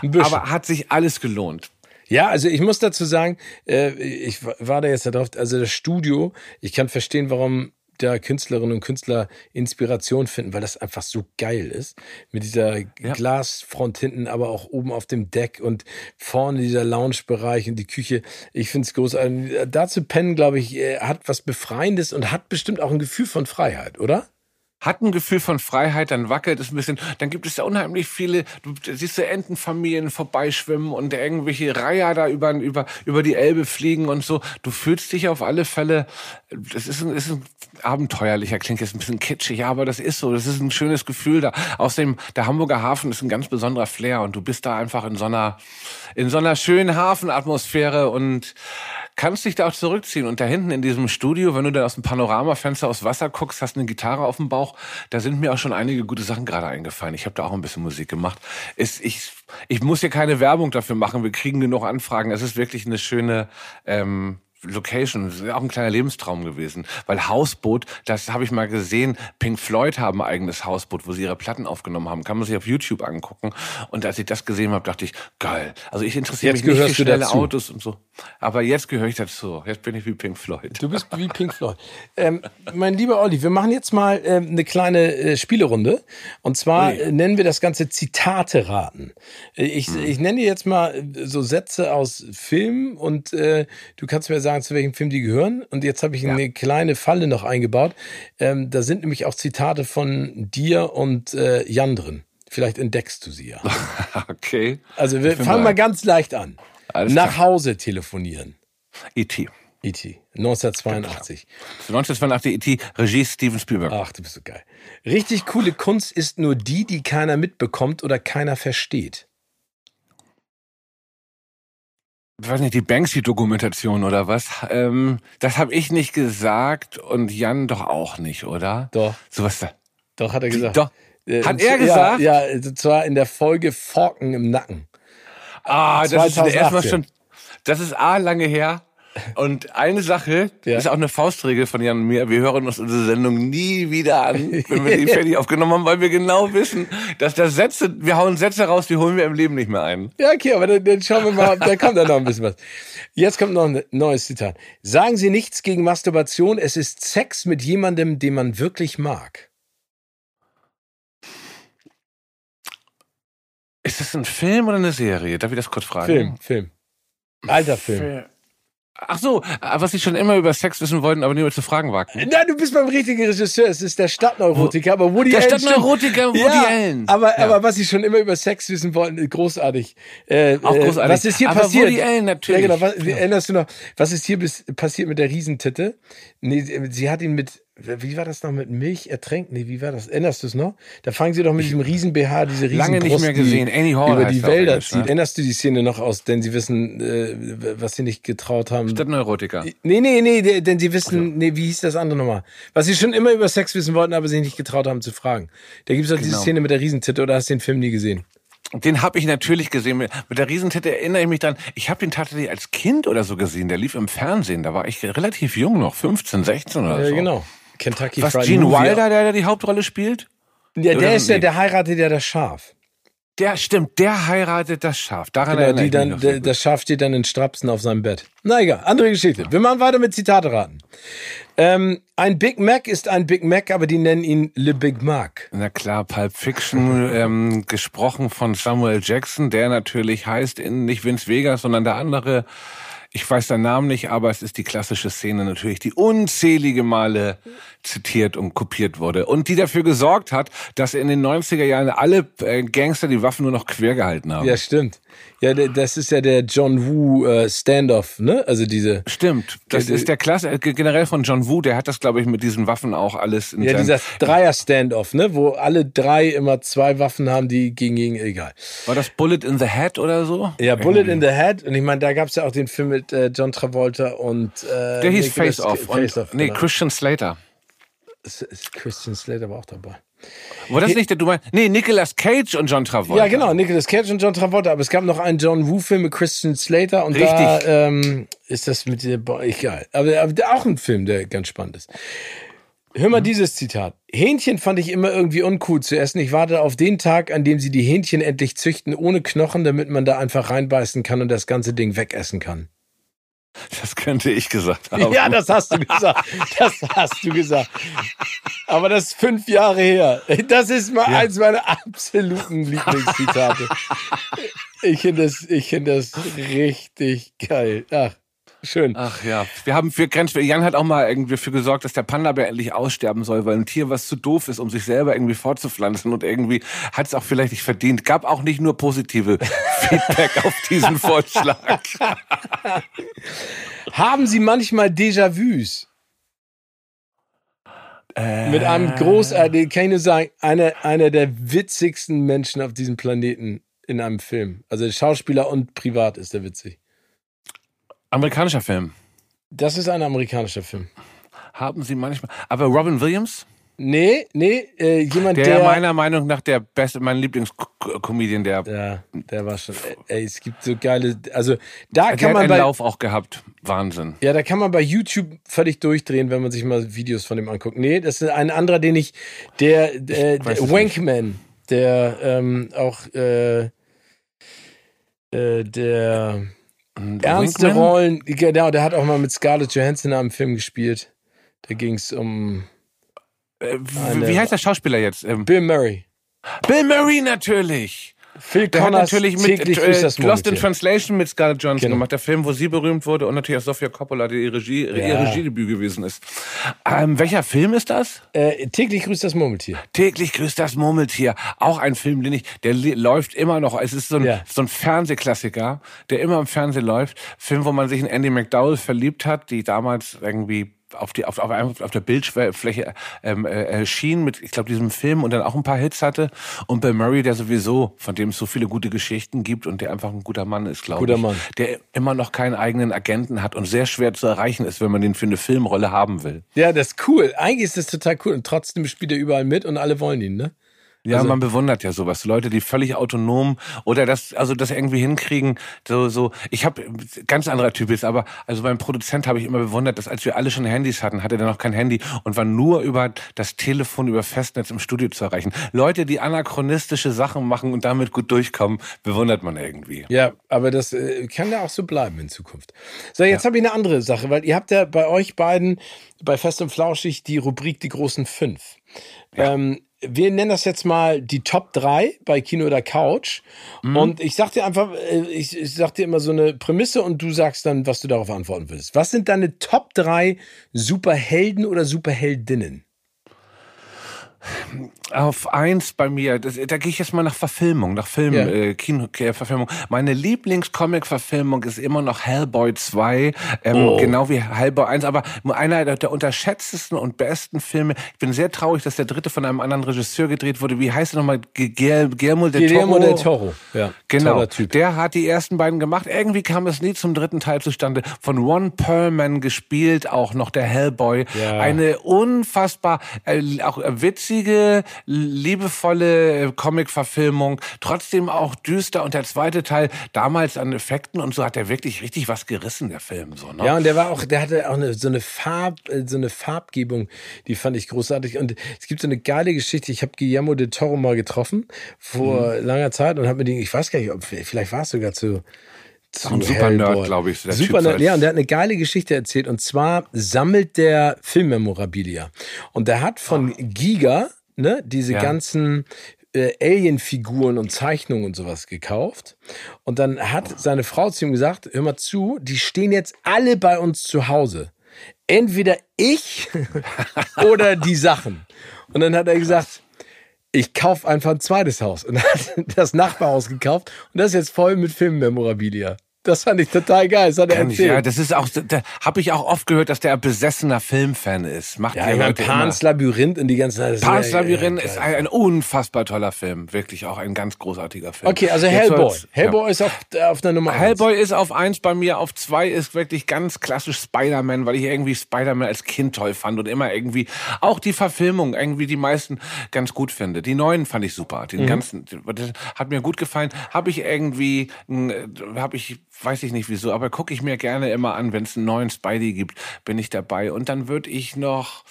*laughs* Aber hat sich alles gelohnt. Ja, also ich muss dazu sagen, äh, ich war da jetzt darauf, also das Studio, ich kann verstehen, warum der Künstlerinnen und Künstler Inspiration finden, weil das einfach so geil ist. Mit dieser ja. Glasfront hinten, aber auch oben auf dem Deck und vorne dieser Lounge-Bereich und die Küche. Ich finde es großartig. Dazu pennen, glaube ich, äh, hat was Befreiendes und hat bestimmt auch ein Gefühl von Freiheit, oder? Hat ein Gefühl von Freiheit, dann wackelt es ein bisschen. Dann gibt es ja unheimlich viele, du siehst du Entenfamilien vorbeischwimmen und irgendwelche Reiher da über, über, über die Elbe fliegen und so. Du fühlst dich auf alle Fälle, das ist ein, ist ein abenteuerlicher, klingt jetzt ein bisschen kitschig, aber das ist so, das ist ein schönes Gefühl da. Außerdem, der Hamburger Hafen ist ein ganz besonderer Flair und du bist da einfach in so einer, in so einer schönen Hafenatmosphäre und kannst dich da auch zurückziehen. Und da hinten in diesem Studio, wenn du da aus dem Panoramafenster aufs Wasser guckst, hast eine Gitarre auf dem Bauch, da sind mir auch schon einige gute Sachen gerade eingefallen. Ich habe da auch ein bisschen Musik gemacht. Ist, ich, ich muss hier keine Werbung dafür machen. Wir kriegen genug Anfragen. Es ist wirklich eine schöne ähm, Location, das ist auch ein kleiner Lebenstraum gewesen. Weil Hausboot, das habe ich mal gesehen, Pink Floyd haben ein eigenes Hausboot, wo sie ihre Platten aufgenommen haben. Kann man sich auf YouTube angucken. Und als ich das gesehen habe, dachte ich, geil. Also ich interessiere mich nicht für schnelle Autos und so. Aber jetzt gehöre ich dazu. Jetzt bin ich wie Pink Floyd. Du bist wie Pink Floyd. ähm, mein lieber Olli, wir machen jetzt mal ähm, eine kleine äh, Spielerunde. Und zwar äh, nennen wir das Ganze Zitate raten. Äh, ich, hm. ich nenne dir jetzt mal äh, so Sätze aus Filmen und äh, du kannst mir sagen, sagen, zu welchem Film die gehören. Und jetzt habe ich ja. eine kleine Falle noch eingebaut. Ähm, da sind nämlich auch Zitate von dir und äh, Jan drin. Vielleicht entdeckst du sie ja. *laughs* okay. Also wir fangen mal ganz leicht an. Alles Nach Hause telefonieren. E.T. E.T. 1982. 1982 E.T. Regie Steven Spielberg. Ach, du bist so geil. Richtig coole Kunst ist nur die, die keiner mitbekommt oder keiner versteht. ich weiß nicht, die Banksy-Dokumentation oder was? Ähm, das habe ich nicht gesagt und Jan doch auch nicht, oder? Doch. Sowas da. Doch, hat er gesagt. Doch. Äh, Hat er gesagt? Ja, ja, und zwar in der Folge Forken im Nacken. Ah, das ist erstmal 2018. schon. Das ist A lange her. Und eine Sache, Ja. ist auch eine Faustregel von Jan und mir, wir hören uns unsere Sendung nie wieder an, wenn wir die *laughs* fertig aufgenommen haben, weil wir genau wissen, dass da Sätze, wir hauen Sätze raus, die holen wir im Leben nicht mehr ein. Ja, okay, aber dann, dann schauen wir mal, da kommt dann noch ein bisschen was. Jetzt kommt noch ein neues Zitat. Sagen Sie nichts gegen Masturbation, es ist Sex mit jemandem, den man wirklich mag. Ist das ein Film oder eine Serie? Darf ich das kurz fragen? Film, Film. Alter Film. Ach so, was Sie schon immer über Sex wissen wollten, aber niemand zu fragen wagten. Nein, du bist beim richtigen Regisseur. Es ist der Stadtneurotiker, aber Woody Der Allen. stimmt. Stadtneurotiker Woody ja, Allen. Aber, Ja. aber was sie schon immer über Sex wissen wollten, großartig. Äh, Auch äh, großartig. Was ist hier Aber passiert? Woody Allen natürlich. Ja, genau. Was, Ja. Erinnerst du noch, was ist hier bis, passiert mit der Riesentitte? Nee, sie hat ihn mit, wie war das noch, mit Milch ertränkt? Nee, wie war das? Erinnerst du es noch? Da fangen sie doch mit diesem riesen BH, diese riesen Lange nicht mehr gesehen. Annie Hall über die er Wälder Englisch, zieht. ne? Erinnerst du die Szene noch aus? Denn sie wissen, äh, was sie nicht getraut haben. Stadtneurotiker. Nee, nee, nee, de- denn sie wissen, nee, wie hieß das andere nochmal? Was sie schon immer über Sex wissen wollten, aber sich nicht getraut haben zu fragen. Da gibt's doch diese Genau. Szene mit der Riesentitte, oder hast du den Film nie gesehen? Den habe ich natürlich gesehen. Mit der Riesentitte erinnere ich mich dann. Ich habe den tatsächlich als Kind oder so gesehen. Der lief im Fernsehen. Da war ich relativ jung noch, 15, 16 oder Ja, so. genau. Kentucky Was Fried Gene Movie. Wilder, der da die Hauptrolle spielt? Ja, der ist nee. der heiratet ja das Schaf. Der stimmt, der heiratet das Schaf. Daran Genau, erinnere die dann, noch der, das Schaf steht dann in Strapsen auf seinem Bett. Na egal, andere Geschichte. Wir machen weiter mit Zitate raten. Ähm, ein Big Mac ist ein Big Mac, aber die nennen ihn Le Big Mac. Na klar, Pulp Fiction, *laughs* ähm, gesprochen von Samuel Jackson, der natürlich heißt in nicht Vince Vegas, sondern der andere. Ich weiß seinen Namen nicht, aber es ist die klassische Szene natürlich, die unzählige Male zitiert und kopiert wurde und die dafür gesorgt hat, dass in den 90er Jahren alle äh, Gangster die Waffen nur noch quer gehalten haben. Ja, stimmt. Ja, das ist ja der John Woo äh, Standoff, ne? Also diese. Stimmt, das Der- ist der Klasse, äh, generell von John Woo, der hat das, glaube ich, mit diesen Waffen auch alles in Ja, dieser Dreier-Standoff, ne? Wo alle drei immer zwei Waffen haben, die gegen gegen egal. War das Bullet in the Head oder so? Ja, Bullet in the Head. Und ich meine, da gab's ja auch den Film mit äh, John Travolta und äh, Der hieß Face Off. Face Off nee, genau. Christian Slater. Ist- ist Christian Slater war auch dabei. War das nicht der, du meinst, nee, Nicolas Cage und John Travolta. Ja, genau, Nicolas Cage und John Travolta. Aber es gab noch einen John Woo-Film mit Christian Slater und da Richtig. ähm, ist das mit der, boah, egal. Aber, aber auch ein Film, der ganz spannend ist. Hör mal dieses Zitat. Hähnchen fand ich immer irgendwie uncool zu essen. Ich warte auf den Tag, an dem sie die Hähnchen endlich züchten, ohne Knochen, damit man da einfach reinbeißen kann und das ganze Ding wegessen kann. Das könnte ich gesagt *laughs* haben. Ja, das hast du gesagt. Das hast du gesagt. Aber das ist fünf Jahre her. Das ist mal eins meiner absoluten Lieblingszitate. Ich finde das, ich finde das richtig geil. Ach, schön. Ach ja, wir haben für Grenz, Jan hat auch mal irgendwie dafür gesorgt, dass der Panda-Bär endlich aussterben soll, weil ein Tier, was zu doof ist, um sich selber irgendwie fortzupflanzen und irgendwie hat es auch vielleicht nicht verdient. Gab auch nicht nur positive *laughs* Feedback auf diesen Vorschlag. *laughs* Haben Sie manchmal Déjà-vus? Äh, Mit einem großartigen, kann ich nur sagen, einer, einer der witzigsten Menschen auf diesem Planeten in einem Film. Also Schauspieler und privat ist er witzig. Amerikanischer Film. Das ist ein amerikanischer Film. Haben Sie manchmal. Aber Robin Williams, Nee, nee, äh, jemand, der, der. meiner Meinung nach der beste, mein Lieblingscomedian, der, Ja, der war schon. Ey, es gibt so geile. Also da der kann hat man einen bei. Lauf auch gehabt. Wahnsinn. Ja, da kann man bei YouTube völlig durchdrehen, wenn man sich mal Videos von dem anguckt. Nee, das ist ein anderer, den ich. Der, der, weiß der es Wankman, der ähm, auch. Äh, äh, der ernste Winkman? Rollen. Genau, der hat auch mal mit Scarlett Johansson in einem Film gespielt. Da ging es um Äh, wie heißt der Schauspieler jetzt? Ähm, Bill Murray. Bill Murray natürlich. Phil der hat Connors natürlich mit täglich äh, Lost in. Translation mit Scarlett Johansson Genau. gemacht, der Film, wo sie berühmt wurde und natürlich auch Sofia Coppola, die ihr, Regie, ihr Ja. Regiedebüt gewesen ist. Ähm, welcher Film ist das? Äh, täglich grüßt das Murmeltier. Täglich grüßt das Murmeltier. Auch ein Film, den ich, der läuft immer noch. Es ist so ein, Ja. so ein Fernsehklassiker, der immer im Fernsehen läuft. Film, wo man sich in Andy McDowell verliebt hat, die damals irgendwie auf die auf, auf, auf der Bildfläche ähm, äh, erschien mit ich glaube diesem Film und dann auch ein paar Hits hatte und Bill Murray der sowieso von dem es so viele gute Geschichten gibt und der einfach ein guter Mann ist glaube Guter ich Mann. der immer noch keinen eigenen Agenten hat und sehr schwer zu erreichen ist wenn man den für eine Filmrolle haben will Ja, das ist cool. Eigentlich ist das total cool. Und trotzdem spielt er überall mit und alle wollen ihn, ne? Ja, Also- man bewundert ja sowas. Leute, die völlig autonom oder das, also das irgendwie hinkriegen. So, so. Ich habe ganz anderer Typ ist, aber also beim Produzent habe ich immer bewundert, dass als wir alle schon Handys hatten, hatte der noch kein Handy und war nur über das Telefon, über Festnetz im Studio zu erreichen. Leute, die anachronistische Sachen machen und damit gut durchkommen, bewundert man irgendwie. Ja, aber das äh, kann ja auch so bleiben in Zukunft. So, jetzt habe ich eine andere Sache, weil ihr habt ja bei euch beiden bei Fest und Flauschig die Rubrik Die großen fünf. Ähm, wir nennen das jetzt mal die Top 3 bei Kino oder Couch. Und ich sag dir einfach, äh, ich, ich sag dir immer so eine Prämisse und du sagst dann, was du darauf antworten willst. Was sind deine Top 3 Superhelden oder Superheldinnen? Auf eins bei mir, das, da gehe ich jetzt mal nach Verfilmung, nach Film, Ja. äh, Kino, äh, Verfilmung. Meine Lieblings-Comic-Verfilmung ist immer noch Hellboy 2, ähm, Oh. genau wie Hellboy 1, aber einer der, unterschätztesten und besten Filme. Ich bin sehr traurig, dass der dritte von einem anderen Regisseur gedreht wurde. Wie heißt er nochmal? Gu- Guil- Guillermo del Toro? Guillermo del Toro. Ja, Genau, der hat die ersten beiden gemacht. Irgendwie kam es nie zum dritten Teil zustande. Von Ron Perlman gespielt, auch noch der Hellboy. Ja. Eine unfassbar äh, auch äh, witzige, liebevolle äh, Comic-Verfilmung. Trotzdem auch düster. Und der zweite Teil damals an Effekten und so hat er wirklich richtig was gerissen, der Film. So, ne? Ja, und der war auch, der hatte auch eine, so eine Farb, äh, so eine Farbgebung, die fand ich großartig. Und es gibt so eine geile Geschichte. Ich habe Guillermo de Toro mal getroffen vor Mhm. langer Zeit und habe mir den, ich weiß gar nicht, ob vielleicht war es sogar zu zu ein super Nerd, Hellboy. glaub ich, der Super Typ Nerd, so ja, und der hat eine geile Geschichte erzählt. Und zwar sammelt der Filmmemorabilia. Und der hat von Giga, ne, diese Ja. ganzen äh, Alien-Figuren und Zeichnungen und sowas gekauft. Und dann hat seine Frau zu ihm gesagt, hör mal zu, die stehen jetzt alle bei uns zu Hause. Entweder ich *laughs* oder die Sachen. Und dann hat er gesagt, ich kaufe einfach ein zweites Haus. Und hat *laughs* das Nachbarhaus gekauft. Und das ist jetzt voll mit Filmmemorabilia. Das fand ich total geil. Das hat er Kann ich, erzählt. ja, das ist auch, da habe ich auch oft gehört, dass der ein besessener Filmfan ist. Macht Ja, ja ich immer. Pans Labyrinth und die ganzen. Pans ja- Labyrinth ja, ist ein, ein unfassbar toller Film. Wirklich auch ein ganz großartiger Film. Okay, also Jetzt Hellboy. Hellboy ist auf, äh, auf der Nummer eins. Hellboy ist auf eins bei mir, auf zwei ist wirklich ganz klassisch Spider-Man, weil ich irgendwie Spider-Man als Kind toll fand und immer irgendwie auch die Verfilmung irgendwie die meisten ganz gut finde. Die neuen fand ich super. Mhm. Den ganzen, das hat mir gut gefallen. Habe ich irgendwie, habe ich, weiß ich nicht wieso, aber gucke ich mir gerne immer an, wenn es einen neuen Spidey gibt, bin ich dabei. Und dann würde ich noch,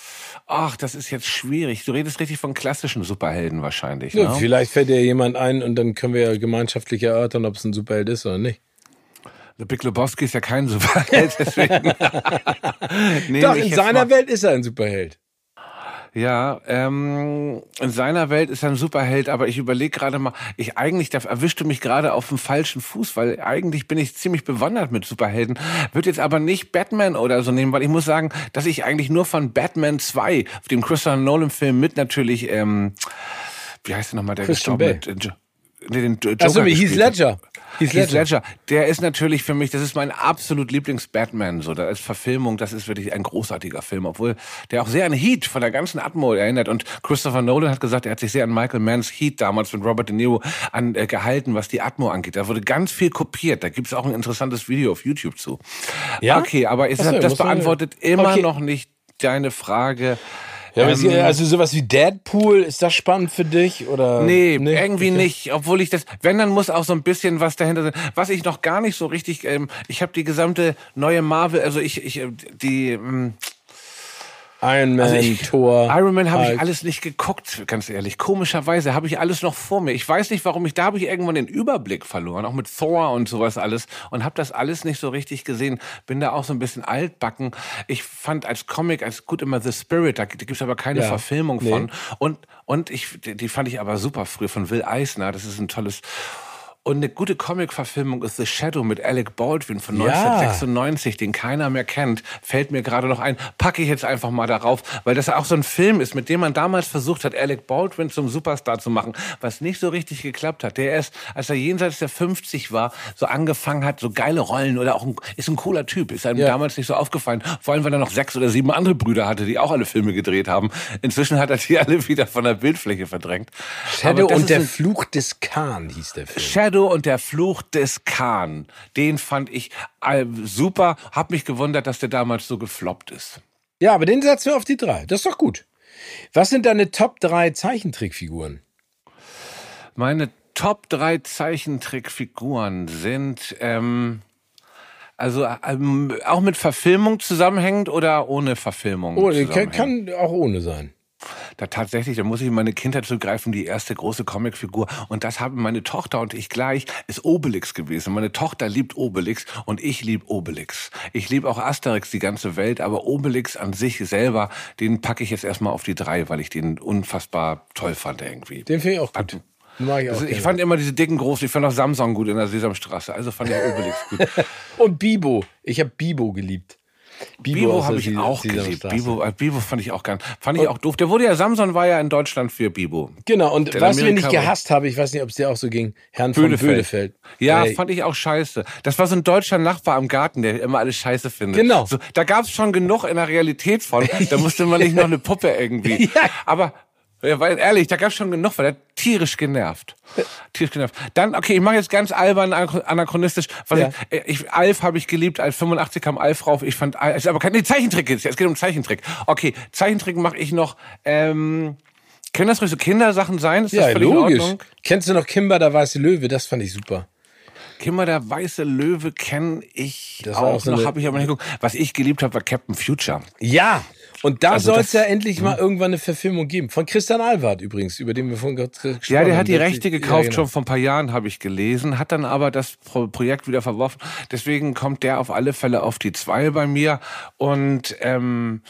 ach, das ist jetzt schwierig. Du redest richtig von klassischen Superhelden wahrscheinlich. Ja, ne? Vielleicht fällt dir jemand ein und dann können wir ja gemeinschaftlich erörtern, ob es ein Superheld ist oder nicht. The Big Lebowski ist ja kein Superheld, *laughs* deswegen. *laughs* Nee, Doch, in seiner Welt ist er ein Superheld. Ja, ähm, in seiner Welt ist er ein Superheld, aber ich überlege gerade mal, ich eigentlich, da erwischte mich gerade auf dem falschen Fuß, weil eigentlich bin ich ziemlich bewandert mit Superhelden. Würde jetzt aber nicht Batman oder so nehmen, weil ich muss sagen, dass ich eigentlich nur von Batman 2, dem Christopher Nolan-Film mit natürlich, ähm, wie heißt der nochmal, der Christian gestorben mit, äh, nee, den Joker Achso, wie Heath gespielt hat. Ledger. Heath Heath Ledger. Ledger, der ist natürlich für mich, das ist mein absolut Lieblings-Batman, so, da ist Verfilmung, das ist wirklich ein großartiger Film, obwohl der auch sehr an Heat von der ganzen Atmo erinnert und Christopher Nolan hat gesagt, er hat sich sehr an Michael Manns Heat damals mit Robert De Niro an, äh, gehalten, was die Atmo angeht. Da wurde ganz viel kopiert, da gibt's auch ein interessantes Video auf YouTube zu. Ja? Okay, aber es, Ach so, das beantwortet immer Okay. noch nicht deine Frage. Ja, Ähm, also sowas wie Deadpool, ist das spannend für dich? Oder? Nee, irgendwie nicht. Obwohl ich das, wenn, dann muss auch so ein bisschen was dahinter sein. Was ich noch gar nicht so richtig, ähm, ich habe die gesamte neue Marvel, also ich, ich, äh, die, ähm, Iron Man, Also ich- Thor. Iron Man habe ich alles nicht geguckt, ganz ehrlich. Komischerweise habe ich alles noch vor mir. Ich weiß nicht, warum ich, da habe ich irgendwann den Überblick verloren, auch mit Thor und sowas alles und habe das alles nicht so richtig gesehen. Bin da auch so ein bisschen altbacken. Ich fand als Comic, als gut immer The Spirit, da, da gibt's aber keine Ja. Verfilmung Nee. von. Und, und ich, die fand ich aber super früh von Will Eisner. Das ist ein tolles... Und eine gute Comic-Verfilmung ist The Shadow mit Alec Baldwin von Ja. 1996, den keiner mehr kennt. Fällt mir gerade noch ein. Packe ich jetzt einfach mal darauf, weil das auch so ein Film ist, mit dem man damals versucht hat, Alec Baldwin zum Superstar zu machen, was nicht so richtig geklappt hat. Der erst, als er jenseits der 50 war, so angefangen hat, so geile Rollen oder auch ein, ist ein cooler Typ. Ist einem Ja. damals nicht so aufgefallen. Vor allem, weil er noch sechs oder sieben andere Brüder hatte, die auch alle Filme gedreht haben. Inzwischen hat er die alle wieder von der Bildfläche verdrängt. Shadow und ist der Fluch des Khan hieß der Film. Shadow und der Fluch des Khan. Den fand ich äh, super. Hab mich gewundert, dass der damals so gefloppt ist. Ja, aber den setzen wir auf die drei. Das ist doch gut. Was sind deine Top 3 Zeichentrickfiguren? Meine Top 3 Zeichentrickfiguren sind ähm, also ähm, auch mit Verfilmung zusammenhängend oder ohne Verfilmung? Oh, kann, kann auch ohne sein. Da tatsächlich, da muss ich in meine Kindheit zugreifen, die erste große Comicfigur. Und das haben meine Tochter und ich gleich, ist Obelix gewesen. Meine Tochter liebt Obelix und ich lieb Obelix. Ich liebe auch Asterix, die ganze Welt, aber Obelix an sich selber, den packe ich jetzt erstmal auf die drei, weil ich den unfassbar toll fand irgendwie. Den finde ich auch gut. Mag ich auch Also ich fand immer diese dicken großen, ich fand auch Samsung gut in der Sesamstraße, also fand ich Obelix gut. *laughs* Und Bibo. Ich habe Bibo geliebt. Bibo aus habe ich auch geliebt. Bibo, äh, Bibo fand ich auch ganz, fand ich auch doof. Der wurde ja, Samson war ja in Deutschland für Bibo. Genau, und Der was wir nicht gehasst habe, ich weiß nicht, ob es dir auch so ging, Herrn von Bödefeld. Bödefeld. Ja, Ey, fand ich auch scheiße. Das war so ein deutscher Nachbar am Garten, der immer alles scheiße findet. Genau. So, da gab's schon genug in der Realität von. Da musste man nicht noch eine Puppe irgendwie. *laughs* Ja. Aber ja, weil ehrlich, da gab's schon genug, weil der tierisch genervt. Tierisch genervt. Dann, okay, ich mache jetzt ganz albern anachronistisch. Was Ja. ich, ich, Alf habe ich geliebt, als 85 kam Alf rauf. Ich fand, Alf- ist aber kein nee, Zeichentrick jetzt. Es geht um Zeichentrick. Okay, Zeichentrick mache ich noch. Ähm, können das ruhig so Kindersachen sein? Ist ja, logisch. Kennst du noch Kimber, der weiße Löwe? Das fand ich super. Kimmer der weiße Löwe kenne ich Das auch auch so noch, habe ich aber nicht geguckt. Was ich geliebt habe, war Captain Future. Ja, und da Also soll es ja endlich mal irgendwann eine Verfilmung geben. Von Christian Alward übrigens, über den wir vorhin gesprochen Ja, der haben. hat die Rechte ja, gekauft, genau. schon vor ein paar Jahren, habe ich gelesen, hat dann aber das Pro Projekt wieder verworfen. Deswegen kommt der auf alle Fälle auf die zwei bei mir. Und ähm,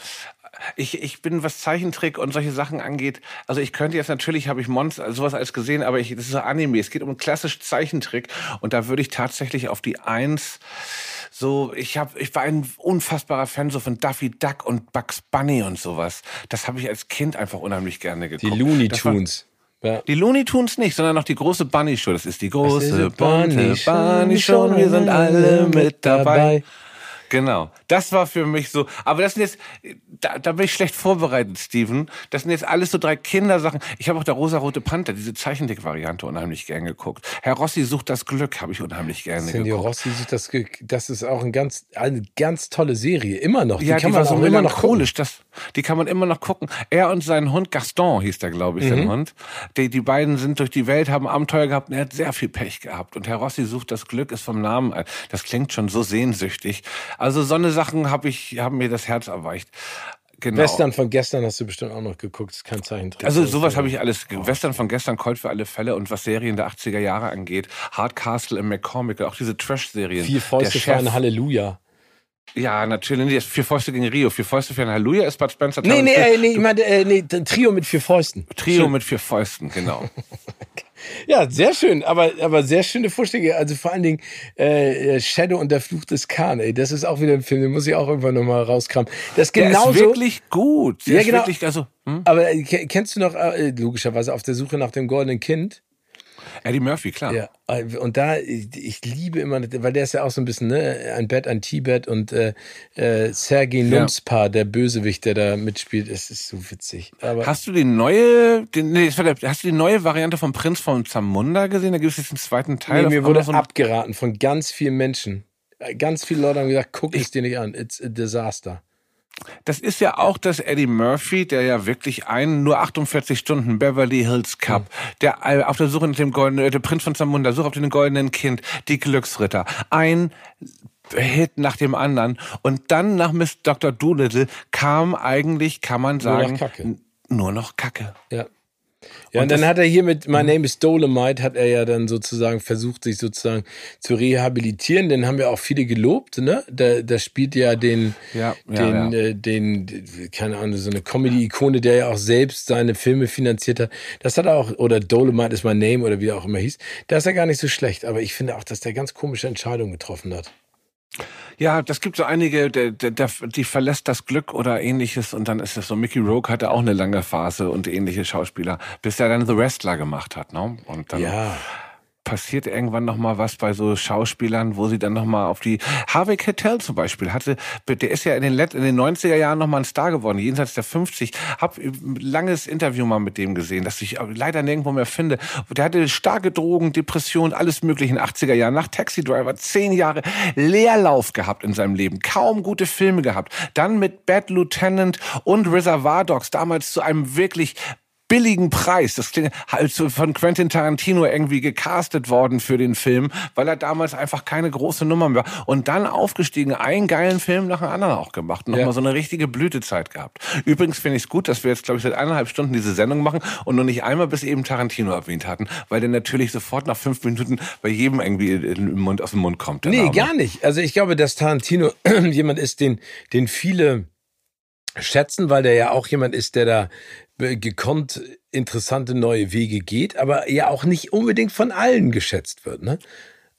ich, ich bin, was Zeichentrick und solche Sachen angeht, also ich könnte jetzt natürlich, habe ich Monster, sowas als gesehen, aber ich, das ist so Anime, es geht um klassisch Zeichentrick und da würde ich tatsächlich auf die Eins so, ich habe, ich war ein unfassbarer Fan so von Daffy Duck und Bugs Bunny und sowas. Das habe ich als Kind einfach unheimlich gerne Die geguckt. Looney Das war- Tunes. Ja. die Looney Tunes nicht, sondern noch die große Bunny Show. Das ist die große bunte Bunny Bunny Show, Show. Wir sind alle mit dabei. dabei. Genau. Das war für mich so. Aber das sind jetzt, da, da bin ich schlecht vorbereitet, Steven. Das sind jetzt alles so drei Kindersachen. Ich habe auch der rosa-rote Panther, diese Zeichentrick-Variante, unheimlich gern geguckt. Herr Rossi sucht das Glück, habe ich unheimlich gerne Cindy geguckt. Rossi sieht das, ge- das ist auch ein ganz, eine ganz tolle Serie. Immer noch. Die Ja, kann die man war so auch immer noch gucken. melancholisch. Das, die kann man immer noch gucken. Er und sein Hund Gaston hieß der, glaube ich, Mhm. sein Hund. Die, die beiden sind durch die Welt, haben Abenteuer gehabt und er hat sehr viel Pech gehabt. Und Herr Rossi sucht das Glück, ist vom Namen. ein- Das klingt schon so sehnsüchtig. Also so eine Sachen habe ich, haben mir das Herz erweicht. Genau. Western von gestern hast du bestimmt auch noch geguckt. Ist kein Zeichentrick. Also sowas habe ich alles. Western von gestern, Colt für alle Fälle und was Serien der 80er Jahre angeht. Hardcastle im McCormick, auch diese Trash-Serien. Vier Fäuste Der für ein Halleluja. Ja, natürlich. Nee, das Vier Fäuste gegen Rio. Vier Fäuste für ein Halleluja ist Bud Spencer. Nee, nee, äh, nee, ich meinte, äh, nee, Trio mit vier Fäusten. Trio mit vier Fäusten, genau. *laughs* Ja, sehr schön, aber, aber sehr schöne Vorschläge. Also vor allen Dingen äh, Shadow und der Fluch des Khan, ey. Das ist auch wieder ein Film, den muss ich auch irgendwann nochmal rauskramen. Das ist Der genauso. ist wirklich gut. Der Ja, ist genau. wirklich, also, hm? aber äh, ke- kennst du noch, äh, logischerweise, auf der Suche nach dem goldenen Kind? Eddie Murphy, klar. Ja, äh, und da, ich, ich liebe immer, weil der ist ja auch so ein bisschen, ne, ein Bett, ein Tibet und äh, äh, Sergei Numspa, der Bösewicht, der da mitspielt, es ist so witzig. Aber Hast du die neue, den, nee, hast du die neue Variante vom Prinz von Zamunda gesehen? Da gibt es jetzt einen zweiten Teil. nee, mir wurde Amazon. abgeraten von ganz vielen Menschen. Äh, Ganz viele Leute haben gesagt, guck es dir nicht an, it's a disaster. Das ist ja auch das Eddie Murphy, der ja wirklich einen nur 48 Stunden Beverly Hills Cup, der äh, auf der Suche nach dem goldenen, der Prinz von Zamunda, Suche auf den goldenen Kind, die Glücksritter, ein Hit nach dem anderen. Und dann nach Miss Dr. Doolittle kam eigentlich, kann man sagen, nur noch Kacke. Nur noch Kacke. Ja. Ja, und, und dann hat er hier mit My Name is Dolomite, hat er ja dann sozusagen versucht, sich sozusagen zu rehabilitieren. Den haben wir auch viele gelobt, ne? Da, da spielt ja den, ja, den, ja. Äh, den, keine Ahnung, so eine Comedy-Ikone, der ja auch selbst seine Filme finanziert hat. Das hat er auch, oder Dolomite is my name, oder wie er auch immer hieß. Da ist er gar nicht so schlecht, aber ich finde auch, dass der ganz komische Entscheidungen getroffen hat. Ja, das gibt so einige, der, der, der, die verlässt das Glück oder ähnliches und dann ist es so, Mickey Rogue hatte auch eine lange Phase und ähnliche Schauspieler, bis er dann The Wrestler gemacht hat, ne? Und dann ja passiert irgendwann noch mal was bei so Schauspielern, wo sie dann noch mal auf die Harvey Keitel zum Beispiel hatte, der ist ja in den, Let in den 90er Jahren noch mal ein Star geworden, jenseits der 50. Hab ein langes Interview mal mit dem gesehen, das ich leider nirgendwo mehr finde. Der hatte starke Drogen, Depressionen, alles mögliche in den 80er Jahren. Nach Taxi Driver zehn Jahre Leerlauf gehabt in seinem Leben, kaum gute Filme gehabt. Dann mit Bad Lieutenant und Reservoir Dogs damals zu einem wirklich billigen Preis. Das klingt halt von Quentin Tarantino irgendwie gecastet worden für den Film, weil er damals einfach keine große Nummer mehr war. Und dann aufgestiegen, einen geilen Film nach dem anderen auch gemacht. Und ja. nochmal so eine richtige Blütezeit gehabt. Übrigens finde ich es gut, dass wir jetzt, glaube ich, seit eineinhalb Stunden diese Sendung machen und noch nicht einmal bis eben Tarantino erwähnt hatten, weil der natürlich sofort nach fünf Minuten bei jedem irgendwie im Mund, aus dem Mund kommt. Nee, Name. gar nicht. Also ich glaube, dass Tarantino *clears throat* jemand ist, den, den viele schätzen, weil der ja auch jemand ist, der da gekonnt interessante neue Wege geht, aber ja auch nicht unbedingt von allen geschätzt wird. Ne?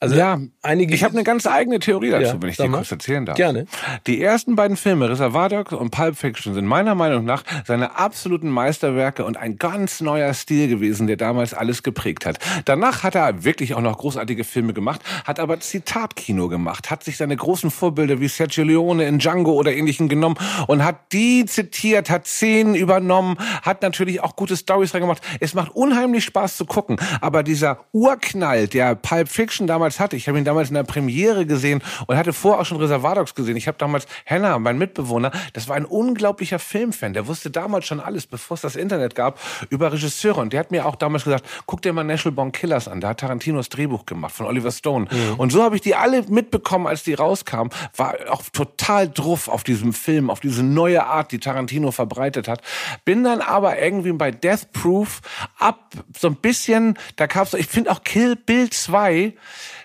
Also ja, einige. Ich habe eine ganz eigene Theorie dazu, ja, wenn ich die kurz erzählen darf. Gerne. Die ersten beiden Filme, Reservoir Dogs und Pulp Fiction, sind meiner Meinung nach seine absoluten Meisterwerke und ein ganz neuer Stil gewesen, der damals alles geprägt hat. Danach hat er wirklich auch noch großartige Filme gemacht, hat aber Zitatkino gemacht, hat sich seine großen Vorbilder wie Sergio Leone in Django oder ähnlichen genommen und hat die zitiert, hat Szenen übernommen, hat natürlich auch gute Stories reingemacht. Es macht unheimlich Spaß zu gucken, aber dieser Urknall, der Pulp Fiction damals damals hatte. Ich habe ihn damals in der Premiere gesehen und hatte vorher auch schon Reservoir Dogs gesehen. Ich habe damals Hannah, mein Mitbewohner, das war ein unglaublicher Filmfan. Der wusste damals schon alles, bevor es das Internet gab, über Regisseure. Und der hat mir auch damals gesagt, guck dir mal National Born Killers an. Da hat Tarantinos Drehbuch gemacht von Oliver Stone. Mhm. Und so habe ich die alle mitbekommen, als die rauskamen. War auch total druff auf diesem Film, auf diese neue Art, die Tarantino verbreitet hat. Bin dann aber irgendwie bei Death Proof ab so ein bisschen, da gab es, ich finde auch Kill Bill 2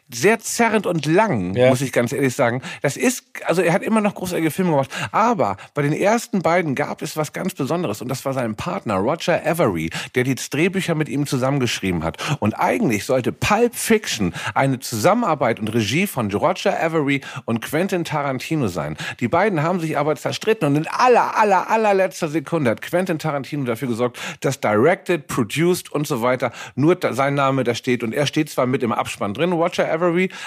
sehr zerrend und lang, ja. muss ich ganz ehrlich sagen. Das ist, also er hat immer noch großartige Filme gemacht, aber bei den ersten beiden gab es was ganz Besonderes und das war sein Partner Roger Avery, der die Drehbücher mit ihm zusammengeschrieben hat. Und eigentlich sollte Pulp Fiction eine Zusammenarbeit und Regie von Roger Avery und Quentin Tarantino sein. Die beiden haben sich aber zerstritten und in aller, aller, allerletzter Sekunde hat Quentin Tarantino dafür gesorgt, dass directed, produced und so weiter nur sein Name da steht und er steht zwar mit im Abspann drin, Roger Avery,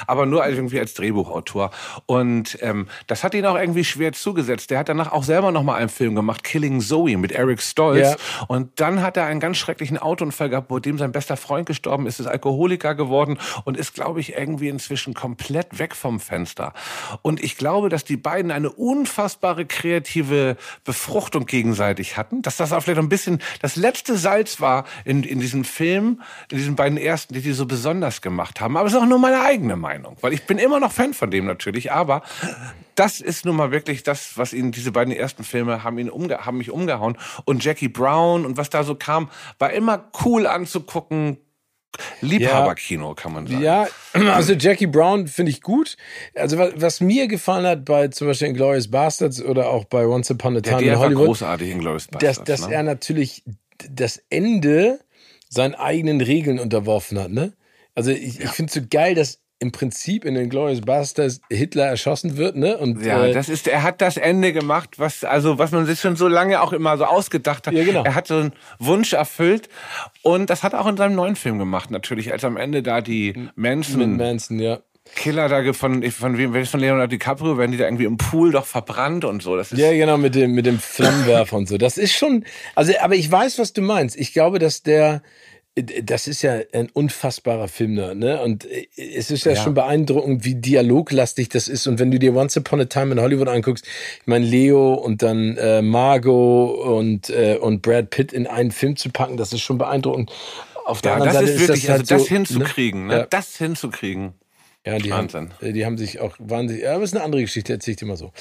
aber nur irgendwie als Drehbuchautor. Und ähm, das hat ihn auch irgendwie schwer zugesetzt. Der hat danach auch selber noch mal einen Film gemacht, Killing Zoe mit Eric Stolz. Ja. Und dann hat er einen ganz schrecklichen Autounfall gehabt, wo dem sein bester Freund gestorben ist, ist Alkoholiker geworden und ist, glaube ich, irgendwie inzwischen komplett weg vom Fenster. Und ich glaube, dass die beiden eine unfassbare kreative Befruchtung gegenseitig hatten, dass das auch vielleicht ein bisschen das letzte Salz war in, in diesem Film, in diesen beiden ersten, die die so besonders gemacht haben. Aber es ist auch nur meine eigene Meinung, weil ich bin immer noch Fan von dem natürlich, aber das ist nun mal wirklich das, was ihn diese beiden ersten Filme haben ihn umge haben mich umgehauen und Jackie Brown und was da so kam, war immer cool anzugucken. Liebhaberkino, kann man sagen. Ja, also Jackie Brown finde ich gut. Also was, was, mir gefallen hat bei zum Beispiel Inglourious Bastards oder auch bei Once Upon a Time ja, in Hollywood, großartig Inglourious Bastards, dass, dass ne? er natürlich das Ende seinen eigenen Regeln unterworfen hat, ne? Also ich, ja. ich finde es so geil, dass im Prinzip in den Glorious Bastards Hitler erschossen wird, ne? Und ja, äh, das ist, er hat das Ende gemacht, was also was man sich schon so lange auch immer so ausgedacht hat. Ja, genau. Er hat so einen Wunsch erfüllt und das hat er auch in seinem neuen Film gemacht, natürlich, als am Ende da die Manson, Mit Manson, ja. Killer da von von wem von Leonardo DiCaprio werden die da irgendwie im Pool doch verbrannt und so. Das ist ja genau mit dem mit dem Flammenwerfer und so. Das ist schon also aber ich weiß was du meinst. Ich glaube, dass der das ist ja ein unfassbarer Film, ne? Und äh, es ist ja, ja, schon beeindruckend, wie dialoglastig das ist. Und wenn du dir Once Upon a Time in Hollywood anguckst, ich meine, Leo und dann äh, Margot und, äh, und Brad Pitt in einen Film zu packen, das ist schon beeindruckend. Auf der ja, anderen das Seite ist wirklich, ist das halt also das so, ne? hinzukriegen, ne? Ja. das hinzukriegen. Ja, die Wahnsinn. Haben, äh, die haben sich auch wahnsinnig, aber es ist eine andere Geschichte, erzähle ich dir mal so.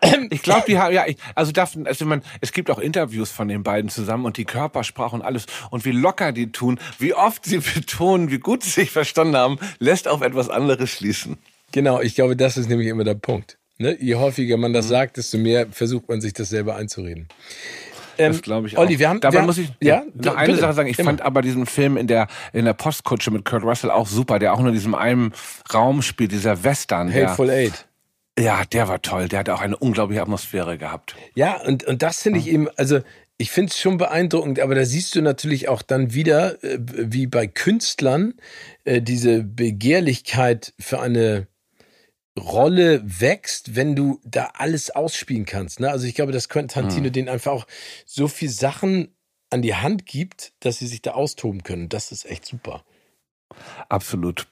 *clears throat* Ich glaube, die haben, ja, ich, also, darf, also man, es gibt auch Interviews von den beiden zusammen und die Körpersprache und alles und wie locker die tun, wie oft sie *laughs* betonen, wie gut sie sich verstanden haben, lässt auf etwas anderes schließen. Genau, ich glaube, das ist nämlich immer der Punkt. Ne? Je häufiger man das mhm. sagt, desto mehr versucht man sich das selber einzureden. Ähm, das glaube ich auch. Olli, wir haben, Dabei wir muss ich ja, noch eine bitte, Sache sagen. Ich immer. fand aber diesen Film in der, in der Postkutsche mit Kurt Russell auch super, der auch nur in diesem einen Raum spielt, dieser Western. Hateful der, Eight. Ja, der war toll. Der hat auch eine unglaubliche Atmosphäre gehabt. Ja, und, und das finde ich eben, also ich finde es schon beeindruckend, aber da siehst du natürlich auch dann wieder, äh, wie bei Künstlern, äh, diese Begehrlichkeit für eine Rolle wächst, wenn du da alles ausspielen kannst. Ne? Also ich glaube, dass Quentin Tarantino mhm. denen einfach auch so viel Sachen an die Hand gibt, dass sie sich da austoben können. Das ist echt super. Absolut.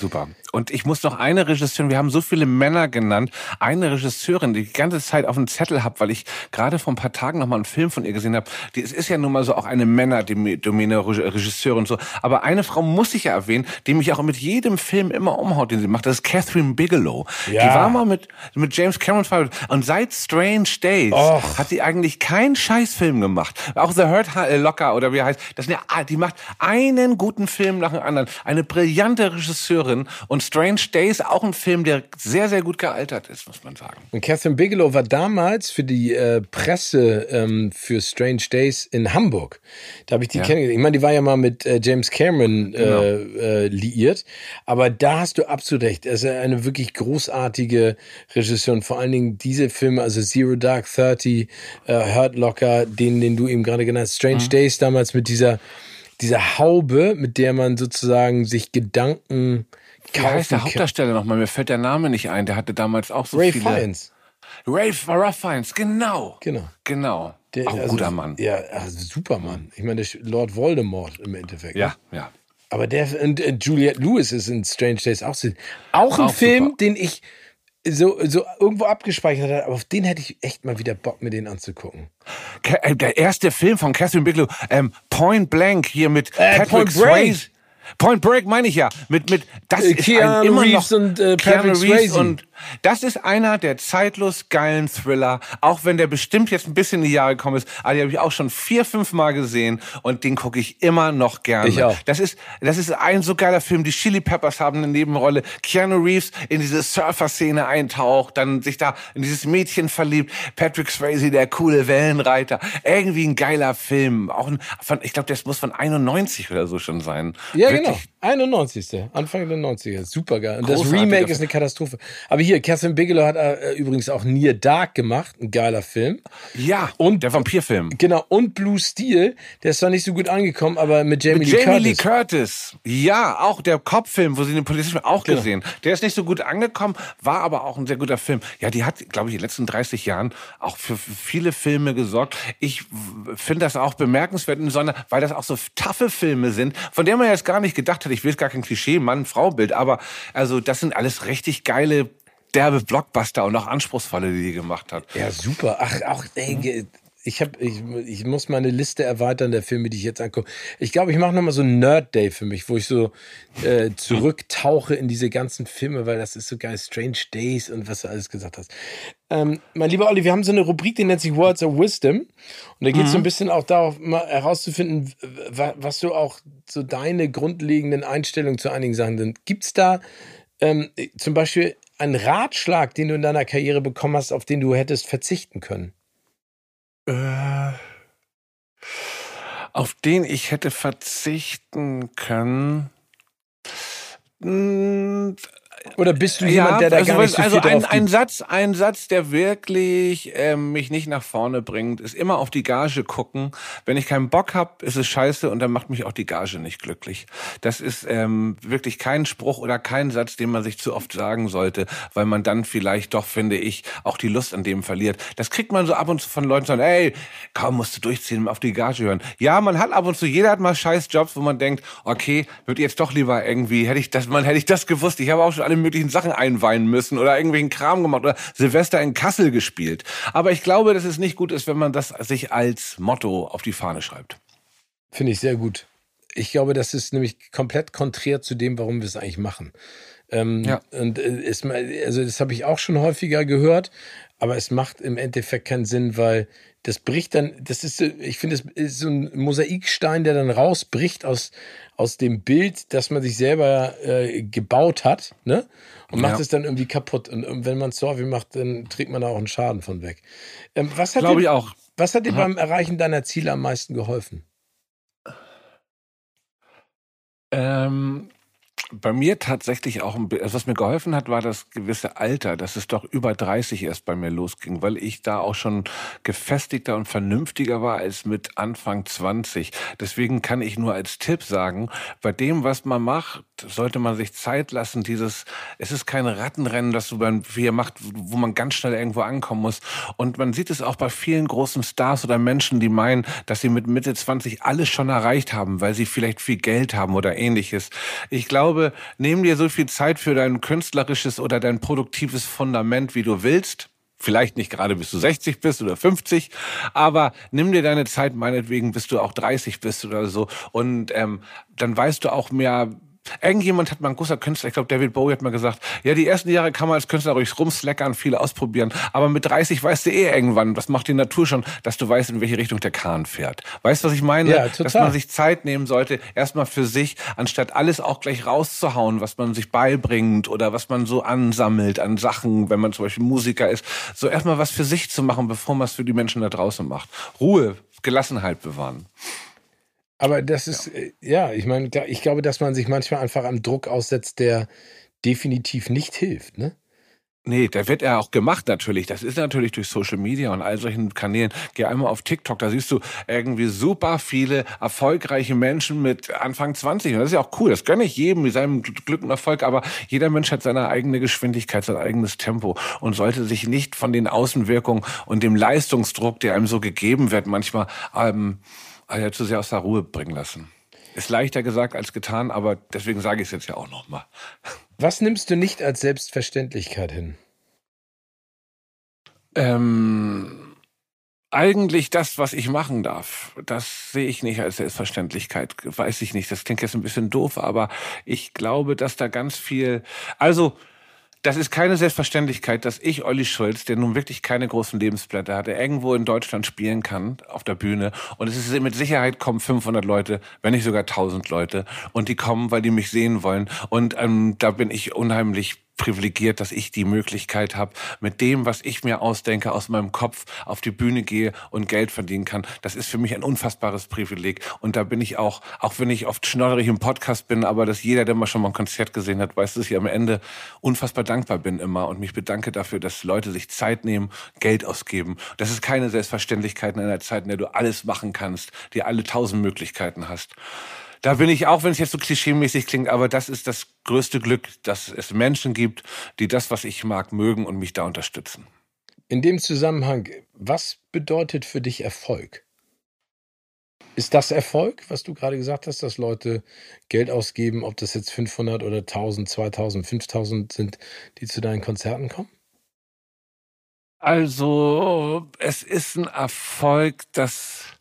Super. Und ich muss noch eine Regisseurin, wir haben so viele Männer genannt, eine Regisseurin, die die ganze Zeit auf dem Zettel habe, weil ich gerade vor ein paar Tagen noch mal einen Film von ihr gesehen habe. Die es ist ja nun mal so auch eine Männerdomäne Regisseurin und so. Aber eine Frau muss ich ja erwähnen, die mich auch mit jedem Film immer umhaut, den sie macht. Das ist Catherine Bigelow. Ja. Die war mal mit, mit James Cameron verheiratet. Und seit Strange Days Och. hat sie eigentlich keinen Scheißfilm gemacht. Auch The Hurt Locker oder wie er heißt. Das ja, die macht einen guten Film nach dem anderen. Eine brillante Regisseurin Regisseurin. Und Strange Days auch ein Film, der sehr, sehr gut gealtert ist, muss man sagen. Und Catherine Bigelow war damals für die äh, Presse ähm, für Strange Days in Hamburg. Da habe ich die ja. kennengelernt. Ich meine, die war ja mal mit äh, James Cameron äh, genau. äh, liiert. Aber da hast du absolut recht. Er ist eine wirklich großartige Regisseurin. Vor allen Dingen diese Filme, also Zero Dark Thirty, äh, Hurt Locker, den, den du eben gerade genannt hast, Strange mhm. Days damals mit dieser diese Haube, mit der man sozusagen sich Gedanken Wie heißt der Hauptdarsteller nochmal? Mir fällt der Name nicht ein. Der hatte damals auch so Ray viele... Fiennes. Ralph Fiennes, genau. Genau. Genau. Der, auch ein also, guter Mann. Ja, also Supermann. Ich meine, Lord Voldemort im Endeffekt. Ja, ne? ja. Aber der und äh, Juliette Lewis ist in Strange Days auch, auch ein auch Film, super. den ich so, so irgendwo abgespeichert hat, aber auf den hätte ich echt mal wieder Bock, mir den anzugucken. Äh, der erste Film von Catherine Bigelow, ähm, Point Blank hier mit äh, Patrick Point Swayze. Point Break meine ich ja. Mit, mit, das äh, ist Keanu ein, immer Reeves noch, und äh, Patrick Swayze. und das ist einer der zeitlos geilen Thriller, auch wenn der bestimmt jetzt ein bisschen in die Jahre gekommen ist. Aber den habe ich auch schon vier, fünf Mal gesehen und den gucke ich immer noch gerne. Ich auch. Das ist, das ist ein so geiler Film. Die Chili Peppers haben eine Nebenrolle. Keanu Reeves in diese Surfer-Szene eintaucht, dann sich da in dieses Mädchen verliebt. Patrick Swayze, der coole Wellenreiter. Irgendwie ein geiler Film. Auch ein, von, ich glaube, das muss von 91 oder so schon sein. Ja, Wirklich. genau. 91. Anfang der 90er. Super geil. Und das Remake ist eine Katastrophe. Aber hier, Catherine Bigelow hat äh, übrigens auch Near Dark gemacht. Ein geiler Film. Ja. Und der Vampirfilm. Genau. Und Blue Steel. Der ist zwar nicht so gut angekommen, aber mit Jamie, mit Lee, Jamie Curtis. Lee Curtis. Ja, auch der Kopffilm, wo sie den Polizisten auch genau. gesehen. Der ist nicht so gut angekommen, war aber auch ein sehr guter Film. Ja, die hat, glaube ich, in den letzten 30 Jahren auch für viele Filme gesorgt. Ich finde das auch bemerkenswert, weil das auch so taffe Filme sind, von denen man jetzt gar nicht gedacht hat, ich will jetzt gar kein Klischee, Mann-Frau-Bild, aber also das sind alles richtig geile derbe Blockbuster und auch anspruchsvolle, die die gemacht hat. Ja, super. Ach, auch, ey, ich habe, ich, ich muss meine Liste erweitern der Filme, die ich jetzt angucke. Ich glaube, ich mache nochmal so ein Nerd Day für mich, wo ich so äh, zurücktauche in diese ganzen Filme, weil das ist so geil. Strange Days und was du alles gesagt hast. Ähm, mein lieber Olli, wir haben so eine Rubrik, die nennt sich Words of Wisdom. Und da geht es mhm. so ein bisschen auch darauf, mal herauszufinden, was so auch so deine grundlegenden Einstellungen zu einigen Sachen sind. Gibt es da ähm, zum Beispiel einen Ratschlag, den du in deiner Karriere bekommen hast, auf den du hättest verzichten können? Äh, auf den ich hätte verzichten können. Oder bist du jemand, ja, der da also, gar nicht so also viel ein, ein Satz, ein Satz, der wirklich ähm, mich nicht nach vorne bringt, ist immer auf die Gage gucken. Wenn ich keinen Bock hab, ist es scheiße und dann macht mich auch die Gage nicht glücklich. Das ist ähm, wirklich kein Spruch oder kein Satz, den man sich zu oft sagen sollte, weil man dann vielleicht doch, finde ich, auch die Lust an dem verliert. Das kriegt man so ab und zu von Leuten, sagen, ey, kaum musst du durchziehen, auf die Gage hören. Ja, man hat ab und zu, jeder hat mal scheiß Jobs, wo man denkt, okay, würde jetzt doch lieber irgendwie, hätte ich das, man hätte ich das gewusst. Ich habe auch schon alle möglichen Sachen einweihen müssen oder irgendwelchen Kram gemacht oder Silvester in Kassel gespielt. Aber ich glaube, dass es nicht gut ist, wenn man das sich als Motto auf die Fahne schreibt. Finde ich sehr gut. Ich glaube, das ist nämlich komplett konträr zu dem, warum wir es eigentlich machen. Ähm, ja. Und äh, ist, also das habe ich auch schon häufiger gehört, aber es macht im Endeffekt keinen Sinn, weil das bricht dann, das ist, ich finde, es ist so ein Mosaikstein, der dann rausbricht aus, aus dem Bild, das man sich selber äh, gebaut hat, ne? Und macht ja. es dann irgendwie kaputt. Und, und wenn man es so häufig macht, dann trägt man da auch einen Schaden von weg. Ähm, was hat Glaube ich auch. Was hat dir Aha. beim Erreichen deiner Ziele am meisten geholfen? Ähm, bei mir tatsächlich auch, ein, also was mir geholfen hat, war das gewisse Alter, dass es doch über 30 erst bei mir losging, weil ich da auch schon gefestigter und vernünftiger war als mit Anfang 20. Deswegen kann ich nur als Tipp sagen, bei dem, was man macht, sollte man sich Zeit lassen. Dieses, es ist kein Rattenrennen, das du beim Vier macht, wo man ganz schnell irgendwo ankommen muss. Und man sieht es auch bei vielen großen Stars oder Menschen, die meinen, dass sie mit Mitte 20 alles schon erreicht haben, weil sie vielleicht viel Geld haben oder ähnliches. Ich glaube, nimm dir so viel Zeit für dein künstlerisches oder dein produktives Fundament, wie du willst. Vielleicht nicht gerade bis du 60 bist oder 50, aber nimm dir deine Zeit meinetwegen, bis du auch 30 bist oder so. Und ähm, dann weißt du auch mehr, Irgendjemand hat mal ein großer Künstler, ich glaube David Bowie hat mal gesagt, ja, die ersten Jahre kann man als Künstler ruhig rumslackern, viel ausprobieren, aber mit 30 weißt du eh irgendwann, was macht die Natur schon, dass du weißt, in welche Richtung der Kahn fährt. Weißt du, was ich meine? Ja, total. Dass man sich Zeit nehmen sollte, erstmal für sich, anstatt alles auch gleich rauszuhauen, was man sich beibringt oder was man so ansammelt an Sachen, wenn man zum Beispiel Musiker ist, so erstmal was für sich zu machen, bevor man es für die Menschen da draußen macht. Ruhe, Gelassenheit bewahren. Aber das ist, ja, äh, ja ich meine, ich glaube, dass man sich manchmal einfach am Druck aussetzt, der definitiv nicht hilft, ne? Nee, der wird ja auch gemacht natürlich. Das ist natürlich durch Social Media und all solchen Kanälen. Geh einmal auf TikTok, da siehst du irgendwie super viele erfolgreiche Menschen mit Anfang 20. Und das ist ja auch cool. Das gönne ich jedem mit seinem Glück und Erfolg. Aber jeder Mensch hat seine eigene Geschwindigkeit, sein eigenes Tempo und sollte sich nicht von den Außenwirkungen und dem Leistungsdruck, der einem so gegeben wird, manchmal ähm, also zu sehr aus der Ruhe bringen lassen. Ist leichter gesagt als getan, aber deswegen sage ich es jetzt ja auch nochmal. *laughs* Was nimmst du nicht als Selbstverständlichkeit hin? Ähm, eigentlich das, was ich machen darf, das sehe ich nicht als Selbstverständlichkeit. Weiß ich nicht. Das klingt jetzt ein bisschen doof, aber ich glaube, dass da ganz viel. Also das ist keine Selbstverständlichkeit, dass ich, Olli Schulz, der nun wirklich keine großen Lebensblätter hat, der irgendwo in Deutschland spielen kann, auf der Bühne. Und es ist mit Sicherheit kommen 500 Leute, wenn nicht sogar 1000 Leute. Und die kommen, weil die mich sehen wollen. Und ähm, da bin ich unheimlich privilegiert, dass ich die Möglichkeit habe, mit dem, was ich mir ausdenke, aus meinem Kopf auf die Bühne gehe und Geld verdienen kann. Das ist für mich ein unfassbares Privileg. Und da bin ich auch, auch wenn ich oft schnodderig im Podcast bin, aber dass jeder, der mal schon mal ein Konzert gesehen hat, weiß, dass ich am Ende unfassbar dankbar bin immer und mich bedanke dafür, dass Leute sich Zeit nehmen, Geld ausgeben. Das ist keine Selbstverständlichkeit in einer Zeit, in der du alles machen kannst, die alle tausend Möglichkeiten hast. Da bin ich auch, wenn es jetzt so klischeemäßig klingt, aber das ist das größte Glück, dass es Menschen gibt, die das, was ich mag, mögen und mich da unterstützen. In dem Zusammenhang, was bedeutet für dich Erfolg? Ist das Erfolg, was du gerade gesagt hast, dass Leute Geld ausgeben, ob das jetzt 500 oder 1000, 2000, 5000 sind, die zu deinen Konzerten kommen? Also, es ist ein Erfolg, dass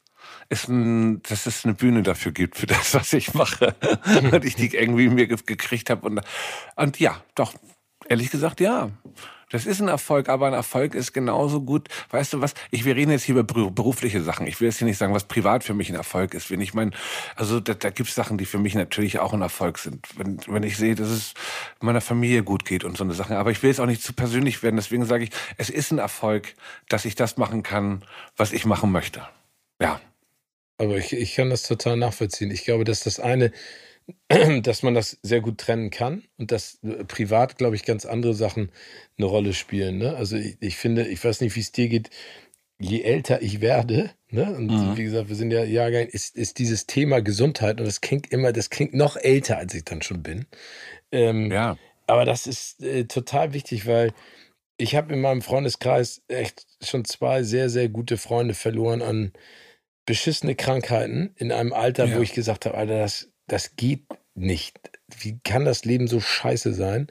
ist ein, dass es eine Bühne dafür gibt, für das, was ich mache. *laughs* und ich die irgendwie mir gekriegt habe. Und, und ja, doch, ehrlich gesagt, ja. Das ist ein Erfolg, aber ein Erfolg ist genauso gut. Weißt du was? Ich, wir reden jetzt hier über berufliche Sachen. Ich will jetzt hier nicht sagen, was privat für mich ein Erfolg ist. Wenn ich meine, also da, da gibt es Sachen, die für mich natürlich auch ein Erfolg sind. Wenn, wenn ich sehe, dass es meiner Familie gut geht und so eine Sache. Aber ich will jetzt auch nicht zu persönlich werden. Deswegen sage ich, es ist ein Erfolg, dass ich das machen kann, was ich machen möchte. Ja. Aber ich, ich kann das total nachvollziehen. Ich glaube, dass das eine, *clears throat* dass man das sehr gut trennen kann und dass äh, privat, glaube ich, ganz andere Sachen eine Rolle spielen. Ne? Also ich, ich finde, ich weiß nicht, wie es dir geht, je älter ich werde, ne? und mhm. wie gesagt, wir sind ja Jahrgang, ist, ist dieses Thema Gesundheit und das klingt immer, das klingt noch älter, als ich dann schon bin. Ähm, ja. Aber das ist äh, total wichtig, weil ich habe in meinem Freundeskreis echt schon zwei sehr, sehr gute Freunde verloren an beschissene Krankheiten in einem Alter, ja. wo ich gesagt habe, Alter, das, das geht nicht. Wie kann das Leben so scheiße sein?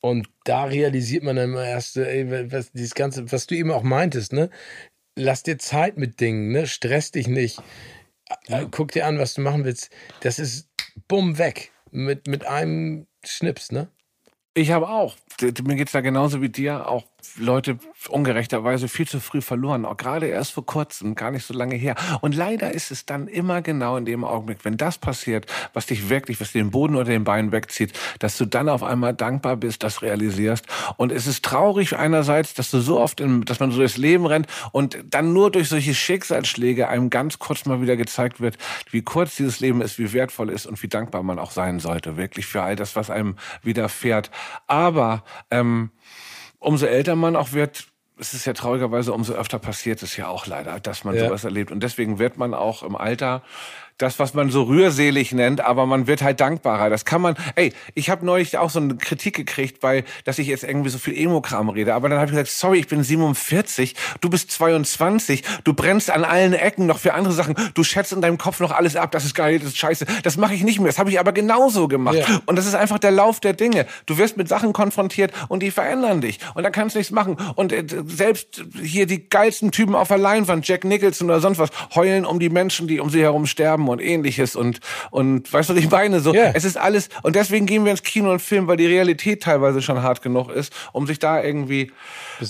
Und da realisiert man dann immer erst, ey, was, dieses Ganze, was du eben auch meintest, ne? Lass dir Zeit mit Dingen, ne? Stress dich nicht. Ja. Guck dir an, was du machen willst. Das ist bumm weg. Mit, mit einem Schnips, ne? Ich habe auch. Mir geht's da genauso wie dir. Auch Leute ungerechterweise viel zu früh verloren. Auch gerade erst vor kurzem, gar nicht so lange her. Und leider ist es dann immer genau in dem Augenblick, wenn das passiert, was dich wirklich, was dir den Boden unter den Beinen wegzieht, dass du dann auf einmal dankbar bist, das realisierst. Und es ist traurig einerseits, dass du so oft, in, dass man so durchs Leben rennt und dann nur durch solche Schicksalsschläge einem ganz kurz mal wieder gezeigt wird, wie kurz dieses Leben ist, wie wertvoll ist und wie dankbar man auch sein sollte. Wirklich für all das, was einem widerfährt. Aber ähm, umso älter man auch wird, es ist ja traurigerweise, umso öfter passiert es ja auch leider, dass man ja. sowas erlebt. Und deswegen wird man auch im Alter das, was man so rührselig nennt, aber man wird halt dankbarer. Das kann man, ey, ich habe neulich auch so eine Kritik gekriegt, weil, dass ich jetzt irgendwie so viel Emo-Kram rede, aber dann habe ich gesagt, sorry, ich bin 47, du bist 22, du brennst an allen Ecken noch für andere Sachen, du schätzt in deinem Kopf noch alles ab, das ist geil, das ist scheiße, das mache ich nicht mehr, das habe ich aber genauso gemacht. Ja. Und das ist einfach der Lauf der Dinge. Du wirst mit Sachen konfrontiert und die verändern dich und da kannst du nichts machen. Und äh, selbst hier die geilsten Typen auf der Leinwand, Jack Nicholson oder sonst was, heulen um die Menschen, die um sie herum sterben und ähnliches und, und weißt du, ich meine? So, yeah. es ist alles, und deswegen gehen wir ins Kino und filmen, weil die Realität teilweise schon hart genug ist, um sich da irgendwie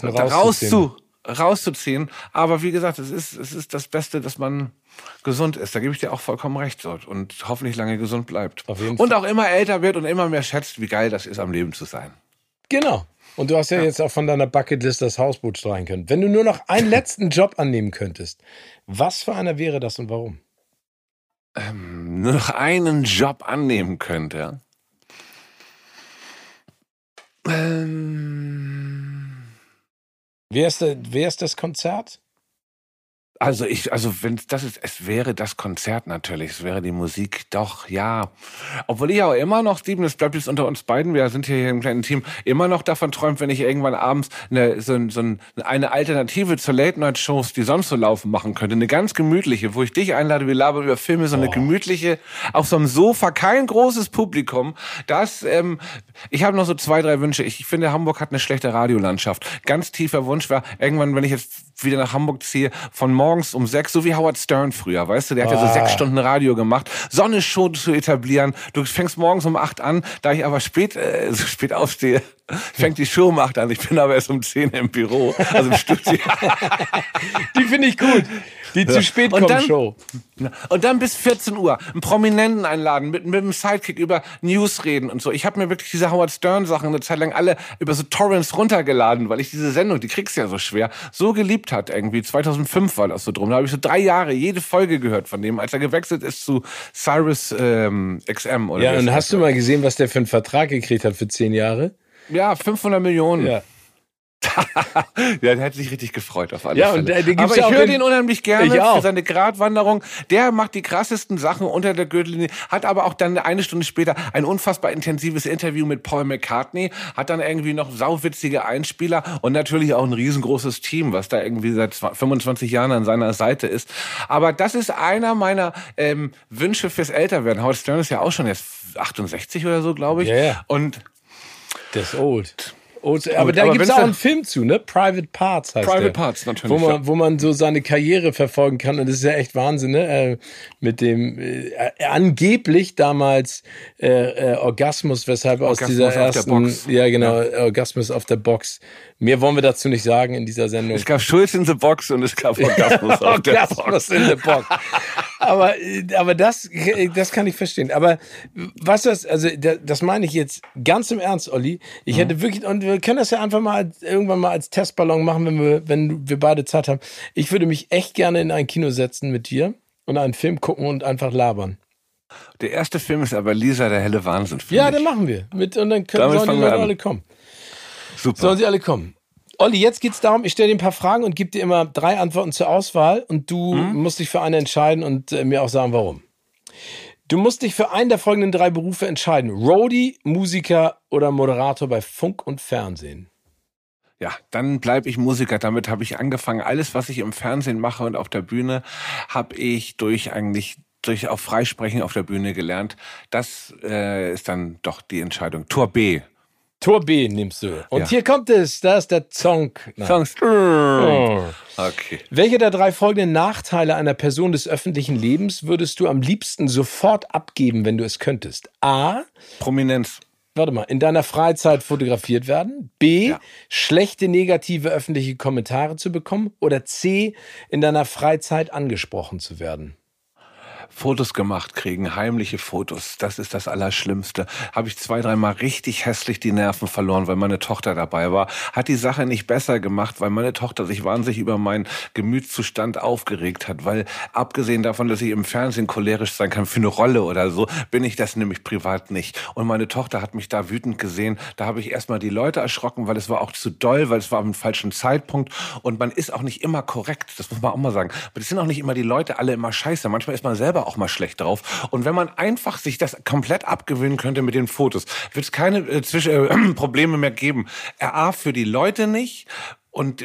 rauszu, rauszuziehen. Aber wie gesagt, es ist, es ist das Beste, dass man gesund ist. Da gebe ich dir auch vollkommen recht so, und hoffentlich lange gesund bleibt. und auch immer älter wird und immer mehr schätzt, wie geil das ist, am Leben zu sein. Genau. Und du hast ja, ja, jetzt auch von deiner Bucketlist das Hausboot streichen können. Wenn du nur noch einen *laughs* letzten Job annehmen könntest, was für einer wäre das und warum? Ähm, nur noch einen Job annehmen könnte, ähm, wer, ist der, wer ist das Konzert? Also ich, also wenn das ist, es wäre das Konzert natürlich, es wäre die Musik, doch, ja. Obwohl ich auch immer noch, Steven, das bleibt jetzt unter uns beiden, wir sind hier im kleinen Team, immer noch davon träumt, wenn ich irgendwann abends eine, so, so eine Alternative zur Late-Night-Shows, die sonst so laufen, machen könnte. Eine ganz gemütliche, wo ich dich einlade, wir labern über Filme, so eine oh. gemütliche, auf so einem Sofa, kein großes Publikum. Das, ähm, ich habe noch so zwei, drei Wünsche. Ich, ich finde, Hamburg hat eine schlechte Radiolandschaft. Ganz tiefer Wunsch war, irgendwann, wenn ich jetzt wieder nach Hamburg ziehe, von morgens um sechs, so wie Howard Stern früher, weißt du, der hat ah. ja so sechs ah. Stunden Radio gemacht, Sonne-Show zu etablieren. Du fängst morgens um acht an, da ich aber spät, äh, *laughs* so spät aufstehe, fängt die Show um acht an. Ich bin aber erst um zehn im Büro, also im *laughs* Studio. die finde ich gut. Die zu spät kommt dann, Show. Und dann bis 14 Uhr einen Prominenten einladen, mit, mit einem Sidekick über News reden und so. Ich habe mir wirklich diese Howard Stern Sachen eine Zeit lang alle über so Torrents runtergeladen, weil ich diese Sendung, die kriegst du ja so schwer, so geliebt hat irgendwie. 2005 war das so drum. Da habe ich so drei Jahre jede Folge gehört von dem, als er gewechselt ist zu Cyrus ähm, XM. Oder ja, und hast du mal gesehen, was der für einen Vertrag gekriegt hat für zehn Jahre? Ja, 500 Millionen. Ja. *laughs* ja, der hat sich richtig gefreut auf alle ja, Fälle. Und, äh, Aber ich höre den unheimlich gerne für seine Gratwanderung. Der macht die krassesten Sachen unter der Gürtellinie, hat aber auch dann eine Stunde später ein unfassbar intensives Interview mit Paul McCartney, hat dann irgendwie noch sauwitzige Einspieler und natürlich auch ein riesengroßes Team, was da irgendwie seit 25 Jahren an seiner Seite ist. Aber das ist einer meiner ähm, Wünsche fürs Älterwerden. Howard Stern ist ja auch schon jetzt 68 oder so, glaube ich. Ja, yeah. Und das ist old. Und, aber da gibt es auch einen Film zu, ne? Private Parts heißt Private der, Parts, natürlich. Wo man, wo man so seine Karriere verfolgen kann. Und das ist ja echt Wahnsinn, ne? Äh, mit dem äh, angeblich damals äh, äh, Orgasmus, weshalb Orgasmus aus dieser ersten. Ja, genau, ja. Orgasmus auf der Box Mehr wollen wir dazu nicht sagen in dieser Sendung. Es gab Schulz in the Box und es gab *laughs* Orgasmus auf der Box. Orgasmus in the Box. Aber, aber das, das kann ich verstehen. Aber was das, also das meine ich jetzt ganz im Ernst, Olli. Ich mhm. hätte wirklich, und wir können das ja einfach mal irgendwann mal als Testballon machen, wenn wir, wenn wir beide Zeit haben. Ich würde mich echt gerne in ein Kino setzen mit dir und einen Film gucken und einfach labern. Der erste Film ist aber Lisa, der helle Wahnsinn. Ja, den machen wir. Mit, und dann können, sollen die Leute alle kommen. Super. Sollen sie alle kommen. Olli, jetzt geht es darum, ich stelle dir ein paar Fragen und gebe dir immer drei Antworten zur Auswahl und du mhm. musst dich für eine entscheiden und äh, mir auch sagen, warum. Du musst dich für einen der folgenden drei Berufe entscheiden. Roadie, Musiker oder Moderator bei Funk und Fernsehen. Ja, dann bleibe ich Musiker. Damit habe ich angefangen. Alles, was ich im Fernsehen mache und auf der Bühne, habe ich durch eigentlich durch auf Freisprechen auf der Bühne gelernt. Das äh, ist dann doch die Entscheidung. Tor B. Tor B nimmst du. Und ja. hier kommt es, da ist der Zonk. Zonk. Oh. Okay. Welche der drei folgenden Nachteile einer Person des öffentlichen Lebens würdest du am liebsten sofort abgeben, wenn du es könntest? A. Prominenz. warte mal, in deiner Freizeit fotografiert werden? B, ja. schlechte negative öffentliche Kommentare zu bekommen? Oder C, in deiner Freizeit angesprochen zu werden? Fotos gemacht kriegen, heimliche Fotos, das ist das Allerschlimmste. Habe ich zwei, dreimal richtig hässlich die Nerven verloren, weil meine Tochter dabei war. Hat die Sache nicht besser gemacht, weil meine Tochter sich wahnsinnig über meinen Gemütszustand aufgeregt hat. Weil abgesehen davon, dass ich im Fernsehen cholerisch sein kann für eine Rolle oder so, bin ich das nämlich privat nicht. Und meine Tochter hat mich da wütend gesehen. Da habe ich erstmal die Leute erschrocken, weil es war auch zu doll, weil es war am falschen Zeitpunkt. Und man ist auch nicht immer korrekt, das muss man auch mal sagen. Aber es sind auch nicht immer die Leute alle immer scheiße. Manchmal ist man selber auch mal schlecht drauf. Und wenn man einfach sich das komplett abgewöhnen könnte mit den Fotos, wird es keine äh, Zwisch äh, *clears throat* Probleme mehr geben. A, für die Leute nicht und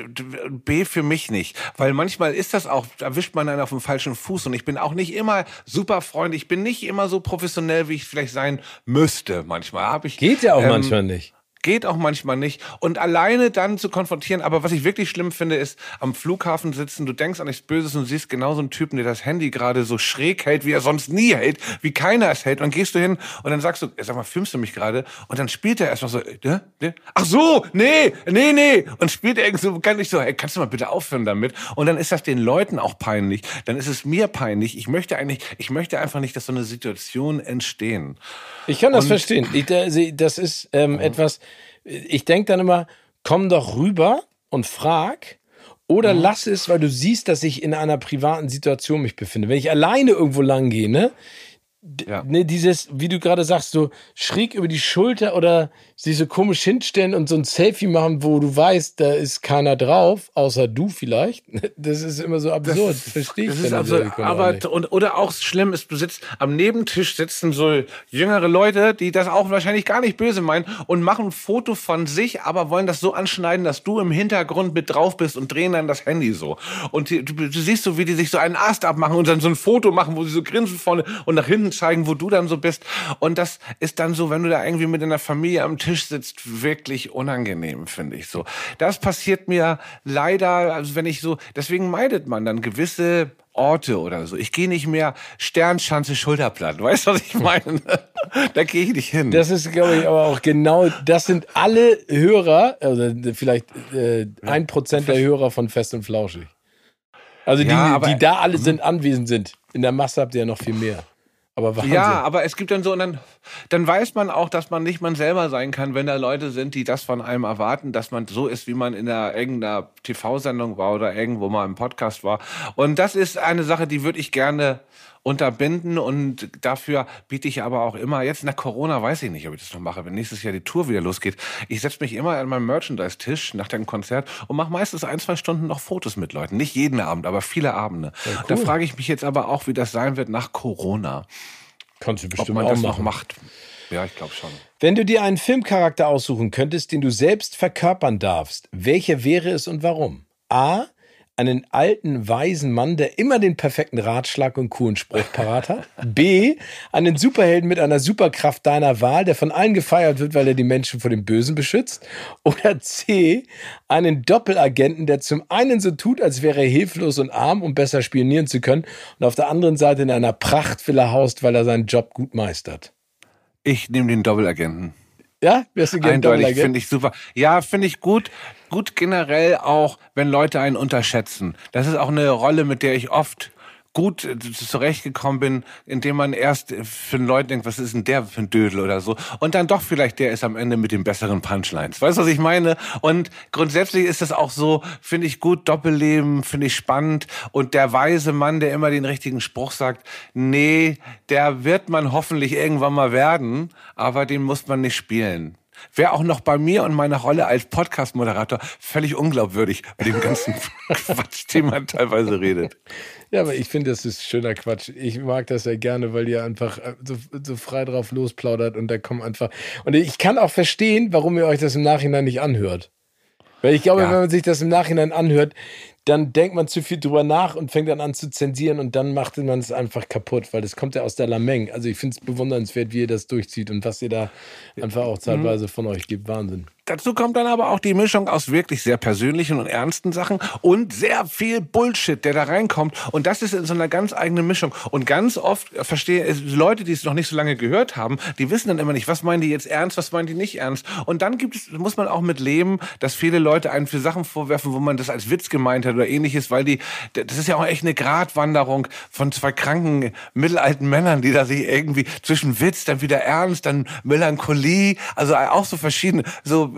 B für mich nicht, weil manchmal ist das auch, da wischt man einen auf dem falschen Fuß und ich bin auch nicht immer super freundlich, ich bin nicht immer so professionell, wie ich vielleicht sein müsste. Manchmal habe ich geht ja auch ähm, manchmal nicht. Geht auch manchmal nicht. Und alleine dann zu konfrontieren, aber was ich wirklich schlimm finde, ist am Flughafen sitzen, du denkst an nichts Böses und siehst genau so einen Typen, der das Handy gerade so schräg hält, wie er sonst nie hält, wie keiner es hält. Und dann gehst du hin und dann sagst du, sag mal, filmst du mich gerade? Und dann spielt er erstmal so, äh, äh? ach so, nee, nee, nee. Und spielt er irgendwie so, kann ich so, ey, kannst du mal bitte aufhören damit? Und dann ist das den Leuten auch peinlich. Dann ist es mir peinlich. Ich möchte eigentlich, ich möchte einfach nicht, dass so eine Situation entstehen. Ich kann das und, verstehen. Ich, das ist ähm, etwas, ich denke dann immer, komm doch rüber und frag. Oder mhm. lass es, weil du siehst, dass ich in einer privaten Situation mich befinde. Wenn ich alleine irgendwo lang gehe, ne, ja. Ne, dieses, wie du gerade sagst, so schräg über die Schulter oder sich so komisch hinstellen und so ein Selfie machen, wo du weißt, da ist keiner drauf, außer du vielleicht. *laughs* Das ist immer so absurd. Das, Verstehe ich. Das ist absurd. Aber, und, oder auch schlimm ist, du sitzt am Nebentisch sitzen so jüngere Leute, die das auch wahrscheinlich gar nicht böse meinen und machen ein Foto von sich, aber wollen das so anschneiden, dass du im Hintergrund mit drauf bist und drehen dann das Handy so. Und die, du, du siehst so, wie die sich so einen Ast abmachen und dann so ein Foto machen, wo sie so grinsen vorne und nach hinten zeigen, wo du dann so bist. Und das ist dann so, wenn du da irgendwie mit deiner Familie am Tisch sitzt, wirklich unangenehm, finde ich so. Das passiert mir leider, also wenn ich so, deswegen meidet man dann gewisse Orte oder so. Ich gehe nicht mehr Sternschanze Schulterblatt. *laughs* Weißt du, was ich meine? da gehe ich nicht hin. Das ist, glaube ich, aber auch genau, das sind alle Hörer, also vielleicht äh, ein äh, Prozent der Hörer von Fest und Flauschig. Also die, ja, die da alle sind, anwesend sind. In der Masse habt ihr ja noch viel mehr. Aber Wahnsinn. Ja, aber es gibt dann so, und dann, dann weiß man auch, dass man nicht man selber sein kann, wenn da Leute sind, die das von einem erwarten, dass man so ist, wie man in der, irgendeiner TV-Sendung war oder irgendwo mal im Podcast war. Und das ist eine Sache, die würde ich gerne unterbinden und dafür biete ich aber auch immer, jetzt nach Corona weiß ich nicht, ob ich das noch mache, wenn nächstes Jahr die Tour wieder losgeht. Ich setze mich immer an meinem Merchandise-Tisch nach dem Konzert und mache meistens ein, zwei Stunden noch Fotos mit Leuten. Nicht jeden Abend, aber viele Abende. Ja, cool. Da frage ich mich jetzt aber auch, wie das sein wird nach Corona. Kannst du bestimmt ob man auch das machen. noch macht. Ja, ich glaube schon. Wenn du dir einen Filmcharakter aussuchen könntest, den du selbst verkörpern darfst, welcher wäre es und warum? A einen alten, weisen Mann, der immer den perfekten Ratschlag und coolen Spruch parat hat. B, einen Superhelden mit einer Superkraft deiner Wahl, der von allen gefeiert wird, weil er die Menschen vor dem Bösen beschützt. Oder C, einen Doppelagenten, der zum einen so tut, als wäre er hilflos und arm, um besser spionieren zu können, und auf der anderen Seite in einer Prachtvilla haust, weil er seinen Job gut meistert. Ich nehme den Doppelagenten. Ja, wärst du gerne Eindeutig, finde ich super. Ja, finde ich gut. Gut generell auch, wenn Leute einen unterschätzen. Das ist auch eine Rolle, mit der ich oft gut zurechtgekommen bin, indem man erst für den Leuten denkt, was ist denn der für ein Dödel oder so. Und dann doch vielleicht der ist am Ende mit den besseren Punchlines. Weißt du, was ich meine? Und grundsätzlich ist das auch so, finde ich gut, Doppelleben, finde ich spannend. Und der weise Mann, der immer den richtigen Spruch sagt, nee, der wird man hoffentlich irgendwann mal werden, aber den muss man nicht spielen wäre auch noch bei mir und meiner Rolle als Podcast-Moderator völlig unglaubwürdig bei dem ganzen *laughs* Quatsch, den man teilweise redet. Ja, aber ich finde, das ist schöner Quatsch. Ich mag das ja gerne, weil ihr einfach äh, so, so frei drauf losplaudert und da kommen einfach. Und ich kann auch verstehen, warum ihr euch das im Nachhinein nicht anhört. Weil ich glaube, ja. wenn man sich das im Nachhinein anhört, dann denkt man zu viel drüber nach und fängt dann an zu zensieren und dann macht man es einfach kaputt, weil das kommt ja aus der Lameng. Also ich finde es bewundernswert, wie ihr das durchzieht und was ihr da einfach auch zeitweise von euch gibt. Wahnsinn. Dazu kommt dann aber auch die Mischung aus wirklich sehr persönlichen und ernsten Sachen und sehr viel Bullshit, der da reinkommt. Und das ist in so einer ganz eigenen Mischung. Und ganz oft verstehe ich, Leute, die es noch nicht so lange gehört haben, die wissen dann immer nicht, was meinen die jetzt ernst, was meinen die nicht ernst. Und dann gibt es, muss man auch mit leben, dass viele Leute einen für Sachen vorwerfen, wo man das als Witz gemeint hat oder ähnliches, weil die, das ist ja auch echt eine Gratwanderung von zwei kranken mittelalten Männern, die da sich irgendwie zwischen Witz, dann wieder ernst, dann Melancholie, also auch so verschiedene, so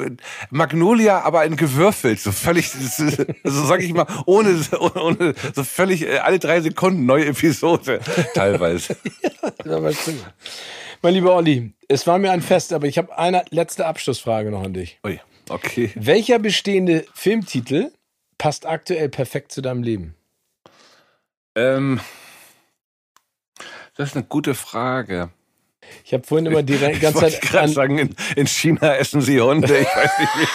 Magnolia, aber in gewürfelt, so völlig, *laughs* so sag ich mal, ohne, ohne so völlig äh, alle drei Sekunden neue Episode *laughs* teilweise. *laughs* ja, mein lieber Olli, es war mir ein Fest, aber ich habe eine letzte Abschlussfrage noch an dich. Ui, okay. Welcher bestehende Filmtitel passt aktuell perfekt zu deinem Leben? Ähm, das ist eine gute Frage. Ich habe vorhin immer die *laughs* ganze Zeit. Ich gerade sagen, in, in, China essen sie Hunde. Ich weiß nicht wie.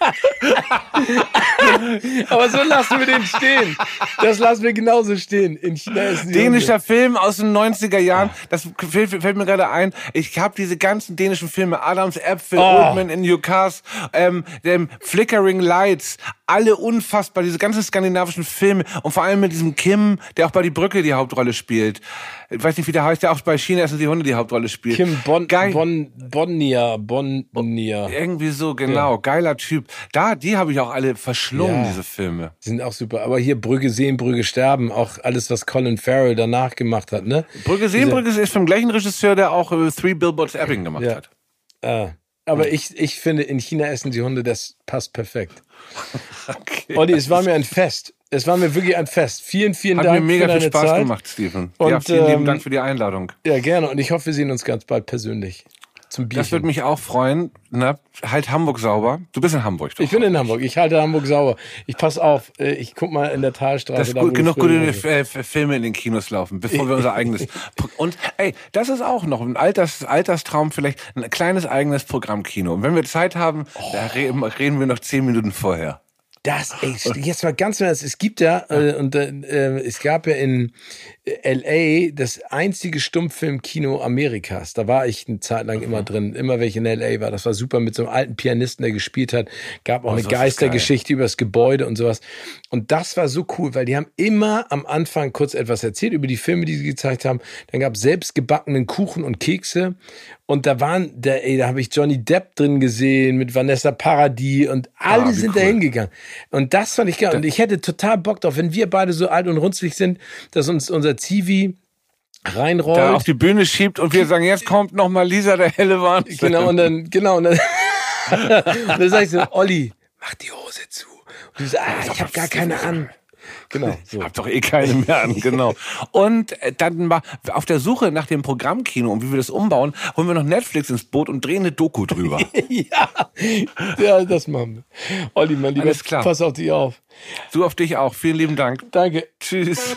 *laughs* Aber so lassen wir den stehen. Das lassen wir genauso stehen. In China essen sie Dänischer Hunde. Film aus den 90er Jahren. Das fällt, fällt mir gerade ein. Ich habe diese ganzen dänischen Filme. Adams Äpfel, oh. Old Man in Newcastle, ähm, dem Flickering Lights. Alle unfassbar. Diese ganzen skandinavischen Filme. Und vor allem mit diesem Kim, der auch bei Die Brücke die Hauptrolle spielt. Ich weiß nicht, wie der heißt, der auch bei China essen die Hunde die Hauptrolle spielt. Kim bon, Geil. bon, Bonnier, Bonnier. Irgendwie so, genau. Ja. Geiler Typ. Da, die habe ich auch alle verschlungen, ja. diese Filme. Die sind auch super. Aber hier Brügge sehen, Brügge sterben, auch alles, was Colin Farrell danach gemacht hat, ne? Brügge sehen, Brügge ist vom gleichen Regisseur, der auch äh, Three Billboards Ebbing gemacht ja. hat. Ah. Aber ich, ich finde, in China essen die Hunde, das passt perfekt. *laughs* okay. Olli, es war mir ein Fest. Es war mir wirklich ein Fest. Vielen, vielen Hat Dank. Hat mir mega für deine viel Spaß Zeit. gemacht, Stephen. Und, ja, vielen ähm, lieben Dank für die Einladung. Ja, gerne. Und ich hoffe, wir sehen uns ganz bald persönlich. Zum Bierchen. Das würde mich auch freuen. Na, halt Hamburg sauber. Du bist in Hamburg. Doch. Ich bin in Hamburg. Ich halte Hamburg sauber. Ich pass auf. äh, Ich guck mal in der Talstraße. Das da, gut, genug gute F- Filme in den Kinos laufen, bevor wir unser eigenes. *laughs* Und ey, das ist auch noch ein Alters, Alterstraum, vielleicht ein kleines eigenes Programmkino. Und wenn wir Zeit haben, da reden, reden wir noch zehn Minuten vorher. Das, ey, jetzt mal ganz ernst, es gibt ja, äh, und äh, es gab ja in LA das einzige Stummfilmkino Amerikas. Da war ich eine Zeit lang immer drin, immer welche in LA war. Das war super mit so einem alten Pianisten, der gespielt hat. Gab auch Oh, eine Geistergeschichte über das Gebäude und sowas. Und das war so cool, weil die haben immer am Anfang kurz etwas erzählt über die Filme, die sie gezeigt haben. Dann gab es selbst gebackenen Kuchen und Kekse. Und da waren, da, ey, da habe ich Johnny Depp drin gesehen mit Vanessa Paradis und alle Ah, sind cool. da hingegangen. Und das fand ich geil. Und ich hätte total Bock drauf, wenn wir beide so alt und runzlig sind, dass uns unser Zivi reinrollt. Da auf die Bühne schiebt und wir sagen, jetzt kommt noch mal Lisa, der helle Wahnsinn. Genau, und dann, genau, und dann, *laughs* und dann sag ich so, Olli, mach die Hose zu. Und du sagst, ah, ich habe gar keine an. Genau, so. Hab doch eh keine mehr an, genau. Und äh, dann mal auf der Suche nach dem Programmkino und wie wir das umbauen, holen wir noch Netflix ins Boot und drehen eine Doku drüber. *laughs* ja, ja, das machen wir. Olli, mein Lieber, Alles klar. pass auf dich auf. Du auf dich auch. Vielen lieben Dank. Danke. Tschüss.